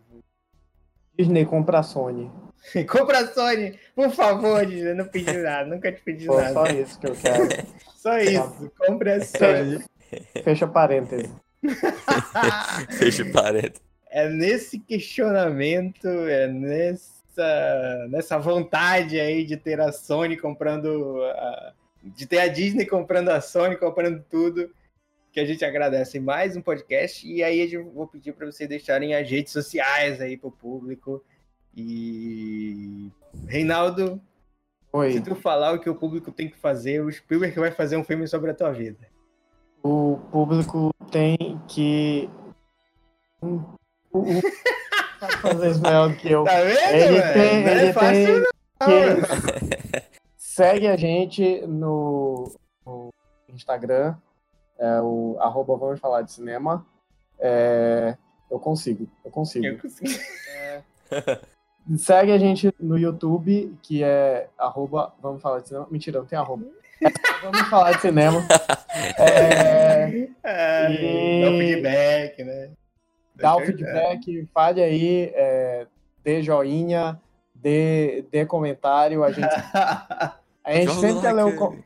Disney compra a Sony. (laughs) compra a Sony, por favor, Disney, não pedi (laughs) nada, nunca te pedi Pô, nada. Só isso que eu quero. Só isso, compre a Sony. Fecha parênteses. Fecha parênteses. É nesse questionamento, é nessa, nessa vontade aí de ter a Sony comprando. A, de ter a Disney comprando a Sony, comprando tudo, que a gente agradece mais um podcast. E aí eu vou pedir para vocês deixarem as redes sociais aí pro público. E. Reinaldo, Oi. se tu falar o que o público tem que fazer, o Spielberg vai fazer um filme sobre a tua vida. O público tem que. (laughs) Fazer isso melhor do que eu. Tá vendo, Ele velho? tem, Não é ele fácil, tem não. que (laughs) segue a gente no, no Instagram, é o arroba vamos falar de cinema. É, eu consigo, eu consigo. Eu consegui. Segue a gente no YouTube, que é arroba vamos falar de cinema. Mentira, não tem arroba. É, vamos falar de cinema. É, (laughs) Ai, E- Dá o feedback, né? dá o feedback, fale aí, é, dê joinha, dê, dê comentário. A gente (laughs) A gente Joga sempre quer ler o,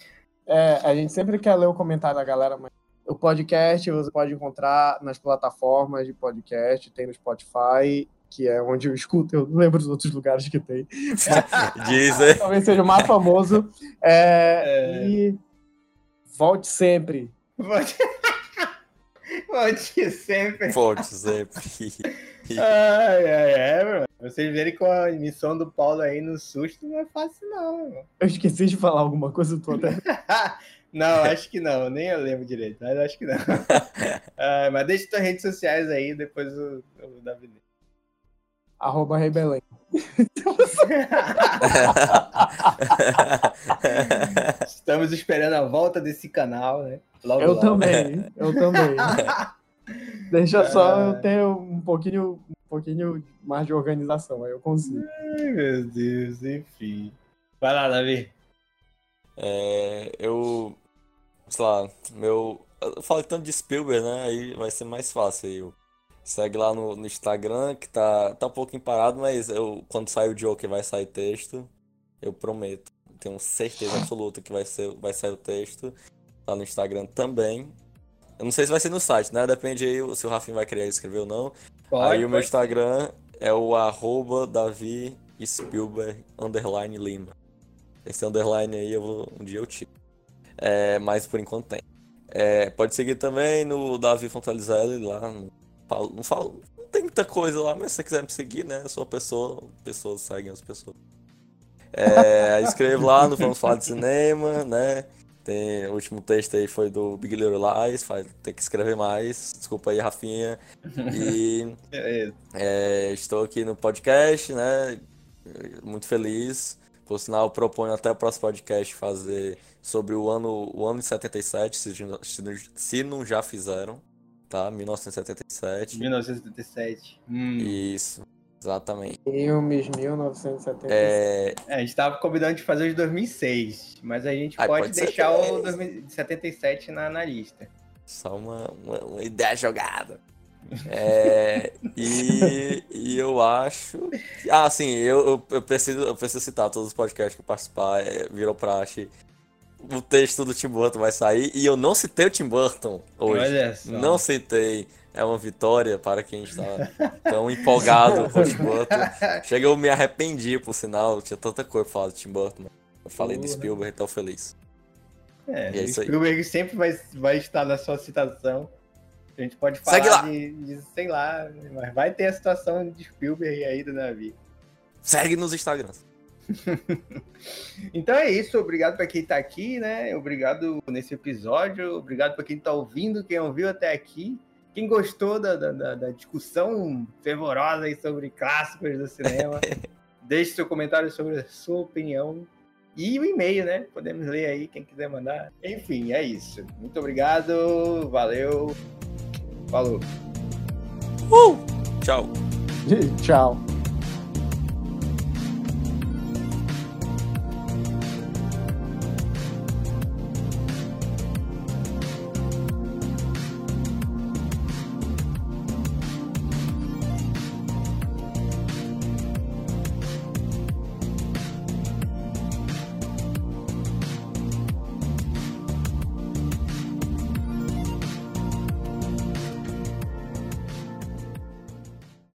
é, a gente sempre quer ler o comentário da galera, mas o podcast você pode encontrar nas plataformas de podcast, tem no Spotify, que é onde eu escuto, eu não lembro dos outros lugares que tem. (laughs) Deezer. Talvez seja o mais famoso. É, É. E volte sempre. Volte... (laughs) Volte sempre. Forte sempre. (laughs) Ai, ai, ai, mano. Vocês verem com a emissão do Paulo aí no susto não é fácil, não, mano. Eu esqueci de falar alguma coisa, eu tô até. (laughs) não, acho que não. Nem eu lembro direito, mas acho que não. Ai, (laughs) mas deixa tuas redes sociais aí, depois o, o Davi. Arroba Rei Belém. Estamos esperando a volta desse canal, né? Logo, Eu logo. também, eu também. (laughs) Deixa só eu ter um pouquinho, um pouquinho mais de organização, aí eu consigo. Ai, meu Deus, enfim. Vai lá, Davi. É, eu, sei lá, meu, eu falei tanto de Spielberg, né? Aí vai ser mais fácil aí. Eu, segue lá no, no Instagram, que tá, tá um pouquinho parado, mas eu, quando sair o Joker vai sair texto, eu prometo. Tenho certeza absoluta que vai ser, vai sair o texto. Tá no Instagram também. Eu não sei se vai ser no site, né? Depende aí se o Rafinha vai querer escrever ou não. Pode, Aí o meu. Instagram é o arroba Davi Spielberg underline Lima. Esse underline aí eu vou, um dia eu tiro. É, mas por enquanto tem. É, pode seguir também no Davi Fontalizelli lá. Não falo, não falo, não tem muita coisa lá, mas se você quiser me seguir, né? Eu sou uma pessoa, pessoas seguem as pessoas. É, escrevo lá no Vamos Falar de Cinema, né? Tem, o último texto aí foi do Big Little Lies, faz, tem que escrever mais. Desculpa aí, Rafinha. E (laughs) Beleza. é, estou aqui no podcast, né? Muito feliz. Por sinal, proponho até o próximo podcast fazer sobre o ano, o ano de 77, se, se não- se não já fizeram, tá? 1977. 1977. Hum. Isso, exatamente. Filmes 1977. É, É, a gente tava combinando de fazer os 2006, mas a gente Ai, pode, pode deixar o 2077 na, na lista. Só uma, uma, uma ideia jogada. É, e, e eu acho. que- ah, sim, eu, eu, eu preciso, eu preciso citar todos os podcasts que eu participar, é, virou praxe. O texto do Tim Burton vai sair e eu não citei o Tim Burton hoje. Olha só. Não citei. É uma vitória para quem está tão empolgado com o Tim (laughs) Burton. Chega, eu me arrependi, por sinal. Tinha tanta coisa pra falar do Tim Burton. Eu falei de Porra. Spielberg, então feliz. É, E é. Spielberg sempre vai, vai estar na sua citação. A gente pode falar de, de, sei lá, mas vai ter a situação de Spielberg aí do navio. Segue nos Instagrams. (laughs) Então é isso, obrigado para quem tá aqui, né? Obrigado nesse episódio, obrigado para quem tá ouvindo, quem ouviu até aqui. Quem gostou da, da, da- discussão fervorosa aí sobre clássicos do cinema, (laughs) deixe seu comentário sobre a sua opinião e o e-mail, né? Podemos ler aí, quem quiser mandar. Enfim, é isso. Muito obrigado, valeu, falou. Tchau. (laughs) Tchau.